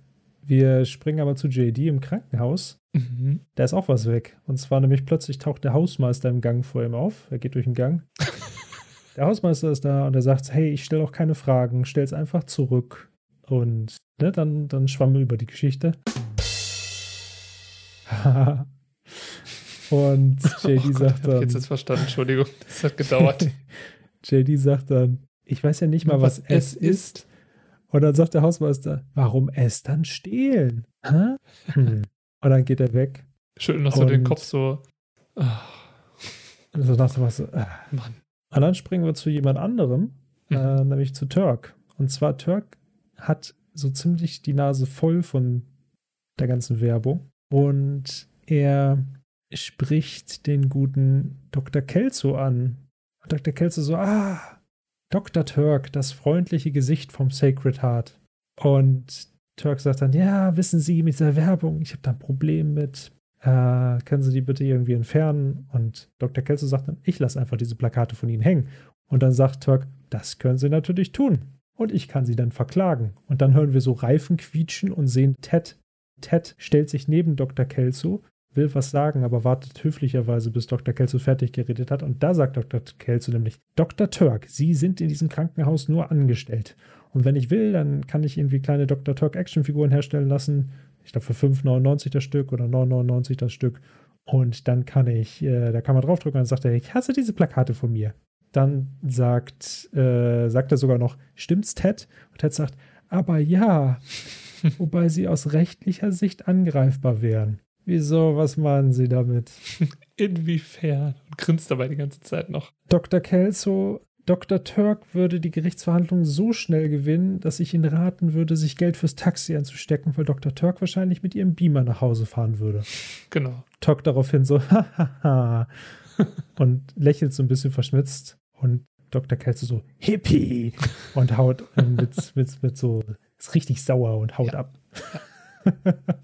Wir springen aber zu JD im Krankenhaus. Mhm. Da ist auch was weg. Und zwar nämlich plötzlich taucht der Hausmeister im Gang vor ihm auf. Er geht durch den Gang. der Hausmeister ist da und er sagt, hey, ich stelle auch keine Fragen, stell's einfach zurück. Und ne, dann, dann schwamm wir über die Geschichte. und JD oh Gott, sagt dann. ich jetzt das verstanden, Entschuldigung, das hat gedauert. JD sagt dann, ich weiß ja nicht mal, was, was es ist. Und dann sagt der Hausmeister, warum es dann stehlen? Hm. Und dann geht er weg. Schön noch so den Kopf so. Oh. So nach dem so, äh. Mann. Und dann springen wir zu jemand anderem, Mhm. äh, nämlich zu Turk. Und zwar Turk hat so ziemlich die Nase voll von der ganzen Werbung. Und er spricht den guten Dr. Kelso an. Und Dr. Kelso so, ah, Dr. Turk, das freundliche Gesicht vom Sacred Heart. Und Turk sagt dann, ja, wissen Sie, mit dieser Werbung, ich habe da ein Problem mit. Äh, können Sie die bitte irgendwie entfernen? Und Dr. Kelso sagt dann, ich lasse einfach diese Plakate von Ihnen hängen. Und dann sagt Turk, das können Sie natürlich tun. Und ich kann Sie dann verklagen. Und dann hören wir so Reifen quietschen und sehen Ted. Ted stellt sich neben Dr. Kelso, will was sagen, aber wartet höflicherweise, bis Dr. Kelso fertig geredet hat. Und da sagt Dr. Kelso nämlich, Dr. Turk, Sie sind in diesem Krankenhaus nur angestellt. Und wenn ich will, dann kann ich irgendwie kleine Dr. Turk Actionfiguren herstellen lassen. Ich glaube für 5,99 das Stück oder 9,99 das Stück. Und dann kann ich, äh, da kann man draufdrücken und dann sagt er, ich hasse diese Plakate von mir. Dann sagt, äh, sagt er sogar noch, stimmt's Ted? Und Ted sagt, aber ja, wobei sie aus rechtlicher Sicht angreifbar wären. Wieso, was meinen Sie damit? Inwiefern? Und grinst dabei die ganze Zeit noch. Dr. Kelso, Dr. Turk würde die Gerichtsverhandlung so schnell gewinnen, dass ich Ihnen raten würde, sich Geld fürs Taxi anzustecken, weil Dr. Turk wahrscheinlich mit ihrem Beamer nach Hause fahren würde. Genau. Turk daraufhin so, hahaha, und lächelt so ein bisschen verschmitzt und Dr. Kelso so, Hippie, und haut mit, mit, mit so, ist richtig sauer und haut Ja. ab.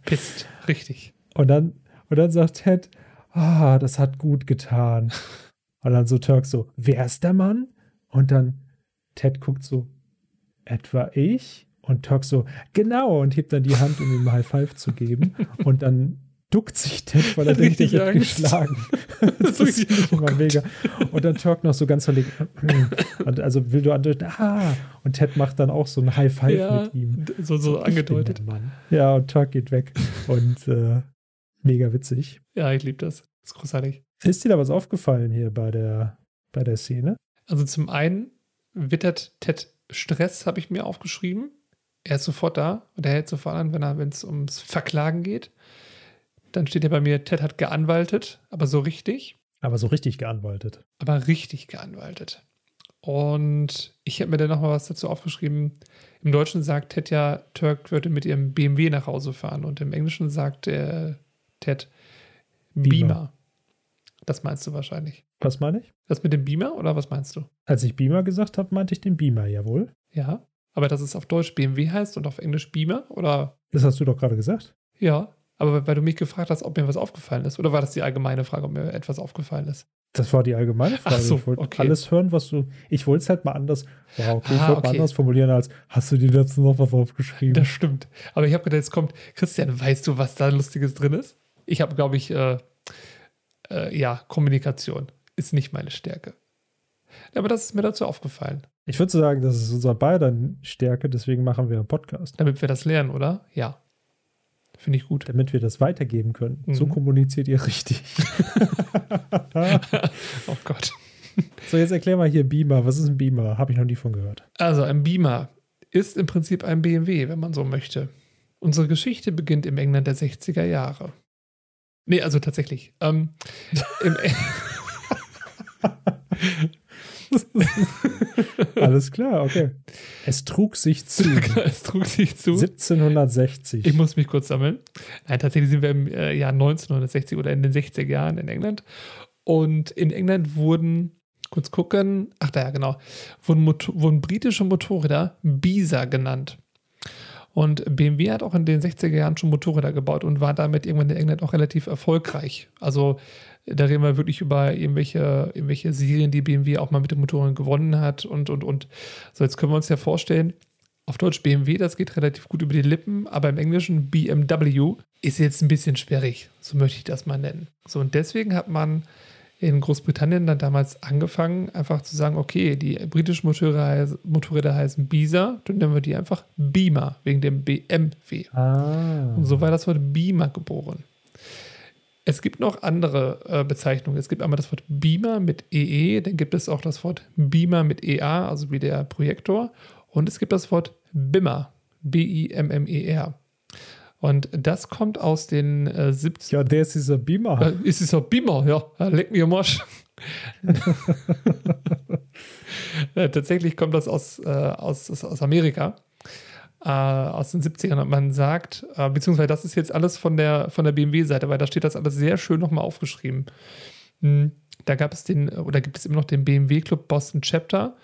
Pisst. Richtig. Und dann, und dann sagt Ted, ah, das hat gut getan. Und dann so Turk so, wer ist der Mann? Und dann Ted guckt so, etwa ich? Und Turk so, genau, und hebt dann die Hand, um ihm High Five zu geben. Und dann duckt sich Ted, weil er denkt, er richtig wird geschlagen. Das Das ist richtig- immer mega. Und dann Turk noch so ganz verlegen. Und also will du andeuten, ah, und Ted macht dann auch so ein High Five Ja, mit ihm. so, so angedeutet. Ja, und Turk geht weg. Und äh, mega witzig. Ja, ich liebe das. Das ist großartig. Ist dir da was aufgefallen hier bei der, bei der Szene? Also zum einen wittert Ted Stress, habe ich mir aufgeschrieben. Er ist sofort da und er hält sofort an, wenn er, es ums Verklagen geht. Dann steht ja bei mir, Ted hat geanwaltet, aber so richtig, Aber so richtig geanwaltet. aber richtig geanwaltet. Und ich habe mir dann nochmal was dazu aufgeschrieben. Im Deutschen sagt Ted ja, Turk würde mit ihrem BMW nach Hause fahren und im Englischen sagt äh, Ted Beamer. Beamer. Das meinst du wahrscheinlich. Was meine ich? Das mit dem Beamer oder was meinst du? Als ich Beamer gesagt habe, meinte ich den Beamer, jawohl. Ja, aber dass es auf Deutsch BMW heißt und auf Englisch Beamer oder Das hast du doch gerade gesagt. ja, aber weil du mich gefragt hast, ob mir was aufgefallen ist oder war das die allgemeine Frage, ob mir etwas aufgefallen ist? Das war die allgemeine Frage. Ach so, ich wollte okay. alles hören, was du. Ich wollte es halt mal anders. Ja, okay, ich Ah, wollte okay. mal anders formulieren als hast du dir dazu noch was aufgeschrieben? Das stimmt. Aber ich habe gedacht, jetzt kommt, Christian, weißt du, was da Lustiges drin ist? Ich habe, glaube ich, äh, äh, ja, Kommunikation ist nicht meine Stärke. Aber das ist mir dazu aufgefallen, Ich würde sagen, das ist unser beider Stärke, deswegen machen wir einen Podcast. damit wir das lernen, oder? Ja. Finde ich gut. Damit wir das weitergeben können. So Mhm. kommuniziert ihr richtig. oh Gott. so, jetzt erklär mal hier Beamer. Was ist ein Beamer? Habe ich noch nie von gehört. Also ein Beamer ist im Prinzip ein BMW, wenn man so möchte. Unsere Geschichte beginnt im England der 60er Jahre. Nee, also tatsächlich. Ähm, im, Alles klar, okay. Es trug sich zu. es trug sich zu. 1760. Ich muss mich kurz sammeln. Nein, tatsächlich sind wir im äh, Jahr 1960 oder in den 60er Jahren in England. Und in England wurden, kurz gucken, ach da ja, genau, wurden, Motor, wurden britische Motorräder Bisa genannt. Und BMW hat auch in den 60er Jahren schon Motorräder gebaut und war damit irgendwann in England auch relativ erfolgreich. Also da reden wir wirklich über irgendwelche, irgendwelche Serien, die BMW auch mal mit den Motoren gewonnen hat und, und, und. So, jetzt können wir uns ja vorstellen, auf Deutsch BMW, das geht relativ gut über die Lippen, aber im Englischen BMW ist jetzt ein bisschen sperrig. So möchte ich das mal nennen. So, und deswegen hat man in Großbritannien dann damals angefangen, einfach zu sagen, okay, die britischen Motorräder, Motorräder heißen Bisa, dann nennen wir die einfach Beamer, wegen dem BMW. Ah. Und so war das Wort Beamer geboren. Es gibt noch andere äh, Bezeichnungen. Es gibt einmal das Wort Beamer mit EE, dann gibt es auch das Wort Beamer mit EA, also wie der Projektor. Und es gibt das Wort Bimmer, B-I-M-M-E-R. Und das kommt aus den äh, 70 Ja, der ist dieser Beamer. äh, ist dieser Beamer, ja. Leck mir am Arsch. äh, tatsächlich kommt das aus, äh, aus, aus Amerika, äh, aus den 70ern. Und man sagt, äh, beziehungsweise das ist jetzt alles von der, von der BMW-Seite, weil da steht das alles sehr schön nochmal aufgeschrieben. Hm, da gab es den, oder gibt es immer noch den BMW Club Boston Chapter.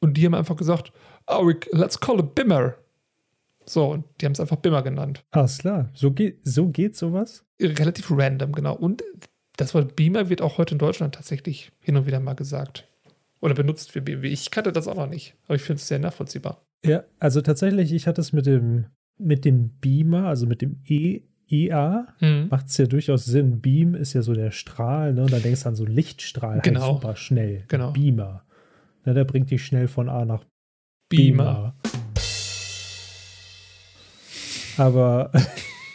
Und die haben einfach gesagt, oh, let's call it Bimmer. So, und die haben es einfach Bimmer genannt. Alles klar. So geht, so geht sowas? Relativ random, genau. Und das Wort Beamer wird auch heute in Deutschland tatsächlich hin und wieder mal gesagt. Oder benutzt für BMW. Ich kannte das auch noch nicht, aber ich finde es sehr nachvollziehbar. Ja, also tatsächlich, ich hatte es mit dem, mit dem Beamer, also mit dem E, EA, Mhm. macht es ja durchaus Sinn. Beam ist ja so der Strahl, ne? Und da denkst du an so Lichtstrahl, Genau. halt super schnell. Genau. Beamer. Ne, der bringt dich schnell von A nach Beamer. Aber,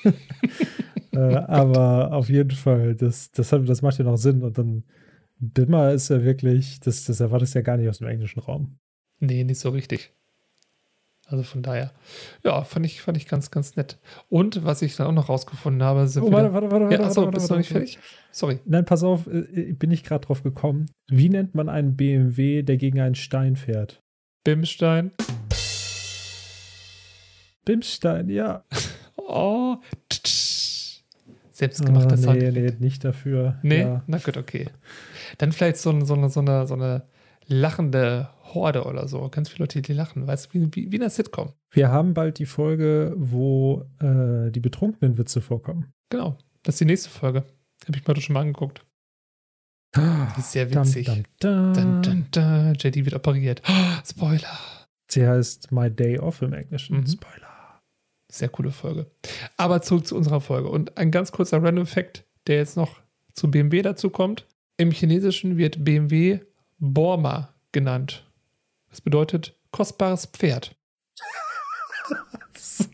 äh, aber auf jeden Fall, das, das, hat, das macht ja noch Sinn. Und dann Bimmer ist ja wirklich, das, das erwartest du ja gar nicht aus dem englischen Raum. Nee, nicht so richtig. Also von daher, ja, fand ich, fand ich ganz, ganz nett. Und was ich dann auch noch rausgefunden habe, sind Oh, warte, warte, warte, ja, warte, achso, warte, bist du warte, noch nicht warte. fertig? Sorry. Nein, pass auf, äh, bin ich gerade drauf gekommen. Wie nennt man einen BMW, der gegen einen Stein fährt? Bimstein. Bimstein, ja. Oh. Selbstgemachter Ah, Sound. nee, nee, nicht dafür. Nee? Ja. Na gut, okay. Dann vielleicht so, ein- so, eine, so, eine, so eine lachende Horde oder so. Ganz viele Leute, die lachen. Weißt du, wie, wie, in einer Sitcom. Wir haben bald die Folge, wo äh, die betrunkenen Witze vorkommen. Genau. Das ist die nächste Folge. Habe ich mir heute schon mal angeguckt. Die ist sehr witzig. dum. Dun, dun, dun. JD wird operiert. Oh, Spoiler. Sie heißt My Day Off im Englischen. Mhm. Spoiler. Sehr coole Folge. Aber zurück zu unserer Folge. Und ein ganz kurzer Random Fact, der jetzt noch zu BMW dazu kommt. Im Chinesischen wird BMW Borma genannt. Das bedeutet kostbares Pferd.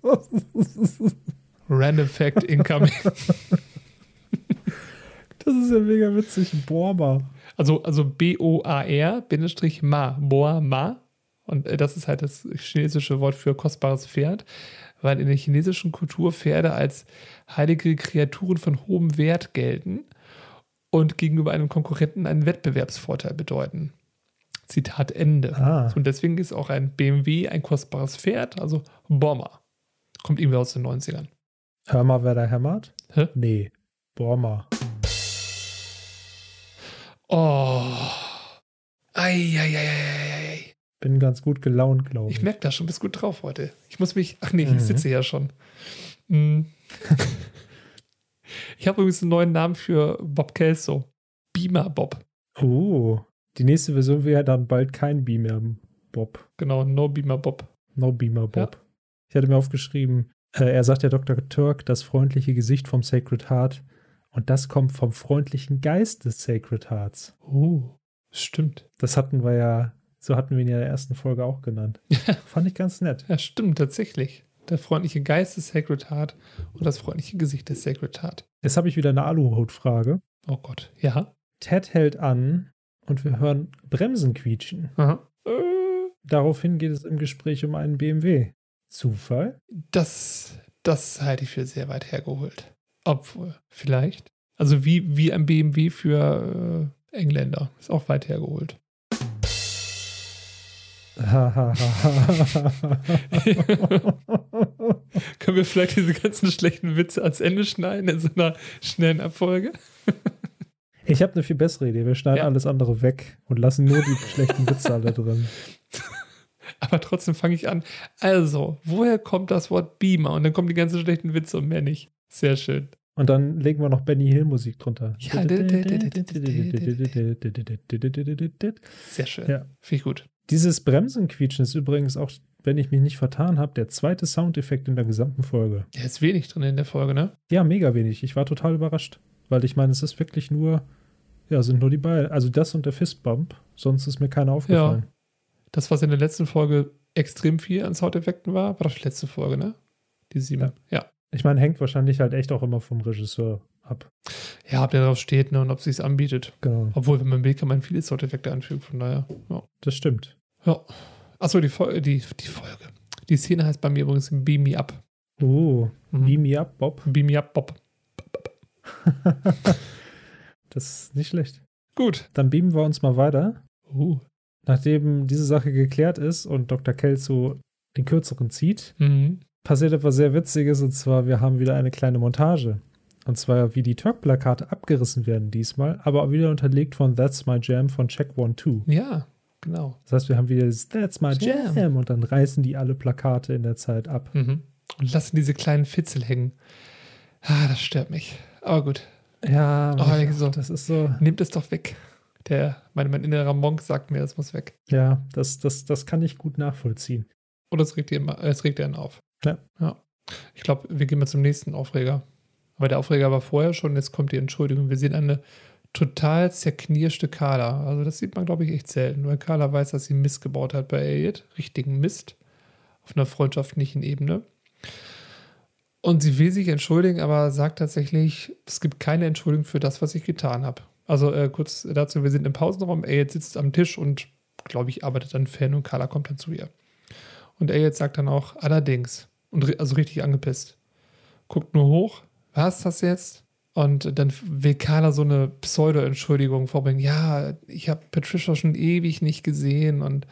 Random Fact incoming. Das ist ja mega witzig. Borma. Also, also B-O-A-R, Bindestrich Ma, Boa Ma. Und äh, das ist halt das chinesische Wort für kostbares Pferd, weil in der chinesischen Kultur Pferde als heilige Kreaturen von hohem Wert gelten und gegenüber einem Konkurrenten einen Wettbewerbsvorteil bedeuten. Zitat Ende. Ah. Und deswegen ist auch ein BMW ein kostbares Pferd, also Bomber. Kommt irgendwie aus den 90ern. Hör mal, wer da hämmert? Hä? Nee. Borma. Oh. Eieieiei. Bin ganz gut gelaunt, glaube ich. Ich merke das schon, bist gut drauf heute. Ich muss mich. Ach nee, Mhm. ich sitze ja schon. Mm. ich habe übrigens einen neuen Namen für Bob Kelso. Beamer Bob. Oh. Die nächste Version wäre dann bald kein Beamer Bob. Genau, No Beamer Bob. No Beamer Bob. Ich hatte mir aufgeschrieben, äh, er sagt der Dr. Turk, das freundliche Gesicht vom Sacred Heart. Und das kommt vom freundlichen Geist des Sacred Hearts. Oh, stimmt. Das hatten wir ja, so hatten wir ihn ja in der ersten Folge auch genannt. Fand ich ganz nett. Ja, stimmt, tatsächlich. Der freundliche Geist des Sacred Heart und das freundliche Gesicht des Sacred Heart. Jetzt habe ich wieder eine Aluhut-Frage. Oh Gott. Ja. Ted hält an und wir hören Bremsen quietschen. Aha. Äh, Daraufhin geht es im Gespräch um einen BMW. Zufall? Das, das halte ich für sehr weit hergeholt. Obwohl, vielleicht. Also wie, wie ein BMW für äh, Engländer. Ist auch weit hergeholt. Können wir vielleicht diese ganzen schlechten Witze ans Ende schneiden in so einer schnellen Abfolge? Ich habe eine viel bessere Idee. Wir schneiden ja. alles andere weg und lassen nur die schlechten Witze alle drin. Aber trotzdem fange ich an. Also, woher kommt das Wort Beamer? Und dann kommen die ganzen schlechten Witze und mehr nicht. Sehr schön. Und dann legen wir noch Benny Hill Musik drunter. Ja. Sehr schön. Ja. Finde ich gut. Dieses Bremsenquietschen ist übrigens auch, wenn ich mich nicht vertan habe, der zweite Soundeffekt in der gesamten Folge. Ja, ist wenig drin in der Folge, ne? Ja, mega wenig. Ich war total überrascht. Weil ich meine, es ist wirklich nur, ja, sind nur die beiden. Also das und der Fistbump. Sonst ist mir keiner aufgefallen. Ja. Das, was in der letzten Folge extrem viel an Soundeffekten war, war doch die letzte Folge, ne? Die sieben. Ja. ja. Ich meine, hängt wahrscheinlich halt echt auch immer vom Regisseur ab. Ja, ob der darauf steht ne, und ob sie es anbietet. Genau. Obwohl, wenn man will, kann man viele Soundeffekte anfügen, von daher. Ja. Das stimmt. Ja. Achso, die, Folge, die, die Folge. Die Szene heißt bei mir übrigens Beam Me Up. Oh, mhm. Beam Me Up, Bob. Beam Me Up, Bob. das ist nicht schlecht. Gut. Dann beamen wir uns mal weiter. Uh. Nachdem diese Sache geklärt ist und Dr. Kelso den kürzeren zieht, mhm. passiert etwas sehr Witziges und zwar, wir haben wieder eine kleine Montage. Und zwar, wie die Turk-Plakate abgerissen werden diesmal, aber auch wieder unterlegt von That's My Jam von Check One Two. Ja, genau. Das heißt, wir haben wieder das That's My Jam. Jam und dann reißen die alle Plakate in der Zeit ab. Mhm. Und lassen diese kleinen Fitzel hängen. Ah, das stört mich. Aber gut. Ja, oh, so, das ist so. Nehmt es doch weg. Der, mein, mein innerer Monk sagt mir, das muss weg. Ja, das, das, das kann ich gut nachvollziehen. Oder es regt, regt einen auf. Ja. ja. Ich glaube, wir gehen mal zum nächsten Aufreger. Aber der Aufreger war vorher schon, jetzt kommt die Entschuldigung. Wir sehen eine total zerknirschte Carla. Also das sieht man, glaube ich, echt selten. Weil Carla weiß, dass sie Mist gebaut hat bei Elliot. Richtigen Mist. Auf einer freundschaftlichen Ebene. Und sie will sich entschuldigen, aber sagt tatsächlich, es gibt keine Entschuldigung für das, was ich getan habe. Also äh, kurz dazu, wir sind im Pausenraum, Elliot sitzt am Tisch und, glaube ich, arbeitet an Fan und Carla kommt dann zu ihr. Und Elliot sagt dann auch, allerdings, und also richtig angepisst, guckt nur hoch, was das jetzt? Und dann will Carla so eine Pseudo-Entschuldigung vorbringen. Ja, ich habe Patricia schon ewig nicht gesehen. Und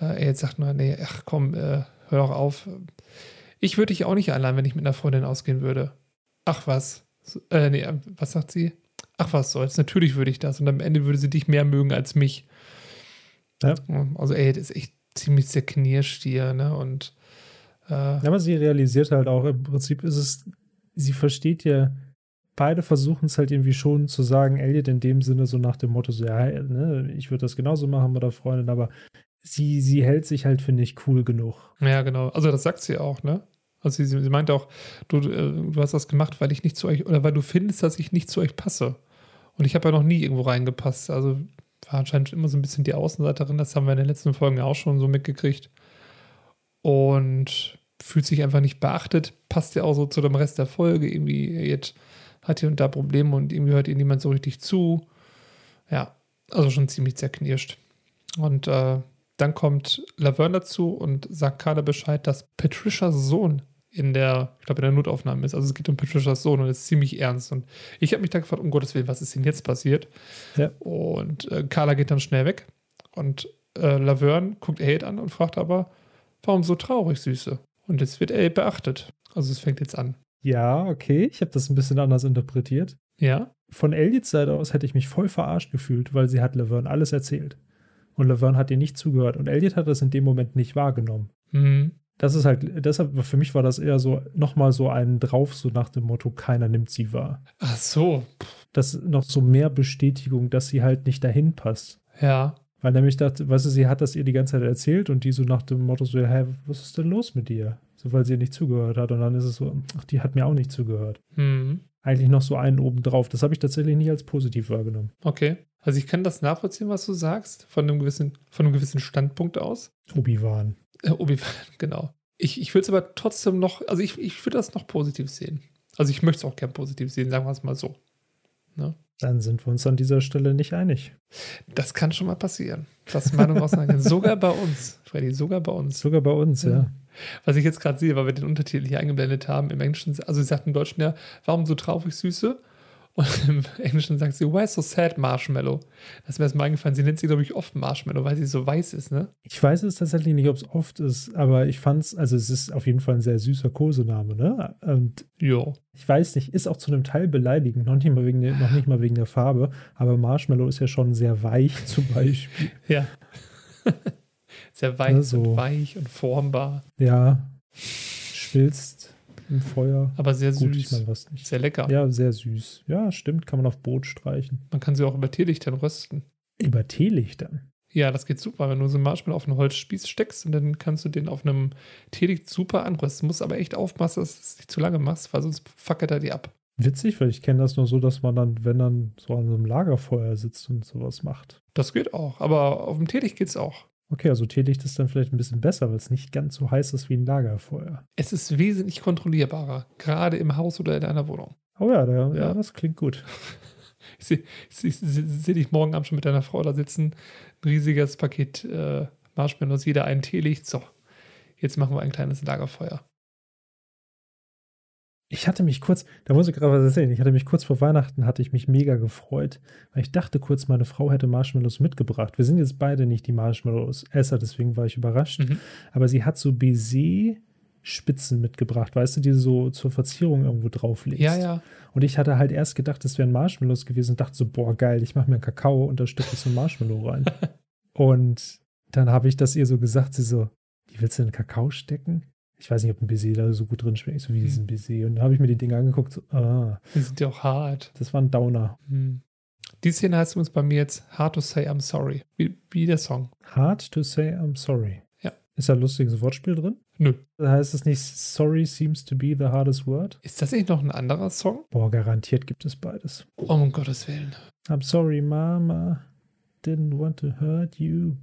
äh, Elliot sagt nur, nee, ach komm, äh, hör doch auf. Ich würde dich auch nicht einladen, wenn ich mit einer Freundin ausgehen würde. Ach was. Äh, nee, was sagt sie? Ach was soll's. Natürlich würde ich das. Und am Ende würde sie dich mehr mögen als mich. Ja. Also, ey, das ist echt ziemlich zerknirscht hier, ne? Und. Äh, ja, aber sie realisiert halt auch, im Prinzip ist es, sie versteht ja, beide versuchen es halt irgendwie schon zu sagen, Elliot in dem Sinne so nach dem Motto, so, ja, ne, ich würde das genauso machen mit der Freundin, aber sie, sie hält sich halt, finde ich, cool genug. Ja, genau. Also das sagt sie auch, ne? Also sie, sie meint auch, du, äh, du hast das gemacht, weil ich nicht zu euch, oder weil du findest, dass ich nicht zu euch passe. Und ich habe ja noch nie irgendwo reingepasst. Also war anscheinend immer so ein bisschen die Außenseiterin. Das haben wir in den letzten Folgen ja auch schon so mitgekriegt. Und fühlt sich einfach nicht beachtet. Passt ja auch so zu dem Rest der Folge. Irgendwie jetzt hat hier und da Probleme und irgendwie hört ihr niemand so richtig zu. Ja, also schon ziemlich zerknirscht. Und äh, dann kommt Laverne dazu und sagt Carla Bescheid, dass Patricias Sohn in der, ich glaube, in der Notaufnahme ist. Also es geht um Patricias Sohn und es ist ziemlich ernst. Und ich habe mich da gefragt, um Gottes Willen, was ist denn jetzt passiert? Ja. Und äh, Carla geht dann schnell weg. Und äh, Laverne guckt Aid an und fragt aber, warum so traurig, Süße? Und jetzt wird Aid beachtet. Also es fängt jetzt an. Ja, okay. Ich habe das ein bisschen anders interpretiert. Ja. Von Elliots Seite aus hätte ich mich voll verarscht gefühlt, weil sie hat Laverne alles erzählt. Und Laverne hat ihr nicht zugehört. Und Elliot hat das in dem Moment nicht wahrgenommen. Mhm das ist halt, deshalb, für mich war das eher so, nochmal so einen drauf, so nach dem Motto, keiner nimmt sie wahr. Ach so. Das ist noch so mehr Bestätigung, dass sie halt nicht dahin passt. Ja. Weil nämlich dachte, weißt du, sie hat das ihr die ganze Zeit erzählt und die so nach dem Motto so, hä, was ist denn los mit dir? So, weil sie ihr nicht zugehört hat. Und dann ist es so, ach, die hat mir auch nicht zugehört. Mhm. Eigentlich noch so einen oben drauf. Das habe ich tatsächlich nicht als positiv wahrgenommen. Okay. Also ich kann das nachvollziehen, was du sagst, von einem gewissen, von einem gewissen Standpunkt aus. Obi-Wan. Äh, Obi-Wan, genau. Ich, ich würde es aber trotzdem noch, also ich, ich würde das noch positiv sehen. Also ich möchte es auch gern positiv sehen, sagen wir es mal so. Ne? Dann sind wir uns an dieser Stelle nicht einig. Das kann schon mal passieren. Das Meinung auseinander. sogar bei uns, Freddy, sogar bei uns. Sogar bei uns, ja. ja. Was ich jetzt gerade sehe, weil wir den Untertitel hier eingeblendet haben im Englischen, also sie sagt im Deutschen ja, warum so traurig, Süße? Und im Englischen sagt sie, why so sad Marshmallow? Das ist mir erstmal eingefallen. Sie nennt sie, glaube ich, oft Marshmallow, weil sie so weiß ist, ne? Ich weiß es tatsächlich nicht, ob es oft ist, aber ich fand es, also es ist auf jeden Fall ein sehr süßer Kosename, ne? Und Jo. ich weiß nicht, ist auch zu einem Teil beleidigend, noch nicht mal wegen der, noch nicht mal wegen der Farbe, aber Marshmallow ist ja schon sehr weich zum Beispiel. Ja. Sehr weich Ne, so. und weich und formbar, Ja, schwilzt im Feuer. aber sehr Gut, ich süß. meine, was nicht. Sehr lecker. Ja, sehr süß. Ja, stimmt, kann man auf Brot streichen. Man kann sie auch über Teelichtern rösten. Über Teelichtern. Ja, das geht super, wenn du so einen Marshmallow auf einen Holzspieß steckst und dann kannst du den auf einem Teelicht super anrösten. Musst aber echt aufpassen, dass du es nicht zu lange machst, weil sonst fackelt er die ab. Witzig, weil ich kenne das nur so, dass man dann, wenn dann so an so einem Lagerfeuer sitzt und sowas macht. Das geht auch, aber auf dem Teelicht geht's auch. Okay, also Teelicht ist dann vielleicht ein bisschen besser, weil es nicht ganz so heiß ist wie ein Lagerfeuer. Es ist wesentlich kontrollierbarer, gerade im Haus oder in einer Wohnung. Oh ja, da, ja. Ja. das klingt gut. Ich sehe seh, dich morgen Abend schon mit deiner Frau da sitzen. Ein riesiges Paket äh, Marshmallows, jeder ein Teelicht. So, jetzt machen wir ein kleines Lagerfeuer. Ich hatte mich kurz, da muss ich gerade was erzählen, ich hatte mich kurz vor Weihnachten, hatte ich mich mega gefreut, weil ich dachte kurz, meine Frau hätte Marshmallows mitgebracht. Wir sind jetzt beide nicht die Marshmallows-Esser, deswegen war ich überrascht. Mhm. Aber sie hat so Baiser-Spitzen mitgebracht, weißt du, die du so zur Verzierung irgendwo drauflegst. Ja, ja. Und ich hatte halt erst gedacht, das wären Marshmallows gewesen und dachte so, boah, geil, ich mache mir einen Kakao und da stecke ich so ein Marshmallow rein. und dann habe ich das ihr so gesagt, sie so, wie willst du denn Kakao stecken? Ich weiß nicht, ob ein Baiser da so gut drin schmeckt, so wie diesen Baiser. Und dann habe ich mir die Dinge angeguckt, so, ah, Die sind ja auch hart. das war ein Downer. Hm. Die Szene heißt übrigens bei mir jetzt Hard to Say I'm Sorry. Wie, wie der Song. Hard to say I'm sorry. Ja. Ist da ein lustiges Wortspiel drin? Nö. Heißt es nicht, sorry seems to be the hardest word? Ist das nicht noch ein anderer Song? Boah, garantiert gibt es beides. Oh, um Gottes Willen. I'm sorry, Mama. Didn't want to hurt you.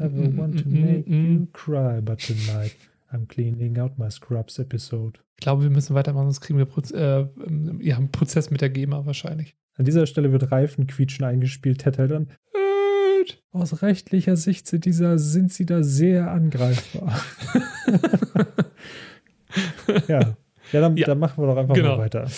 Never Mm, want to mm, mm, make mm. you cry, but tonight I'm cleaning out my Scrubs episode. Ich glaube, wir müssen weitermachen, sonst kriegen wir Proz äh, ähm, ja, einen Prozess mit der GEMA wahrscheinlich. An dieser Stelle wird Reifenquietschen eingespielt. Ted hält dann. Aus rechtlicher Sicht sind, dieser, sind sie da sehr angreifbar. ja. Ja, dann, Ja. dann machen wir doch einfach Genau. mal weiter.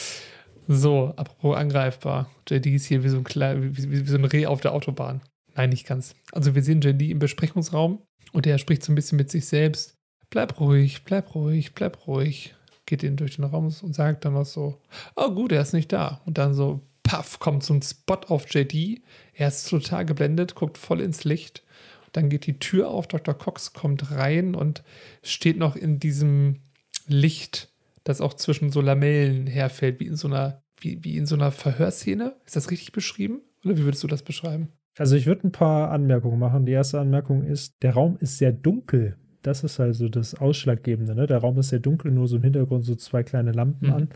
So, apropos angreifbar. JD ist hier wie so ein, klein, wie, wie, wie so ein Reh auf der Autobahn. Nein, nicht ganz. Also wir sehen JD im Besprechungsraum und er spricht so ein bisschen mit sich selbst. Bleib ruhig, bleib ruhig, bleib ruhig. Geht ihn durch den Raum und sagt dann was so, oh gut, er ist nicht da. Und dann so, paff, kommt so ein Spot auf JD. Er ist total geblendet, guckt voll ins Licht. Dann geht die Tür auf, Dr. Cox kommt rein und steht noch in diesem Licht, das auch zwischen so Lamellen herfällt, wie in so einer, wie, wie in so einer Verhörszene. Ist das richtig beschrieben? Oder wie würdest du das beschreiben? Also ich würde ein paar Anmerkungen machen. Die erste Anmerkung ist, der Raum ist sehr dunkel. Das ist also das Ausschlaggebende. Ne? Der Raum ist sehr dunkel, nur so im Hintergrund so zwei kleine Lampen Mhm. an.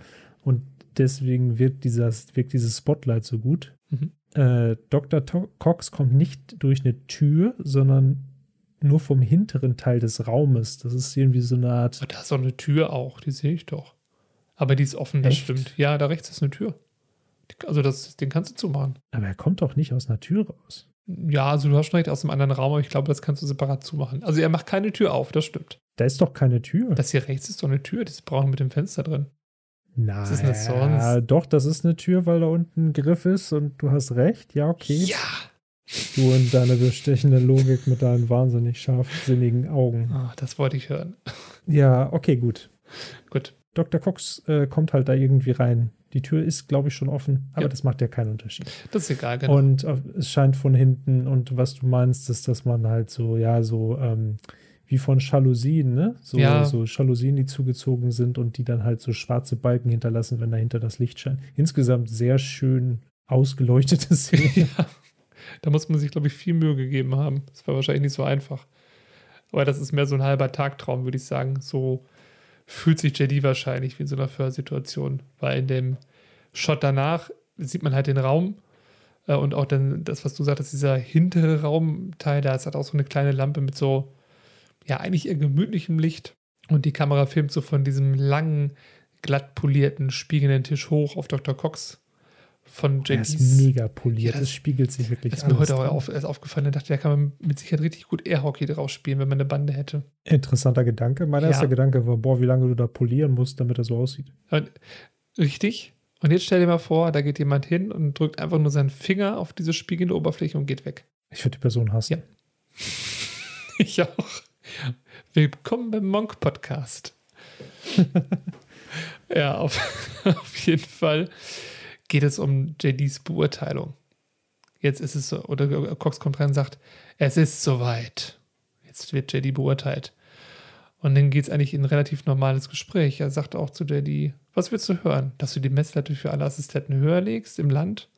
Und deswegen wirkt, dieses, wirkt dieses Spotlight so gut. Mhm. Äh, Dr. To Cox kommt nicht durch eine Tür, sondern nur vom hinteren Teil des Raumes. Das ist irgendwie so eine Art. Aber da ist auch eine Tür auch, die sehe ich doch. Aber die ist offen, das Echt? stimmt. Ja, da rechts ist eine Tür. Also das, den kannst du zumachen. Aber er kommt doch nicht aus einer Tür raus. Ja, also du hast schon recht aus einem anderen Raum, aber ich glaube, das kannst du separat zumachen. Also er macht keine Tür auf, das stimmt. Da ist doch keine Tür. Das hier rechts ist doch eine Tür, das braune mit dem Fenster drin. Nein. ist denn das sonst? Doch, das ist eine Tür, weil da unten ein Griff ist und du hast recht. Ja, okay. Ja! Du und deine bestechende Logik mit deinen wahnsinnig scharfsinnigen Augen. Ah, das wollte ich hören. Ja, okay, gut. Gut. Dr. Cox äh, kommt halt da irgendwie rein. Die Tür ist, glaube ich, schon offen, aber Ja. das macht ja keinen Unterschied. Das ist egal, genau. Und äh, es scheint von hinten, und was du meinst, ist, dass man halt so, ja, so ähm, wie von Jalousien, ne? So, Ja. so Jalousien, die zugezogen sind und die dann halt so schwarze Balken hinterlassen, wenn dahinter das Licht scheint. Insgesamt sehr schön ausgeleuchtete Szene. ja, da muss man sich, glaube ich, viel Mühe gegeben haben. Das war wahrscheinlich nicht so einfach. Aber das ist mehr so ein halber Tagtraum, würde ich sagen. So fühlt sich JD wahrscheinlich wie in so einer Föhrsituation. Weil in dem Shot danach sieht man halt den Raum äh, und auch dann das, was du sagtest, dieser hintere Raumteil, da ist halt auch so eine kleine Lampe mit so, ja, eigentlich eher gemütlichem Licht. Und die Kamera filmt so von diesem langen, glatt polierten, spiegelnden Tisch hoch auf Dr. Cox von Der JDs. ist mega poliert. Ja, das das- spiegelt sich wirklich Das ist mir heute auch auf, erst aufgefallen. Da dachte ich, da kann man mit Sicherheit richtig gut Airhockey drauf spielen, wenn man eine Bande hätte. Interessanter Gedanke. Mein Ja. erster Gedanke war, boah, wie lange du da polieren musst, damit er so aussieht. Und, richtig. Und jetzt stell dir mal vor, da geht jemand hin und drückt einfach nur seinen Finger auf diese spiegelnde Oberfläche und geht weg. Ich würde die Person hassen. Ja. ich auch. Willkommen beim Monk Podcast. ja, auf, auf jeden Fall geht es um JDs Beurteilung. Jetzt ist es so, oder Cox kommt rein und sagt, es ist soweit. Jetzt wird JD beurteilt. Und dann geht es eigentlich in ein relativ normales Gespräch. Er sagt auch zu JD, was willst du hören? Dass du die Messlatte für alle Assistenten höher legst im Land?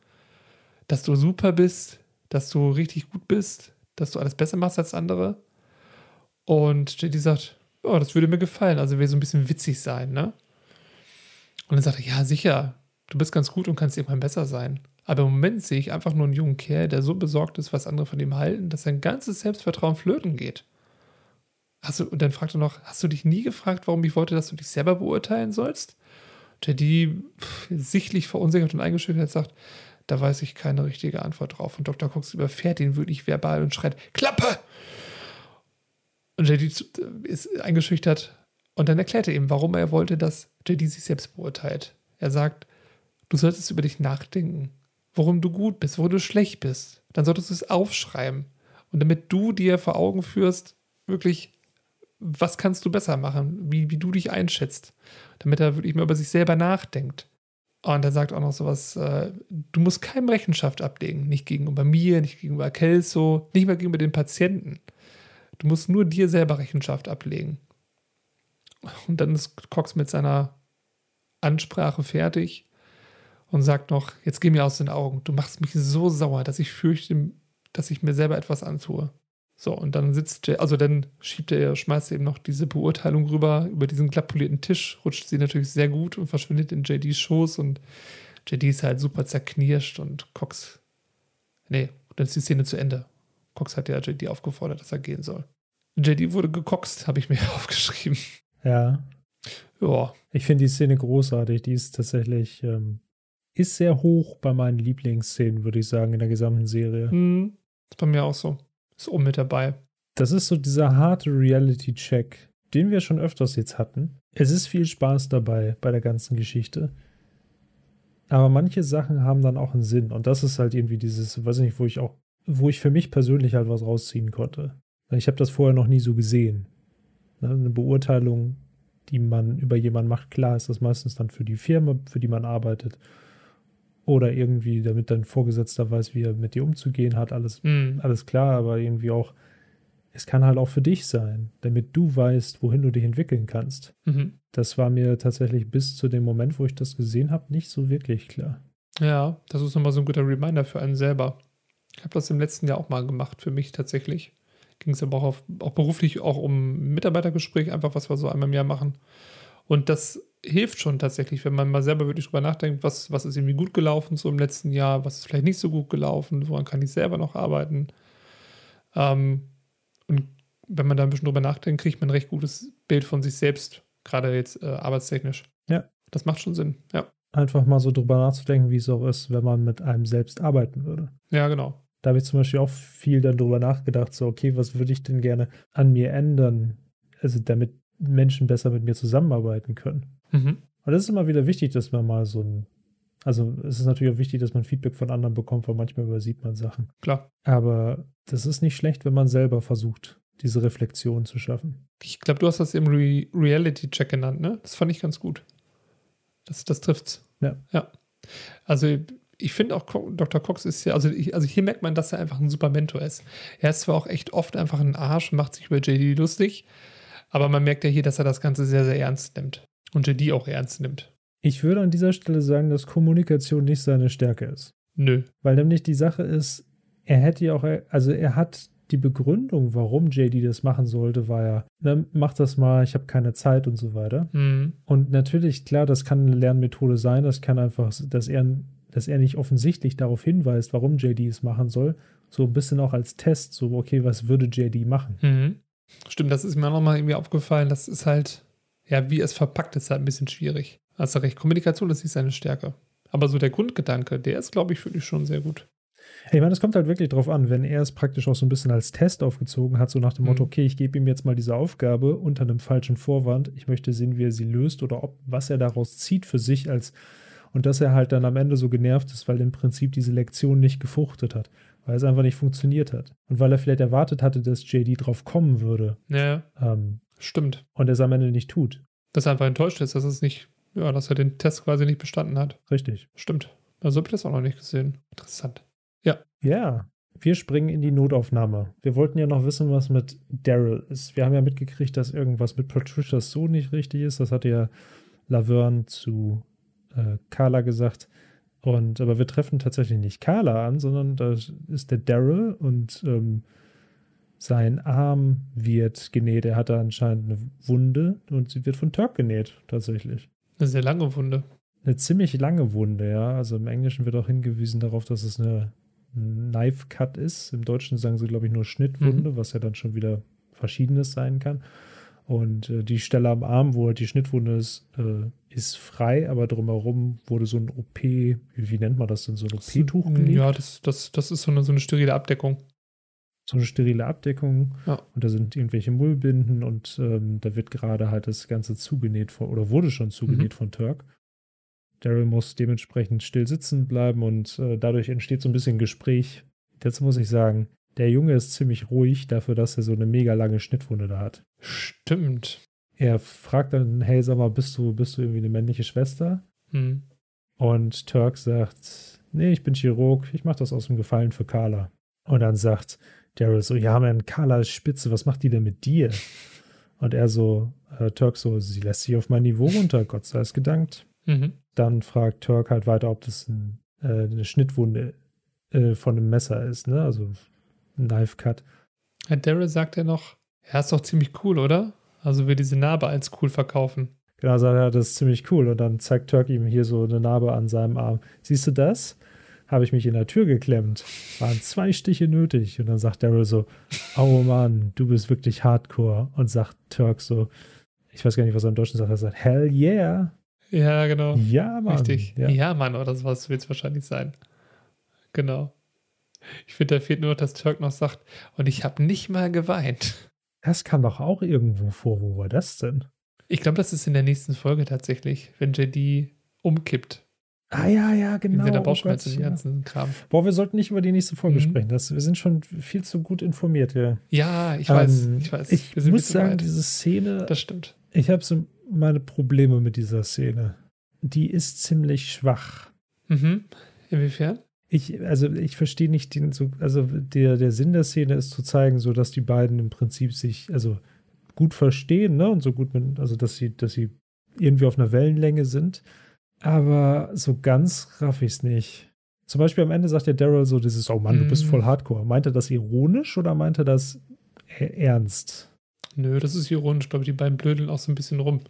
Dass du super bist? Dass du richtig gut bist? Dass du alles besser machst als andere? Und JD sagt, oh, das würde mir gefallen. Also will so ein bisschen witzig sein, ne? Und dann sagt er, ja, sicher, du bist ganz gut und kannst irgendwann besser sein. Aber im Moment sehe ich einfach nur einen jungen Kerl, der so besorgt ist, was andere von ihm halten, dass sein ganzes Selbstvertrauen flöten geht. Hast du, und dann fragt er noch, hast du dich nie gefragt, warum ich wollte, dass du dich selber beurteilen sollst? Der die pff, sichtlich verunsichert und eingeschüchtert sagt, da weiß ich keine richtige Antwort drauf. Und Dr. Cox überfährt ihn wirklich verbal und schreit, Klappe! Und JD ist eingeschüchtert und dann erklärt er ihm, warum er wollte, dass JD sich selbst beurteilt. Er sagt, du solltest über dich nachdenken worum du gut bist, wo du schlecht bist. Dann solltest du es aufschreiben. Und damit du dir vor Augen führst, wirklich, was kannst du besser machen, wie, wie du dich einschätzt, damit er wirklich mal über sich selber nachdenkt. Und er sagt auch noch sowas, äh, du musst keinem Rechenschaft ablegen, nicht gegenüber mir, nicht gegenüber Kelso, nicht mal gegenüber den Patienten. Du musst nur dir selber Rechenschaft ablegen. Und dann ist Cox mit seiner Ansprache fertig und sagt noch, jetzt geh mir aus den Augen, du machst mich so sauer, dass ich fürchte, dass ich mir selber etwas antue. So, und dann sitzt er, also dann schiebt er, schmeißt er eben noch diese Beurteilung rüber über diesen glatt polierten Tisch, rutscht sie natürlich sehr gut und verschwindet in JDs Schoß und JD ist halt super zerknirscht und Cox, nee, dann ist die Szene zu Ende. Cox hat ja JD aufgefordert, dass er gehen soll. JD wurde gekoxt, habe ich mir aufgeschrieben. Ja. Ja. Ich finde die Szene großartig. Die ist tatsächlich ähm, ist sehr hoch bei meinen Lieblingsszenen, würde ich sagen, in der gesamten Serie. Hm, ist bei mir auch so. Ist oben mit dabei. Das ist so dieser harte Reality-Check, den wir schon öfters jetzt hatten. Es ist viel Spaß dabei bei der ganzen Geschichte. Aber manche Sachen haben dann auch einen Sinn. Und das ist halt irgendwie dieses, weiß ich nicht, wo ich auch, wo ich für mich persönlich halt was rausziehen konnte. Ich habe das vorher noch nie so gesehen. Ne, eine Beurteilung, die man über jemanden macht, klar ist das meistens dann für die Firma, für die man arbeitet. Oder irgendwie, damit dein Vorgesetzter weiß, wie er mit dir umzugehen hat, alles, mhm. alles klar, aber irgendwie auch, es kann halt auch für dich sein, damit du weißt, wohin du dich entwickeln kannst. Mhm. Das war mir tatsächlich bis zu dem Moment, wo ich das gesehen habe, nicht so wirklich klar. Ja, das ist nochmal so ein guter Reminder für einen selber. Ich habe das im letzten Jahr auch mal gemacht, für mich tatsächlich. Ging es aber auch, auf, auch beruflich auch um Mitarbeitergespräch, einfach was wir so einmal im Jahr machen. Und das hilft schon tatsächlich, wenn man mal selber wirklich drüber nachdenkt, was, was ist irgendwie gut gelaufen so im letzten Jahr, was ist vielleicht nicht so gut gelaufen, woran kann ich selber noch arbeiten. Ähm, und wenn man da ein bisschen drüber nachdenkt, kriegt man ein recht gutes Bild von sich selbst, gerade jetzt äh, arbeitstechnisch. Ja. Das macht schon Sinn, ja. Einfach mal so drüber nachzudenken, wie es auch ist, wenn man mit einem selbst arbeiten würde. Ja, genau. Da habe ich zum Beispiel auch viel dann drüber nachgedacht, so, okay, was würde ich denn gerne an mir ändern? Also damit Menschen besser mit mir zusammenarbeiten können. Mhm. Und das ist immer wieder wichtig, dass man mal so ein, also es ist natürlich auch wichtig, dass man Feedback von anderen bekommt, weil manchmal übersieht man Sachen. Klar. Aber das ist nicht schlecht, wenn man selber versucht, diese Reflexion zu schaffen. Ich glaube, du hast das im Re Reality-Check genannt, ne? Das fand ich ganz gut. Das, das trifft's. Ja. Ja. Also ich finde auch, Dr. Cox ist ja, also, ich, also hier merkt man, dass er einfach ein super Mentor ist. Er ist zwar auch echt oft einfach ein Arsch und macht sich über JD lustig, aber man merkt ja hier, dass er das Ganze sehr, sehr ernst nimmt und JD auch ernst nimmt. Ich würde an dieser Stelle sagen, dass Kommunikation nicht seine Stärke ist. Nö. Weil nämlich die Sache ist, er hätte ja auch, also er hat die Begründung, warum JD das machen sollte, war ja, ne, mach das mal, ich habe keine Zeit und so weiter. Mhm. Und natürlich, klar, das kann eine Lernmethode sein, das kann einfach, dass er, dass er nicht offensichtlich darauf hinweist, warum JD es machen soll, so ein bisschen auch als Test, so, okay, was würde JD machen? Mhm. Stimmt, das ist mir nochmal irgendwie aufgefallen. Das ist halt, ja, wie es verpackt ist, halt ein bisschen schwierig. Hast du recht, Kommunikation ist nicht seine Stärke. Aber so der Grundgedanke, der ist, glaube ich, für dich schon sehr gut. Ich meine, es kommt halt wirklich drauf an, wenn er es praktisch auch so ein bisschen als Test aufgezogen hat, so nach dem mhm. Motto, okay, ich gebe ihm jetzt mal diese Aufgabe unter einem falschen Vorwand, ich möchte sehen, wie er sie löst oder ob, was er daraus zieht für sich als, Und dass er halt dann am Ende so genervt ist, weil im Prinzip diese Lektion nicht gefruchtet hat, weil es einfach nicht funktioniert hat. Und weil er vielleicht erwartet hatte, dass JD drauf kommen würde. Ja, Ähm, stimmt. und er es am Ende nicht tut. Dass er einfach enttäuscht ist, dass es nicht, ja, dass er den Test quasi nicht bestanden hat. Richtig. Stimmt. Also habe ich das auch noch nicht gesehen. Interessant. Ja, wir springen in die Notaufnahme. Wir wollten ja noch wissen, was mit Daryl ist. Wir haben ja mitgekriegt, dass irgendwas mit Patricias Sohn nicht richtig ist. Das hatte ja Laverne zu äh, Carla gesagt. Und aber wir treffen tatsächlich nicht Carla an, sondern da ist der Daryl und ähm, sein Arm wird genäht. Er hatte anscheinend eine Wunde und sie wird von Turk genäht, tatsächlich. Eine sehr lange Wunde. Eine ziemlich lange Wunde, ja. Also im Englischen wird auch hingewiesen darauf, dass es eine Knife Cut ist. Im Deutschen sagen sie, glaube ich, nur Schnittwunde, was ja dann schon wieder Verschiedenes sein kann. Und äh, die Stelle am Arm, wo halt die Schnittwunde ist, äh, ist frei, aber drumherum wurde so ein OP, wie, wie nennt man das denn, so ein OP-Tuch gelegt? Ja, das, das, das ist so eine, so eine sterile Abdeckung. So eine sterile Abdeckung Ja. und da sind irgendwelche Mullbinden und ähm, da wird gerade halt das Ganze zugenäht von, oder wurde schon zugenäht von Turk. Daryl muss dementsprechend still sitzen bleiben und äh, dadurch entsteht so ein bisschen Gespräch. Jetzt muss ich sagen, der Junge ist ziemlich ruhig dafür, dass er so eine mega lange Schnittwunde da hat. Stimmt. Er fragt dann, hey, sag mal, bist du, bist du irgendwie eine männliche Schwester? Hm. Und Turk sagt, nee, ich bin Chirurg, ich mache das aus dem Gefallen für Carla. Und dann sagt Daryl so, ja, man, Carla ist spitze, was macht die denn mit dir? Und er so, äh, Turk so, sie lässt sich auf mein Niveau runter, Gott sei es gedankt. Mhm. Dann fragt Turk halt weiter, ob das ein, äh, eine Schnittwunde äh, von einem Messer ist, ne? Also ein Knife Cut. Daryl sagt ja noch, ja, ist doch ziemlich cool, oder? Also wir diese Narbe als cool verkaufen. Genau, sagt er, das ist ziemlich cool. Und dann zeigt Turk ihm hier so eine Narbe an seinem Arm. Siehst du das? Habe ich mich in der Tür geklemmt. Waren zwei Stiche nötig. Und dann sagt Daryl so, oh Mann, du bist wirklich hardcore. Und sagt Turk so, ich weiß gar nicht, was er im Deutschen sagt. Er sagt, hell yeah. Ja, genau. Ja, Mann. Richtig. Ja. Ja, Mann, oder sowas wird es wahrscheinlich sein. Genau. Ich finde, da fehlt nur, dass Turk noch sagt, und ich habe nicht mal geweint. Das kam doch auch irgendwo vor. Wo war das denn? Ich glaube, das ist in der nächsten Folge tatsächlich, wenn JD umkippt. Ah, ja, ja, Genau, genau. der Oh Bauchschmerzen, Gott, den ja. ganzen Kram. Boah, wir sollten nicht über die nächste Folge Mhm. sprechen. Das, wir sind schon viel zu gut informiert hier. Ja, ich weiß, Ähm, ich weiß. Ich sind ein muss sagen, weit. diese Szene, Das stimmt. ich habe so meine Probleme mit dieser Szene. Die ist ziemlich schwach. Mhm. Inwiefern? Ich, also ich verstehe nicht den, so, also der, der Sinn der Szene ist zu zeigen, so dass die beiden im Prinzip sich, also gut verstehen, ne, und so gut mit, also dass sie, dass sie irgendwie auf einer Wellenlänge sind. Aber so ganz raff ich's nicht. Zum Beispiel am Ende sagt der Daryl so dieses, oh Mann, du bist Mhm. voll hardcore. Meint er das ironisch oder meint er das e- ernst? Nö, das ist ironisch, glaube ich. Die beiden blödeln auch so ein bisschen rum.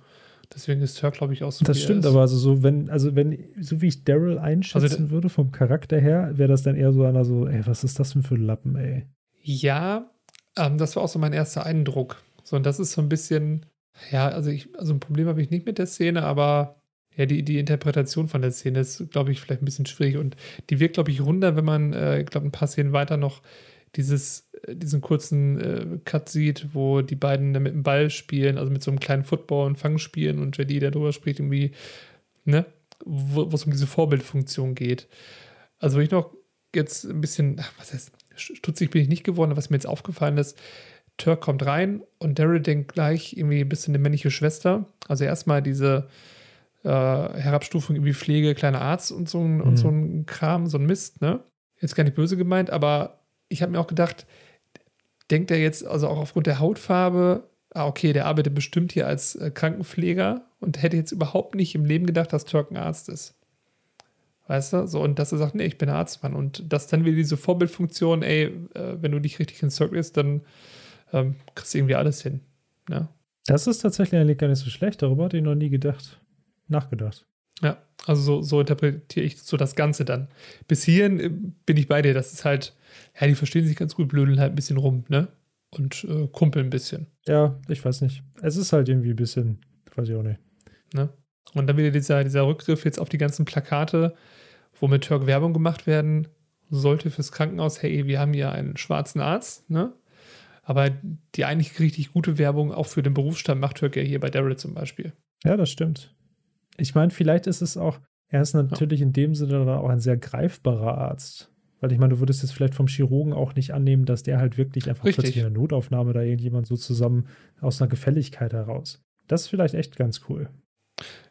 Deswegen ist Turk, glaube ich, auch so. Das stimmt, aber also so, wenn, also wenn, so wie ich Daryl einschätzen Also würde vom Charakter her, wäre das dann eher so einer so, ey, was ist das denn für ein Lappen, ey? Ja, ähm, das war auch so mein erster Eindruck. So, und das ist so ein bisschen, ja, also ich, also ein Problem habe ich nicht mit der Szene, aber ja, die, die Interpretation von der Szene ist, glaube ich, vielleicht ein bisschen schwierig. Und die wirkt, glaube ich, runder, wenn man, äh, glaube, ein paar Szenen weiter noch dieses, äh, diesen kurzen äh, Cut sieht, wo die beiden mit dem Ball spielen, also mit so einem kleinen Football und Fang spielen und JD der drüber spricht, irgendwie, ne, wo es um diese Vorbildfunktion geht. Also, wo ich noch jetzt ein bisschen, was heißt, stutzig bin ich nicht geworden, was mir jetzt aufgefallen ist, Turk kommt rein und Daryl denkt gleich irgendwie ein bisschen eine männliche Schwester. Also erstmal diese äh, Herabstufung irgendwie Pflege, kleiner Arzt und so, ein, und Mhm. so ein Kram, so ein Mist, ne? Jetzt gar nicht böse gemeint, aber ich habe mir auch gedacht, denkt er jetzt also auch aufgrund der Hautfarbe, ah, okay, der arbeitet bestimmt hier als äh, Krankenpfleger und hätte jetzt überhaupt nicht im Leben gedacht, dass Turk ein Arzt ist. Weißt du? So, und dass er sagt, nee, ich bin Arztmann. Und dass dann wieder diese Vorbildfunktion, ey, äh, wenn du dich richtig in Circle ist, dann ähm, kriegst du irgendwie alles hin. Ne? Das ist tatsächlich eigentlich gar nicht so schlecht, darüber hatte ich noch nie gedacht. Nachgedacht. Ja, also so, so interpretiere ich so das Ganze dann. Bis hierhin äh, bin ich bei dir. Das ist halt, ja, die verstehen sich ganz gut, blödeln halt ein bisschen rum, ne? Und äh, kumpeln ein bisschen. Ja, ich weiß nicht. Es ist halt irgendwie ein bisschen, weiß ich auch nicht. Ne? Und dann wieder dieser, dieser Rückgriff jetzt auf die ganzen Plakate, wo mit Turk Werbung gemacht werden sollte fürs Krankenhaus. Hey, wir haben hier einen schwarzen Arzt, ne? Aber die eigentlich richtig gute Werbung auch für den Berufsstand macht Turk ja hier bei Daryl zum Beispiel. Ja, das stimmt. Ich meine, vielleicht ist es auch, Er ist natürlich ja. in dem Sinne dann auch ein sehr greifbarer Arzt. Weil ich meine, du würdest jetzt vielleicht vom Chirurgen auch nicht annehmen, dass der halt wirklich einfach Richtig. plötzlich in der Notaufnahme da irgendjemand so zusammen aus einer Gefälligkeit heraus. Das ist vielleicht echt ganz cool.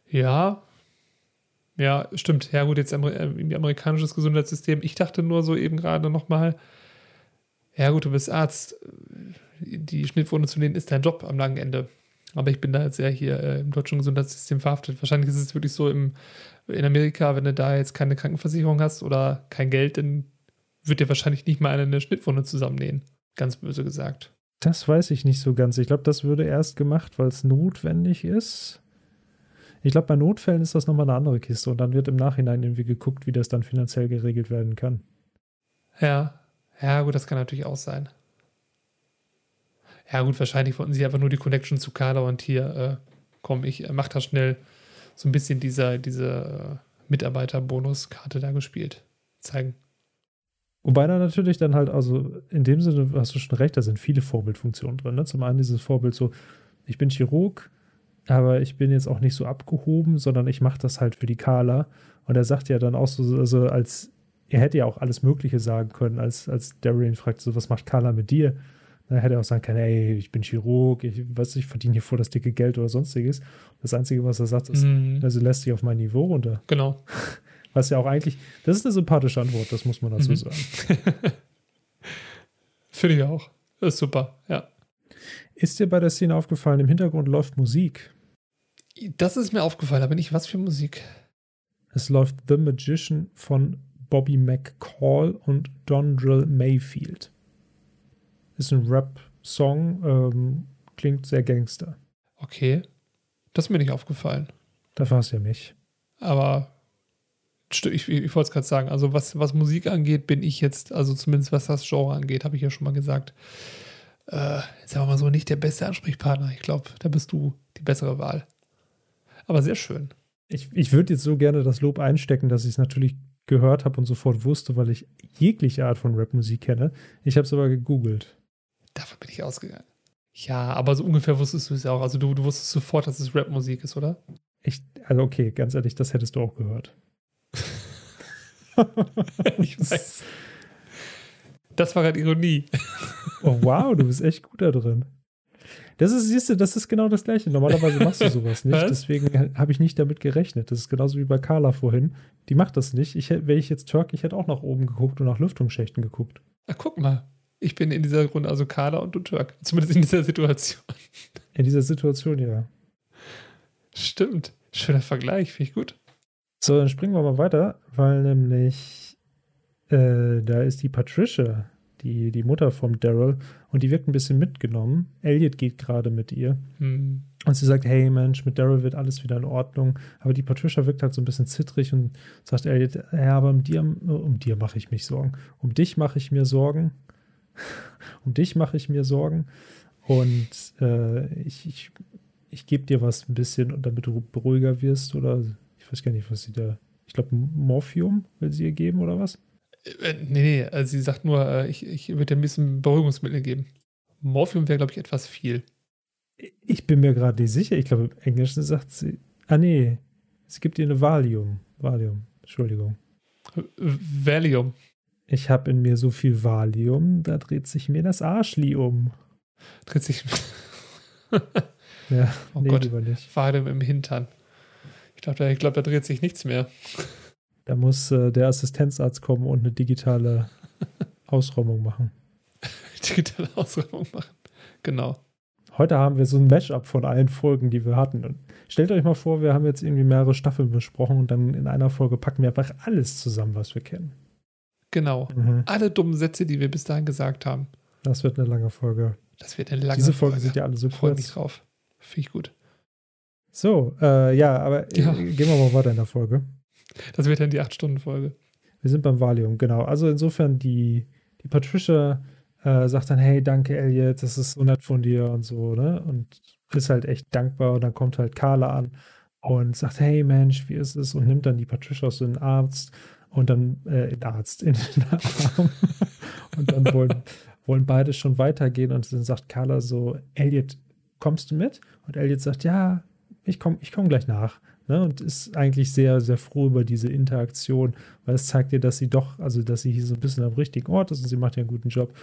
Ja. Ja, stimmt. Ja, gut, jetzt äh, amerikanisches Gesundheitssystem. Ich dachte nur so eben gerade nochmal, ja gut, du bist Arzt. Die Schnittwunde zu nehmen ist dein Job am langen Ende. Aber ich bin da jetzt eher hier äh, im deutschen Gesundheitssystem verhaftet. Wahrscheinlich ist es wirklich so im, in Amerika, wenn du da jetzt keine Krankenversicherung hast oder kein Geld, dann wird dir wahrscheinlich nicht mal eine Schnittwunde zusammennähen. Ganz böse gesagt. Das weiß ich nicht so ganz. Ich glaube, das würde erst gemacht, weil es notwendig ist. Ich glaube, bei Notfällen ist das nochmal eine andere Kiste und dann wird im Nachhinein irgendwie geguckt, wie das dann finanziell geregelt werden kann. Ja, ja, gut, das kann natürlich auch sein. Ja, gut, wahrscheinlich wollten sie einfach nur die Connection zu Kader und hier, äh, komm, ich äh, mach das schnell so ein bisschen dieser, diese äh, Mitarbeiterbonuskarte da gespielt. Zeigen. Wobei da natürlich dann halt, also in dem Sinne hast du schon recht, da sind viele Vorbildfunktionen drin. Ne? Zum einen dieses Vorbild so, ich bin Chirurg, aber ich bin jetzt auch nicht so abgehoben, sondern ich mache das halt für die Carla. Und er sagt ja dann auch so, also als, er hätte ja auch alles Mögliche sagen können, als, als Darian fragt so, was macht Carla mit dir? Dann hätte er auch sagen können, ey, ich bin Chirurg, ich weiß, ich verdiene hier voll das dicke Geld oder sonstiges. Das Einzige, was er sagt, ist, mhm. also lässt sich auf mein Niveau runter. Genau. Was ja auch eigentlich, das ist eine sympathische Antwort, das muss man dazu mhm. sagen. Finde ich auch. Das ist super, ja. Ist dir bei der Szene aufgefallen, im Hintergrund läuft Musik? Das ist mir aufgefallen, aber nicht was für Musik. Es läuft The Magician von Bobby McCall und Dondrell Mayfield. Ist ein Rap-Song, ähm, klingt sehr gangster. Okay. Das ist mir nicht aufgefallen. Da war es ja mich. Aber ich, ich wollte es gerade sagen, also was, was Musik angeht, bin ich jetzt, also zumindest was das Genre angeht, habe ich ja schon mal gesagt, äh, sagen wir mal so, nicht der beste Ansprechpartner. Ich glaube, da bist du die bessere Wahl. Aber sehr schön. Ich, ich würde jetzt so gerne das Lob einstecken, dass ich es natürlich gehört habe und sofort wusste, weil ich jegliche Art von Rapmusik kenne. Ich habe es aber gegoogelt. Davon bin ich ausgegangen. Ja, aber so ungefähr wusstest du es ja auch. Also du, du wusstest sofort, dass es Rapmusik ist, oder? Ich, also okay, ganz ehrlich, das hättest du auch gehört. ich weiß. Das war gerade Ironie. oh, wow, du bist echt gut da drin. Das ist, siehst du, das ist genau das Gleiche. Normalerweise machst du sowas nicht. Was? Deswegen habe ich nicht damit gerechnet. Das ist genauso wie bei Carla vorhin. Die macht das nicht. Ich, wäre ich jetzt Turk, ich hätte auch nach oben geguckt und nach Lüftungsschächten geguckt. Ach, guck mal. Ich bin in dieser Runde also Carla und du Turk. Zumindest in dieser Situation. In dieser Situation, ja. Stimmt. Schöner Vergleich, finde ich gut. So, dann springen wir mal weiter, weil nämlich äh, da ist die Patricia, die, die Mutter vom Daryl, und die wirkt ein bisschen mitgenommen. Elliot geht gerade mit ihr. Hm. Und sie sagt, hey Mensch, mit Daryl wird alles wieder in Ordnung. Aber die Patricia wirkt halt so ein bisschen zittrig und sagt Elliot, ja, aber um dir, um dir mache ich mich Sorgen. Um dich mache ich mir Sorgen. um dich mache ich mir Sorgen. Und äh, ich, ich, ich gebe dir was ein bisschen, damit du beruhiger wirst oder ich weiß gar nicht, was sie da. Ich glaube, Morphium will sie ihr geben oder was? Äh, nee, nee, also sie sagt nur, äh, ich, ich würde dir ein bisschen Beruhigungsmittel geben. Morphium wäre, glaube ich, etwas viel. Ich bin mir gerade nicht sicher. Ich glaube, im Englischen sagt sie. Ah, nee. Es gibt ihr eine Valium. Valium. Entschuldigung. Valium. Ich habe in mir so viel Valium, da dreht sich mir das Arschli um. Dreht sich. ja, oh nee, Gott. Valium im Hintern. Ich glaube, ich glaub, da dreht sich nichts mehr. Da muss äh, der Assistenzarzt kommen und eine digitale Ausräumung machen. digitale Ausräumung machen. Genau. Heute haben wir so ein Matchup von allen Folgen, die wir hatten. Und stellt euch mal vor, wir haben jetzt irgendwie mehrere Staffeln besprochen und dann in einer Folge packen wir einfach alles zusammen, was wir kennen. Genau. Mhm. Alle dummen Sätze, die wir bis dahin gesagt haben. Das wird eine lange Folge. Das wird eine lange Diese Folgen Folge. sind ja alle so Freu kurz. mich drauf. Finde ich gut. So, äh, ja, aber ja. gehen wir mal weiter in der Folge. Das wird dann die 8-Stunden-Folge. Wir sind beim Valium, genau. Also insofern, die, die Patricia äh, sagt dann, hey, danke Elliot, das ist so nett von dir und so, ne? Und ist halt echt dankbar und dann kommt halt Carla an und sagt, hey Mensch, wie ist es? Und nimmt dann die Patricia aus dem Arzt und dann, äh, Arzt, in den Arm. und dann wollen, wollen beide schon weitergehen und dann sagt Carla so, Elliot, kommst du mit? Und Elliot sagt, ja, ich komme ich komm gleich nach. Ne, und ist eigentlich sehr, sehr froh über diese Interaktion, weil es zeigt ihr, dass sie doch, also dass sie hier so ein bisschen am richtigen Ort ist und sie macht ja einen guten Job.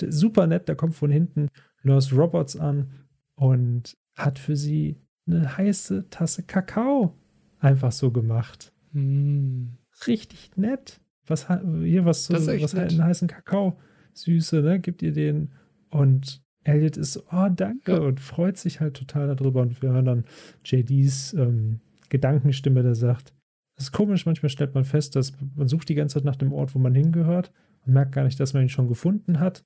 Super nett, da kommt von hinten Nurse Roberts an und hat für sie eine heiße Tasse Kakao einfach so gemacht. Mm. Richtig nett. Was hier was so, was halt einen heißen Kakao Süße, ne? Gibt ihr den und Elliot ist so, oh, danke ja. und freut sich halt total darüber und wir hören dann JDs ähm, Gedankenstimme, der sagt, das ist komisch, manchmal stellt man fest, dass man sucht die ganze Zeit nach dem Ort, wo man hingehört und merkt gar nicht, dass man ihn schon gefunden hat.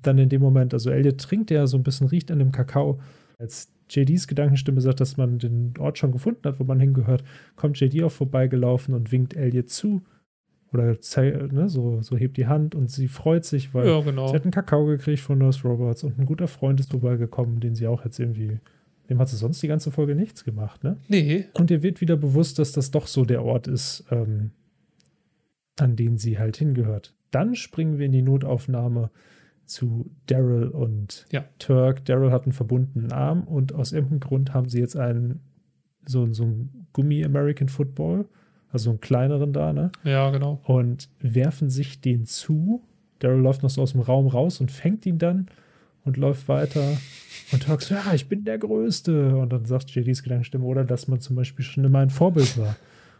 Dann in dem Moment, also Elliot trinkt ja so ein bisschen, riecht an dem Kakao. Als JDs Gedankenstimme sagt, dass man den Ort schon gefunden hat, wo man hingehört, kommt JD auch vorbeigelaufen und winkt Elliot zu. Oder ne, so, so hebt die Hand und sie freut sich, weil ja, genau. sie hat einen Kakao gekriegt von Nurse Roberts und ein guter Freund ist vorbeigekommen, den sie auch jetzt irgendwie dem hat sie sonst die ganze Folge nichts gemacht, ne? Nee. Und ihr wird wieder bewusst, dass das doch so der Ort ist, ähm, an den sie halt hingehört. Dann springen wir in die Notaufnahme zu Daryl und ja. Turk. Daryl hat einen verbundenen Arm und aus irgendeinem Grund haben sie jetzt einen so, so einen Gummi-American Football, also einen kleineren da, ne? Ja, genau. Und werfen sich den zu. Daryl läuft noch so aus dem Raum raus und fängt ihn dann und läuft weiter. Und Turk so, ja, ich bin der Größte. Und dann sagt JDs Gedankenstimme, oder dass man zum Beispiel schon immer ein Vorbild war.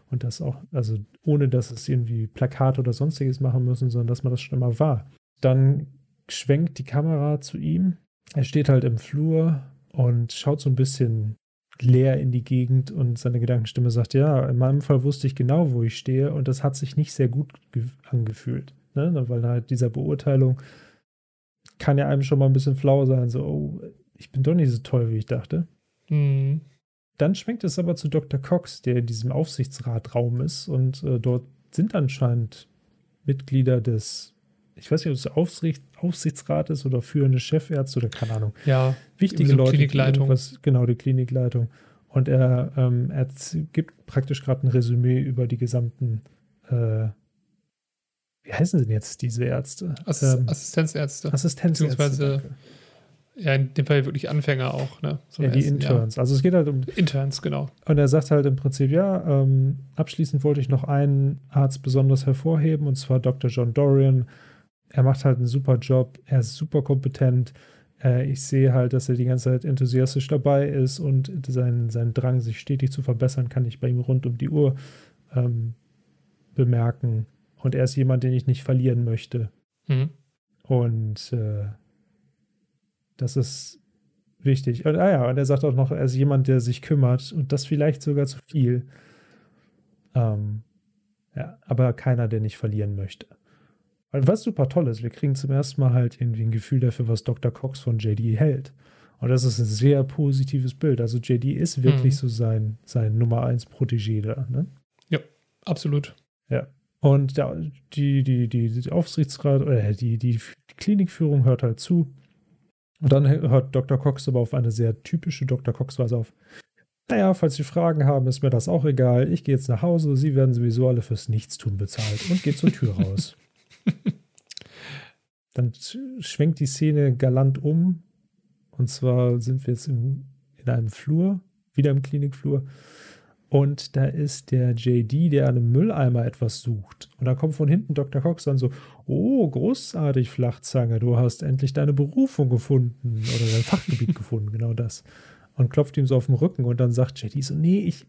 Und das auch, also ohne dass es irgendwie Plakate oder sonstiges machen müssen, sondern dass man das schon immer war. Dann schwenkt die Kamera zu ihm. Er steht halt im Flur und schaut so ein bisschen leer in die Gegend und seine Gedankenstimme sagt, ja, in meinem Fall wusste ich genau, wo ich stehe und das hat sich nicht sehr gut angefühlt. Ne? Weil halt dieser Beurteilung kann ja einem schon mal ein bisschen flau sein, so, oh, ich bin doch nicht so toll, wie ich dachte. Mhm. Dann schwenkt es aber zu Dr. Cox, der in diesem Aufsichtsratraum ist und äh, dort sind anscheinend Mitglieder des, ich weiß nicht, ob es Aufsicht, Aufsichtsrat ist oder führende Chefärzte oder keine Ahnung. Ja, wichtige so Leute. Klinikleitung. Was, genau, die Klinikleitung. Und er, ähm, er gibt praktisch gerade ein Resümee über die gesamten äh, wie heißen denn jetzt diese Ärzte? Assist ähm, Assistenzärzte. Assistenzärzte. Beziehungsweise, ja, in dem Fall wirklich Anfänger auch, ne? So ja, die ersten, Interns. Ja. Also es geht halt um. Interns, genau. Und er sagt halt im Prinzip, ja, ähm, abschließend wollte ich noch einen Arzt besonders hervorheben, und zwar Dr. John Dorian. Er macht halt einen super Job, er ist super kompetent. Äh, ich sehe halt, dass er die ganze Zeit enthusiastisch dabei ist und sein, sein Drang, sich stetig zu verbessern, kann ich bei ihm rund um die Uhr ähm, bemerken. Und er ist jemand, den ich nicht verlieren möchte. Mhm. Und äh, das ist wichtig. Und, ah ja, und er sagt auch noch, er ist jemand, der sich kümmert und das vielleicht sogar zu viel. Ähm, ja, aber keiner, der nicht verlieren möchte. Und was super toll ist, wir kriegen zum ersten Mal halt irgendwie ein Gefühl dafür, was Dr. Cox von JD hält. Und das ist ein sehr positives Bild. Also JD ist wirklich mhm. so sein, sein Nummer 1 Protégé da. Ne? Ja, absolut. Ja. Und der, die, die, die, die Aufsichtsrat, äh, die, die, die Klinikführung hört halt zu. Und dann hört Dr. Cox aber auf eine sehr typische Dr. Cox-Weise auf. Naja, falls Sie Fragen haben, ist mir das auch egal. Ich gehe jetzt nach Hause. Sie werden sowieso alle fürs Nichtstun bezahlt und geht zur Tür raus. Dann schwenkt die Szene galant um. Und zwar sind wir jetzt in, in einem Flur, wieder im Klinikflur und da ist der JD, der an einem Mülleimer etwas sucht. Und da kommt von hinten Dr. Cox dann so, oh, großartig, Flachzange, du hast endlich deine Berufung gefunden oder dein Fachgebiet gefunden, genau das. Und klopft ihm so auf den Rücken und dann sagt JD so, nee, ich,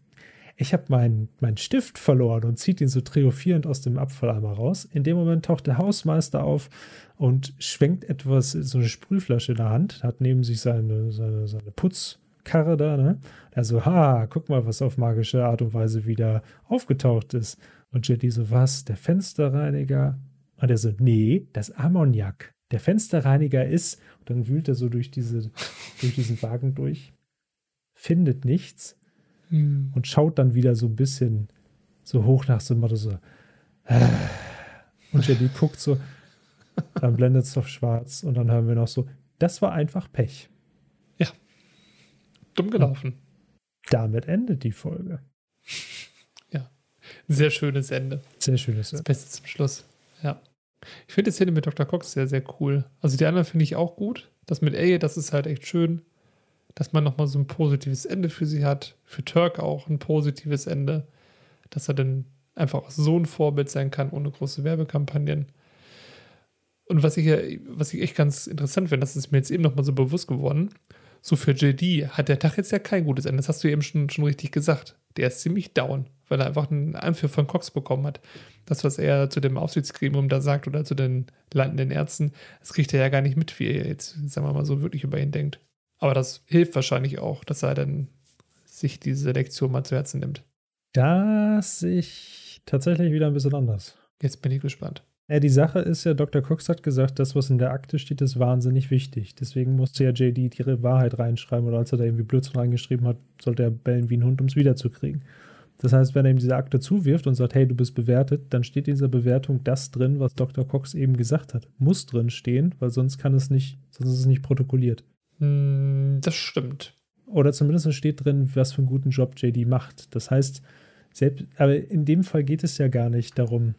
ich habe meinen mein Stift verloren und zieht ihn so triumphierend aus dem Abfalleimer raus. In dem Moment taucht der Hausmeister auf und schwenkt etwas, so eine Sprühflasche in der Hand, hat neben sich seine, seine, seine Putz- Karre da, ne? Also, ha, guck mal, was auf magische Art und Weise wieder aufgetaucht ist. Und Jetty so, was? Der Fensterreiniger? Und er so, nee, das Ammoniak. Der Fensterreiniger ist, und dann wühlt er so durch, diese, durch diesen Wagen durch, findet nichts hm. und schaut dann wieder so ein bisschen so hoch nach dem Motto so, und Jetty guckt so, dann blendet es auf schwarz und dann hören wir noch so, das war einfach Pech. Dumm gelaufen. Damit endet die Folge. Ja. Sehr schönes Ende. Sehr schönes Ende. Das Beste zum Schluss. Ja. Ich finde die Szene mit Dr. Cox sehr, sehr cool. Also die anderen finde ich auch gut. Das mit Elliot, das ist halt echt schön. Dass man nochmal so ein positives Ende für sie hat. Für Turk auch ein positives Ende. Dass er dann einfach so ein Vorbild sein kann, ohne große Werbekampagnen. Und was ich, was ich echt ganz interessant finde, das ist mir jetzt eben nochmal so bewusst geworden, so für JD hat der Tag jetzt ja kein gutes Ende. Das hast du eben schon, schon richtig gesagt. Der ist ziemlich down, weil er einfach einen Anführ von Cox bekommen hat. Das, was er zu dem Aufsichtsgremium da sagt oder zu den landenden Ärzten, das kriegt er ja gar nicht mit, wie er jetzt, sagen wir mal, so wirklich über ihn denkt. Aber das hilft wahrscheinlich auch, dass er dann sich diese Lektion mal zu Herzen nimmt. Das sehe ich tatsächlich wieder ein bisschen anders. Jetzt bin ich gespannt. Ja, die Sache ist ja, Dr. Cox hat gesagt, das, was in der Akte steht, ist wahnsinnig wichtig. Deswegen musste ja JD die Wahrheit reinschreiben oder als er da irgendwie Blödsinn reingeschrieben hat, sollte er bellen wie ein Hund, um es wiederzukriegen. Das heißt, wenn er ihm diese Akte zuwirft und sagt, hey, du bist bewertet, dann steht in dieser Bewertung das drin, was Dr. Cox eben gesagt hat. Muss drin stehen, weil sonst kann es nicht, sonst ist es nicht protokolliert. Hm, das stimmt. Oder zumindest steht drin, was für einen guten Job JD macht. Das heißt, selbst, aber in dem Fall geht es ja gar nicht darum,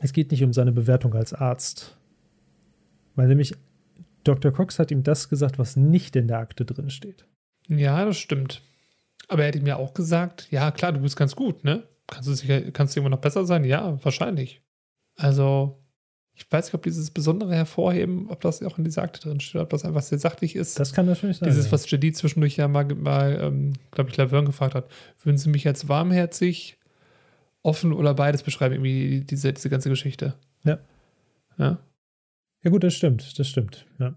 es geht nicht um seine Bewertung als Arzt. Weil nämlich Dr. Cox hat ihm das gesagt, was nicht in der Akte drin steht. Ja, das stimmt. Aber er hat ihm ja auch gesagt, ja klar, du bist ganz gut, ne? Kannst du sicher, kannst du immer noch besser sein? Ja, wahrscheinlich. Also, ich weiß nicht, ob dieses Besondere hervorheben, ob das auch in dieser Akte drin steht, ob das einfach sehr sachlich ist. Das kann natürlich sein. Dieses, was JD zwischendurch ja mal, mal ähm, glaube ich, Laverne gefragt hat. Würden Sie mich als warmherzig, offen oder beides beschreiben, irgendwie diese, diese ganze Geschichte. Ja. Ja. Ja, gut, das stimmt, das stimmt. Ja.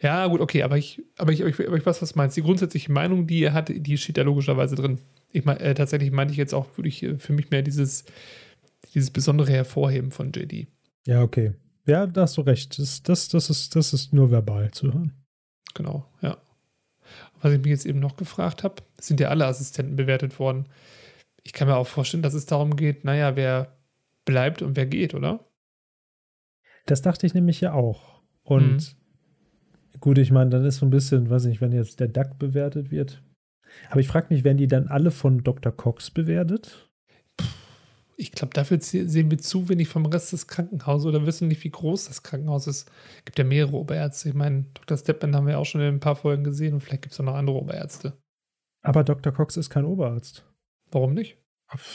Ja, gut, okay, aber ich, aber ich, aber ich, aber ich weiß, was du meinst. Die grundsätzliche Meinung, die er hat, die steht ja logischerweise drin. Ich meine, äh, tatsächlich meinte ich jetzt auch wirklich äh, für mich mehr dieses, dieses besondere Hervorheben von JD. Ja, okay. Ja, da hast du recht. Das, das, das, ist, das ist nur verbal zu hören. Genau, ja. Was ich mich jetzt eben noch gefragt habe, sind ja alle Assistenten bewertet worden ich kann mir auch vorstellen, dass es darum geht, naja, wer bleibt und wer geht, oder? Das dachte ich nämlich ja auch. Und mhm. gut, ich meine, dann ist so ein bisschen, weiß nicht, wenn jetzt der Duck bewertet wird. Aber ich frage mich, werden die dann alle von Dr. Cox bewertet? Ich glaube, dafür sehen wir zu wenig vom Rest des Krankenhauses oder wissen nicht, wie groß das Krankenhaus ist. Es gibt ja mehrere Oberärzte. Ich meine, Dr. Stepman haben wir auch schon in ein paar Folgen gesehen und vielleicht gibt es auch noch andere Oberärzte. Aber Dr. Cox ist kein Oberarzt. Warum nicht?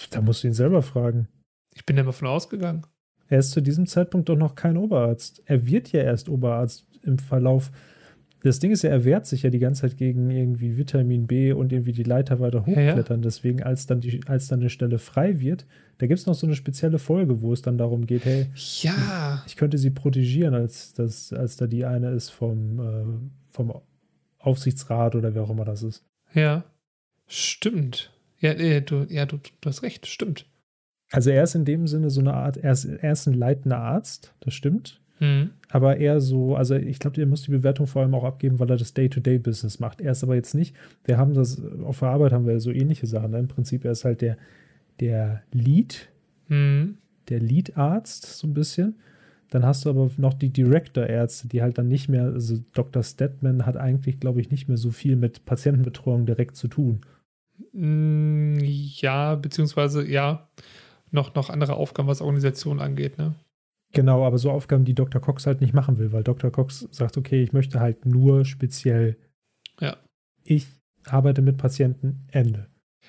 Da musst du ihn selber fragen. Ich bin ja mal von ausgegangen. Er ist zu diesem Zeitpunkt doch noch kein Oberarzt. Er wird ja erst Oberarzt im Verlauf. Das Ding ist ja, er wehrt sich ja die ganze Zeit gegen irgendwie Vitamin B und irgendwie die Leiter weiter hochklettern. Ja, ja. Deswegen, als dann, die, als dann eine Stelle frei wird, da gibt es noch so eine spezielle Folge, wo es dann darum geht, hey, ja. ich könnte sie protegieren, als, das, als da die eine ist vom, äh, vom Aufsichtsrat oder wer auch immer das ist. Ja, stimmt. Ja, äh, du, ja du, du hast recht, stimmt. Also er ist in dem Sinne so eine Art, er ist, er ist ein leitender Arzt, das stimmt. Mhm. Aber eher so, also ich glaube, der muss die Bewertung vor allem auch abgeben, weil er das Day-to-Day-Business macht. Er ist aber jetzt nicht, wir haben das, auf der Arbeit haben wir so ähnliche Sachen. Ne? Im Prinzip, er ist halt der, der Lead, mhm. der Lead-Arzt, so ein bisschen. Dann hast du aber noch die Director-Ärzte, die halt dann nicht mehr, also Dr. Stedman hat eigentlich, glaube ich, nicht mehr so viel mit Patientenbetreuung direkt zu tun. Mm, ja, beziehungsweise ja, noch, noch andere Aufgaben, was Organisation angeht, ne? Genau, aber so Aufgaben, die Dr. Cox halt nicht machen will, weil Dr. Cox sagt, okay, ich möchte halt nur speziell. Ja. Ich arbeite mit Patienten, Ende.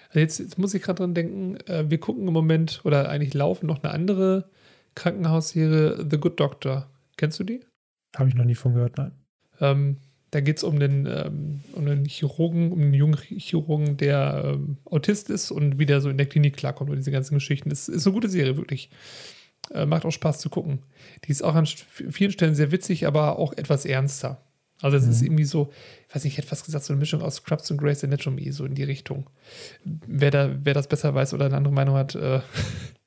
Also jetzt, jetzt muss ich gerade dran denken, äh, wir gucken im Moment oder eigentlich laufen noch eine andere Krankenhausserie, The Good Doctor. Kennst du die? Habe ich noch nie von gehört, nein. Ähm, da geht es um den, ähm, um den Chirurgen, um einen jungen Chirurgen, der ähm, Autist ist und wie der so in der Klinik klarkommt und diese ganzen Geschichten. Das ist eine gute Serie, wirklich. Äh, macht auch Spaß zu gucken. Die ist auch an vielen Stellen sehr witzig, aber auch etwas ernster. Also es mhm. ist irgendwie so, ich weiß nicht, ich hätte fast gesagt, so eine Mischung aus Scrubs und Grace Anatomy, so in die Richtung. Wer, da, wer das besser weiß oder eine andere Meinung hat, äh,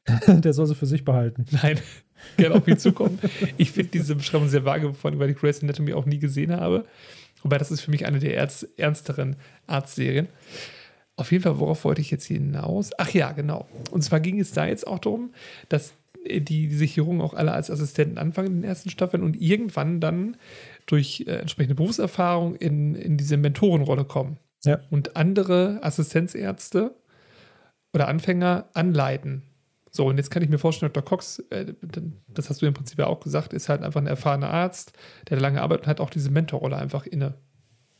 der soll sie für sich behalten. Nein, gerne auf mich zukommen. Ich finde diese Beschreibung sehr vage, vor allem, weil ich Grace Anatomy auch nie gesehen habe. Wobei das ist für mich eine der ernsteren Arztserien. Auf jeden Fall, worauf wollte ich jetzt hinaus? Ach ja, genau. Und zwar ging es da jetzt auch darum, dass die, diese Chirurgen auch alle als Assistenten anfangen in den ersten Staffeln und irgendwann dann durch äh, entsprechende Berufserfahrung in, in diese Mentorenrolle kommen. Ja. Und andere Assistenzärzte oder Anfänger anleiten. So, und jetzt kann ich mir vorstellen, Dr. Cox, äh, das hast du im Prinzip ja auch gesagt, ist halt einfach ein erfahrener Arzt, der lange arbeitet und hat auch diese Mentorrolle einfach inne.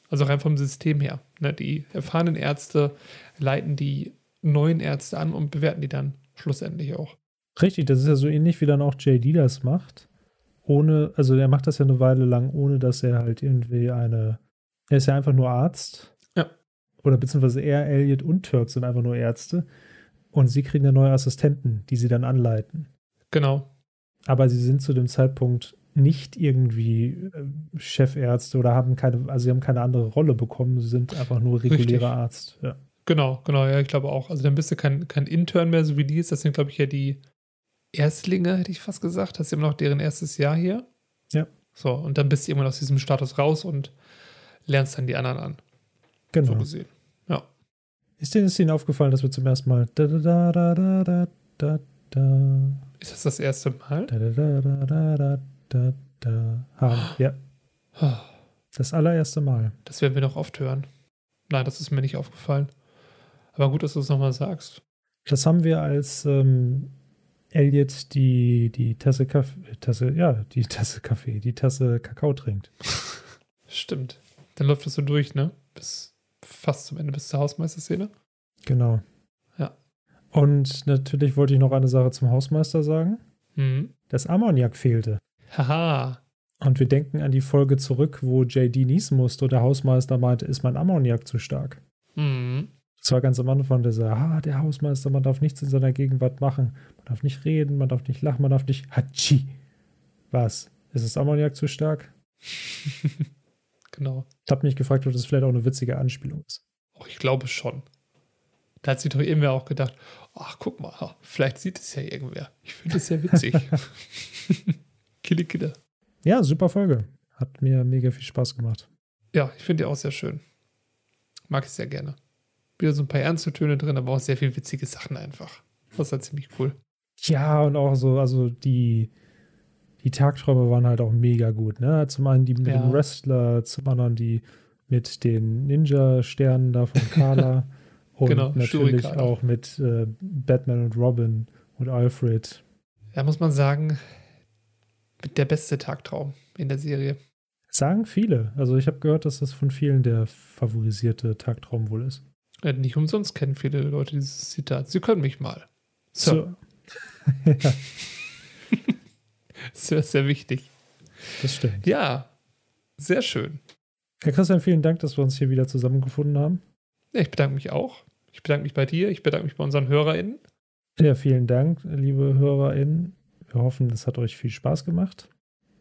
Also rein vom System her. Ne? Die erfahrenen Ärzte leiten die neuen Ärzte an und bewerten die dann schlussendlich auch. Richtig, das ist ja so ähnlich, wie dann auch JD das macht. Ohne, also er macht das ja eine Weile lang, ohne dass er halt irgendwie eine. Er ist ja einfach nur Arzt. Ja. Oder beziehungsweise er, Elliot und Turk sind einfach nur Ärzte. Und sie kriegen ja neue Assistenten, die sie dann anleiten. Genau. Aber sie sind zu dem Zeitpunkt nicht irgendwie äh, Chefärzte oder haben keine, also sie haben keine andere Rolle bekommen, sie sind einfach nur regulärer Richtig. Arzt. Ja. Genau, genau, ja, ich glaube auch. Also dann bist du kein, kein Intern mehr, so wie die ist. Das sind, glaube ich, ja die Erstlinge, hätte ich fast gesagt. Das ist immer noch deren erstes Jahr hier. Ja. So, und dann bist du irgendwann aus diesem Status raus und lernst dann die anderen an. Genau. So gesehen. Ja. Ist dir, ist Ihnen aufgefallen, dass wir zum ersten Mal da, da, da, da, da, da, da. Ist das das erste Mal? Da, da, da, da, da, da, da, da haben. Ja. Das allererste Mal. Das werden wir noch oft hören. Nein, das ist mir nicht aufgefallen. Aber gut, dass du es nochmal sagst. Das haben wir als ähm, Elliot die, die Tasse Kaffee, Tasse, ja, die Tasse Kaffee, die Tasse Kakao trinkt. Stimmt. Dann läuft das so durch, ne? Bis fast zum Ende, bis zur Hausmeisterszene. Genau. Ja. Und natürlich wollte ich noch eine Sache zum Hausmeister sagen. Mhm. Das Ammoniak fehlte. Haha. Und wir denken an die Folge zurück, wo JD niesen musste und der Hausmeister meinte, ist mein Ammoniak zu stark. Mhm. Das war ganz am Anfang, der sagt, ah, der Hausmeister, man darf nichts in seiner Gegenwart machen. Man darf nicht reden, man darf nicht lachen, man darf nicht Hatschi. Was? Ist das Ammoniak zu stark? genau. Ich habe mich gefragt, ob das vielleicht auch eine witzige Anspielung ist. Oh, ich glaube schon. Da hat sich doch irgendwer auch gedacht, ach, guck mal, vielleicht sieht es ja irgendwer. Ich finde es sehr witzig. Kille, kille. Ja, super Folge. Hat mir mega viel Spaß gemacht. Ja, ich finde die auch sehr schön. Mag ich sehr gerne wieder so ein paar ernste Töne drin, aber auch sehr viel witzige Sachen einfach. Das halt ziemlich cool. Ja, und auch so, also die, die Tagträume waren halt auch mega gut, ne? Zum einen die mit ja. dem Wrestler, zum anderen die mit den Ninja-Sternen da von Kala und genau, natürlich Shurikana. auch mit äh, Batman und Robin und Alfred. Da muss man sagen, der beste Tagtraum in der Serie. Sagen viele. Also ich habe gehört, dass das von vielen der favorisierte Tagtraum wohl ist. Ja, nicht umsonst kennen viele Leute dieses Zitat. Sie können mich mal. So. so. ja. sehr, sehr wichtig. Das stimmt. Ja, sehr schön. Herr Christian, vielen Dank, dass wir uns hier wieder zusammengefunden haben. Ja, ich bedanke mich auch. Ich bedanke mich bei dir. Ich bedanke mich bei unseren HörerInnen. Ja, vielen Dank, liebe HörerInnen. Wir hoffen, es hat euch viel Spaß gemacht.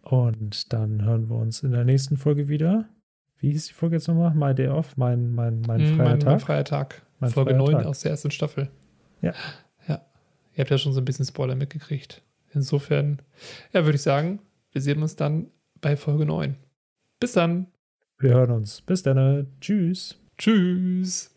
Und dann hören wir uns in der nächsten Folge wieder wie hieß die Folge jetzt nochmal? My Day Off, mein, mein, mein hm, freier mein, Tag. Mein freier Tag. Mein Folge freier 9 Tag. aus der ersten Staffel. Ja. Ja. Ihr habt ja schon so ein bisschen Spoiler mitgekriegt. Insofern, ja, würde ich sagen, wir sehen uns dann bei Folge 9. Bis dann. Wir hören uns. Bis dann. Tschüss. Tschüss.